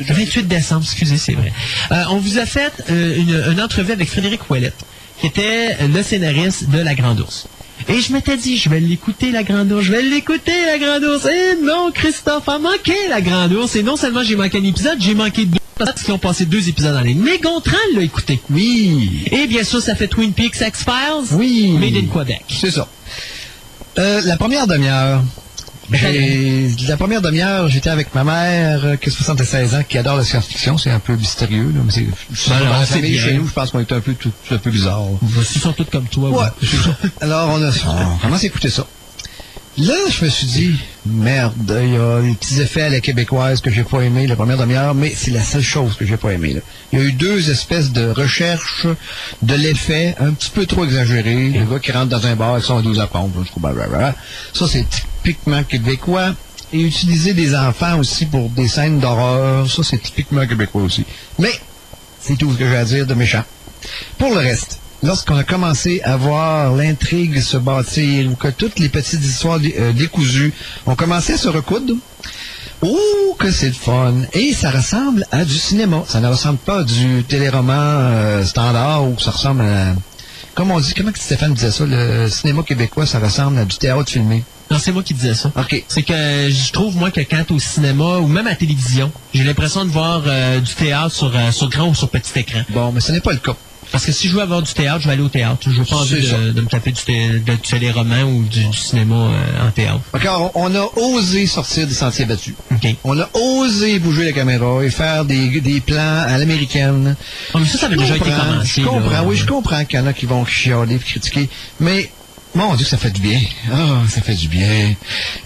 le 28 décembre, excusez, c'est vrai. Euh, on vous a fait euh, une, une entrevue avec Frédéric Ouellette, qui était le scénariste de La Grande Ourse. Et je m'étais dit, je vais l'écouter, La Grande Ourse, je vais l'écouter, La Grande Ourse. Et non, Christophe a manqué La Grande Ourse. Et non seulement j'ai manqué un épisode, j'ai manqué deux. Parce qu'ils ont passé deux épisodes en ligne. Mais Gontran l'a écouté. Oui. Et bien sûr, ça fait Twin Peaks X-Files. Oui. Made in Quebec. C'est ça. Euh, la première demière. J'ai- La première demi-heure, j'étais avec ma mère, euh, qui a 76 ans, qui adore la science-fiction. C'est un peu mystérieux. Là, mais c'est, c'est Ben bien. chez nous, je pense qu'on est un peu, tout, un peu bizarre. Ils sont tous comme toi. Ouais. Alors, on a, on commence à écouter ça? Là, je me suis dit, merde, il y a des petits effets à la québécoise que j'ai pas aimé la première demi-heure, mais c'est la seule chose que j'ai pas aimé. Il y a eu deux espèces de recherches de l'effet un petit peu trop exagéré. Le gars qui rentre dans un bar avec son 12 à pompe, je trouve, blablabla. Ça, c'est typiquement québécois. Et utiliser des enfants aussi pour des scènes d'horreur, ça, c'est typiquement québécois aussi. Mais, c'est tout ce que j'ai à dire de méchant. Pour le reste, lorsqu'on a commencé à voir l'intrigue se bâtir, ou que toutes les petites histoires euh, décousues ont commencé à se recoudre, oh, que c'est le fun! Et ça ressemble à du cinéma. Ça ne ressemble pas à du téléroman euh, standard, ou ça ressemble à... Comme on dit, comment que Stéphane disait ça, le cinéma québécois, ça ressemble à du théâtre filmé. Non, c'est moi qui disais ça. OK. C'est que je trouve, moi, que quand au cinéma ou même à la télévision, j'ai l'impression de voir euh, du théâtre sur, euh, sur grand ou sur petit écran. Bon, mais ce n'est pas le cas. Parce que si je veux avoir du théâtre, je vais aller au théâtre. Je veux pas envie de, de me taper du, té- de, du téléroman ou du, du cinéma euh, en théâtre. Encore, on a osé sortir des sentiers battus. OK. On a osé bouger la caméra et faire des, des plans à l'américaine. Oh, mais ça, ça avait déjà été commencé, Je comprends, là. oui, je comprends qu'il y en a qui vont chialer et critiquer. Mais, mon Dieu, ça fait du bien. Ah, ça fait du bien.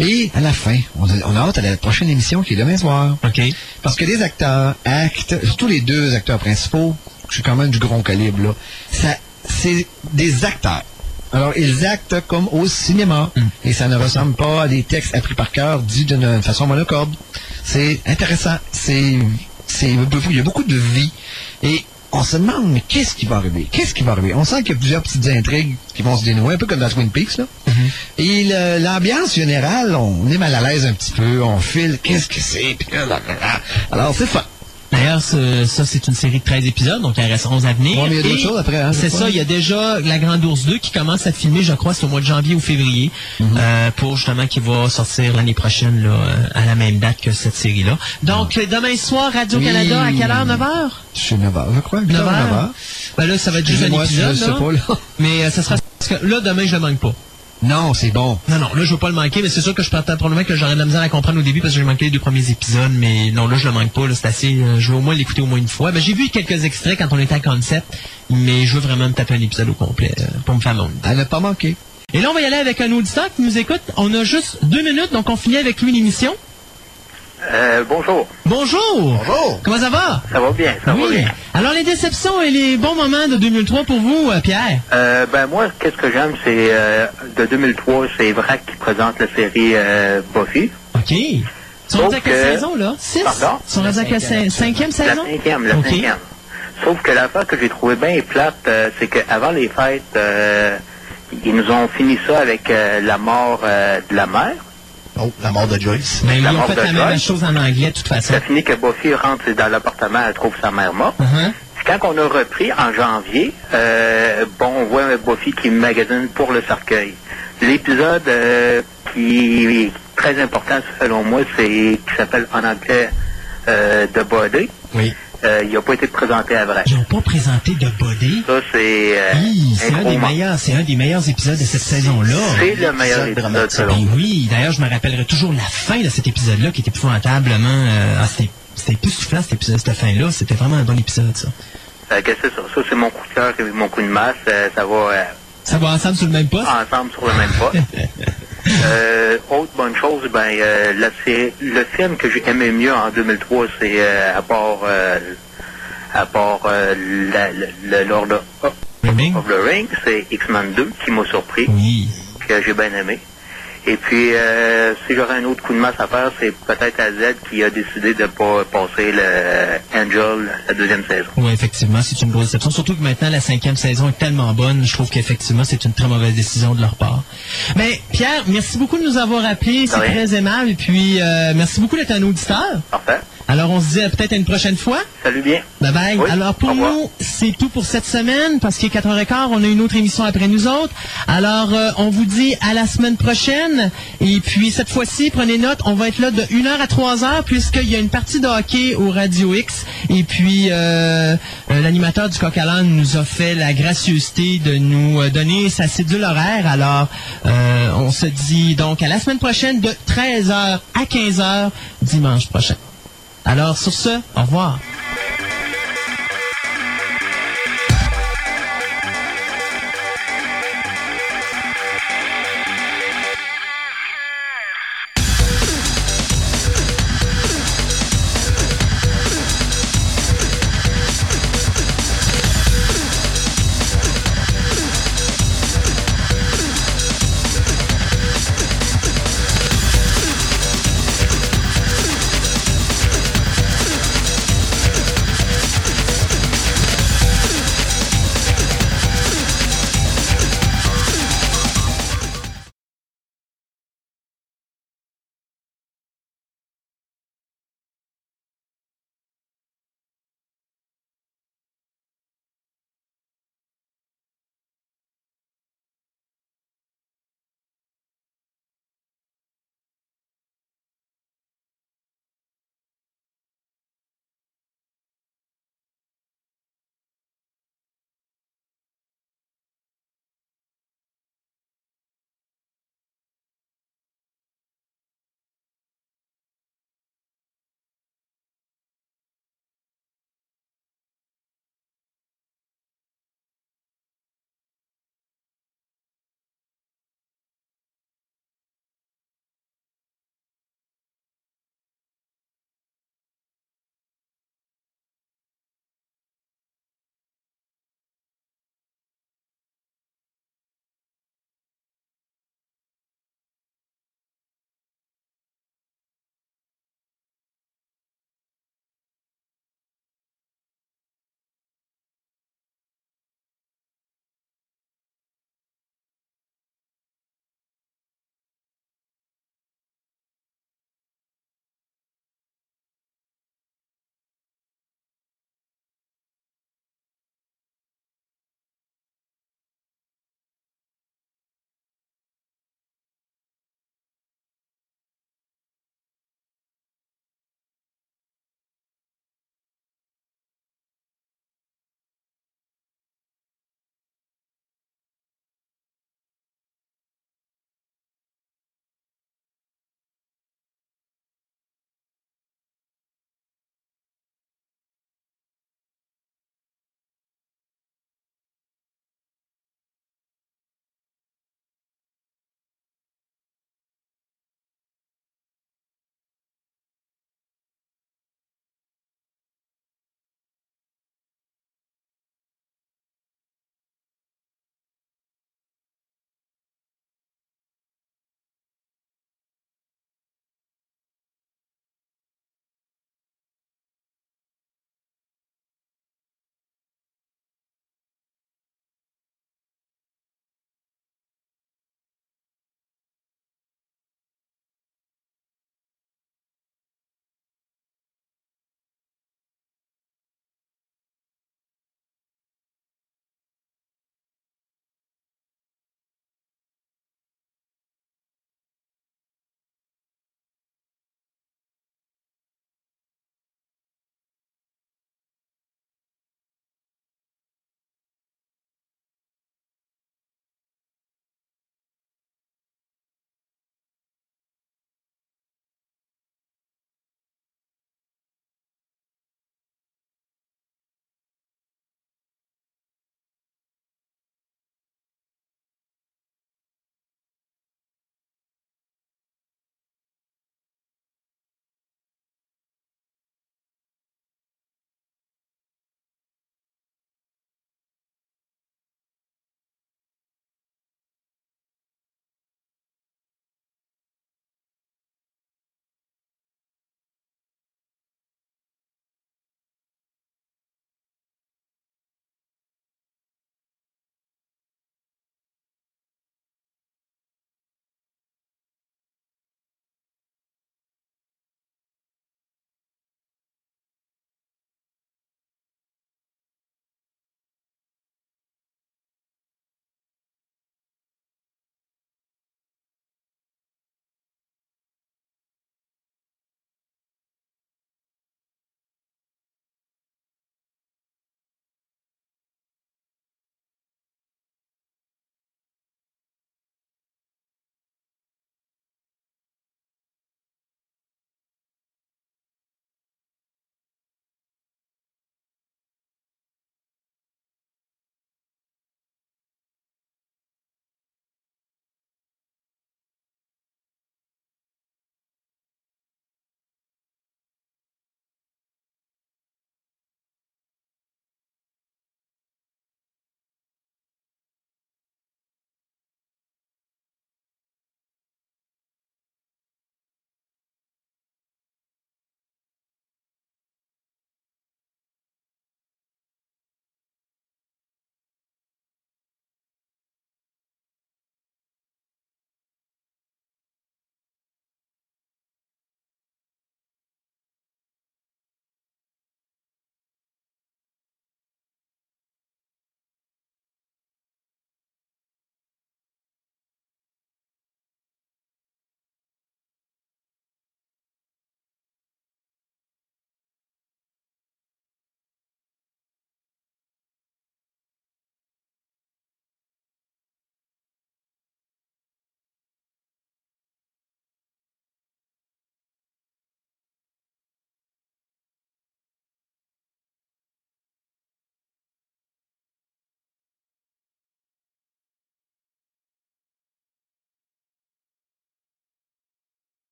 Et, à la fin, on a, on a hâte à la prochaine émission qui est demain soir. OK. Parce que les acteurs actent, surtout les deux acteurs principaux, c'est quand même du gros calibre, là. Ça, c'est des acteurs. Alors, ils actent comme au cinéma. Et ça ne ressemble pas à des textes appris par cœur, dits d'une façon monocorde. C'est intéressant. C'est, c'est, il y a beaucoup de vie. Et on se demande, mais qu'est-ce qui va arriver? Qu'est-ce qui va arriver? On sent qu'il y a plusieurs petites intrigues qui vont se dénouer, un peu comme dans Twin Peaks, là. Et le- l'ambiance générale, on est mal à l'aise un petit peu, on file, qu'est-ce que c'est? Alors, c'est fun. D'ailleurs, ce- ça, c'est une série de 13 épisodes, donc il en reste 11 à venir. Ouais, mais il y a d'autres choses après, hein, C'est ça, il y a déjà La Grande Ourse 2 qui commence à filmer, je crois, c'est au mois de janvier ou février, Mhm. euh, pour justement qui va sortir l'année prochaine, là, euh, à la même date que cette série-là. Donc, euh, demain soir, Radio-Canada, à quelle heure? 9h? C'est 9 h, je crois. 8 9 heures, 9 heures? heures. Ben là, ça va être juste un épisode, je là. pas, là. Mais euh, ça sera... parce que là, demain, je le manque pas. Non, c'est bon. Non, non, là, je veux pas le manquer, mais c'est sûr que je partais probablement que j'aurais de la misère à comprendre au début parce que j'ai manqué les deux premiers épisodes, mais non, là, je le manque pas, là, c'est assez, euh, je veux au moins l'écouter au moins une fois. Ben, j'ai vu quelques extraits quand on était à Concept, mais je veux vraiment me taper un épisode au complet euh, pour me faire mon. À ne pas manquer. Et là, on va y aller avec un auditeur qui nous écoute. On a juste deux minutes, donc on finit avec lui l'émission. Euh, bonjour. Bonjour! Bonjour! Comment ça va? Ça va bien, ça va Oui. bien. Alors, les déceptions et les bons moments de 2003 pour vous, euh, Pierre? Euh, ben moi, qu'est-ce que j'aime, c'est euh, de 2003, c'est Vrac qui présente la série euh, Buffy. OK. Ils sont Sauf rendus à quelle que- saison, là? Six? Pardon? Ils sont rendus à quelle cinquième La saison? cinquième, la cinquième. Sauf que l'affaire que j'ai trouvé bien plate, euh, c'est qu'avant les fêtes, euh, ils nous ont fini ça avec euh, la mort euh, de la mère. Oh, la mort de Joyce. Mais ils La ont fait de la même Joyce. chose en anglais, de toute façon. Ça finit que Buffy rentre dans l'appartement, elle trouve sa mère morte. Uh-huh. Quand on a repris en janvier, euh, bon, on voit Buffy qui magasine pour le cercueil. L'épisode euh, qui est très important selon moi, c'est qui s'appelle en anglais euh, The Body. Oui. Euh, il n'a pas été présenté à vrai. Ils n'ont pas présenté de body. Ça, c'est euh, Hi, c'est un des meilleurs, c'est un des meilleurs épisodes de cette saison-là. C'est le meilleur épisode selon Ben oui, d'ailleurs, je me rappellerai toujours la fin de cet épisode-là qui était épouvantablement... Euh, ah, c'était c'était époustouflant, cet épisode, cette fin-là. C'était vraiment un bon épisode, ça. Que c'est ça? Ça, c'est mon coup de cœur et mon coup de masse. Euh, ça va euh, Ça va ensemble sur le même poste? ensemble sur le même poste. Euh, autre bonne chose, ben, euh, la le film que j'ai aimé mieux en 2003, c'est euh, à part, euh, à part la- le, Lord of, of the Ring, c'est X-Men 2 qui m'a surpris, que j'ai bien aimé. Et puis, euh, si j'aurais un autre coup de masse à faire, c'est peut-être à Z qui a décidé de pas passer le Angel la deuxième saison. Oui, effectivement, c'est une grosse déception. Surtout que maintenant, la cinquième saison est tellement bonne, je trouve qu'effectivement, c'est une très mauvaise décision de leur part. Mais Pierre, merci beaucoup de nous avoir appelés, c'est très aimable. Et puis, euh, merci beaucoup d'être un auditeur. Parfait. Alors, on se dit peut-être à une prochaine fois. Salut bien. Bye bye. Oui, Alors pour nous, c'est tout pour cette semaine parce qu'il est 4h15, on a une autre émission après nous autres. Alors euh, on vous dit à la semaine prochaine et puis cette fois-ci, prenez note, on va être là de 1h à 3h puisqu'il y a une partie de hockey au Radio X et puis euh, euh, l'animateur du Coq nous a fait la gracieuseté de nous donner sa cédule horaire. Alors euh, on se dit donc à la semaine prochaine de 13h à 15h dimanche prochain. Alors sur ce, au revoir.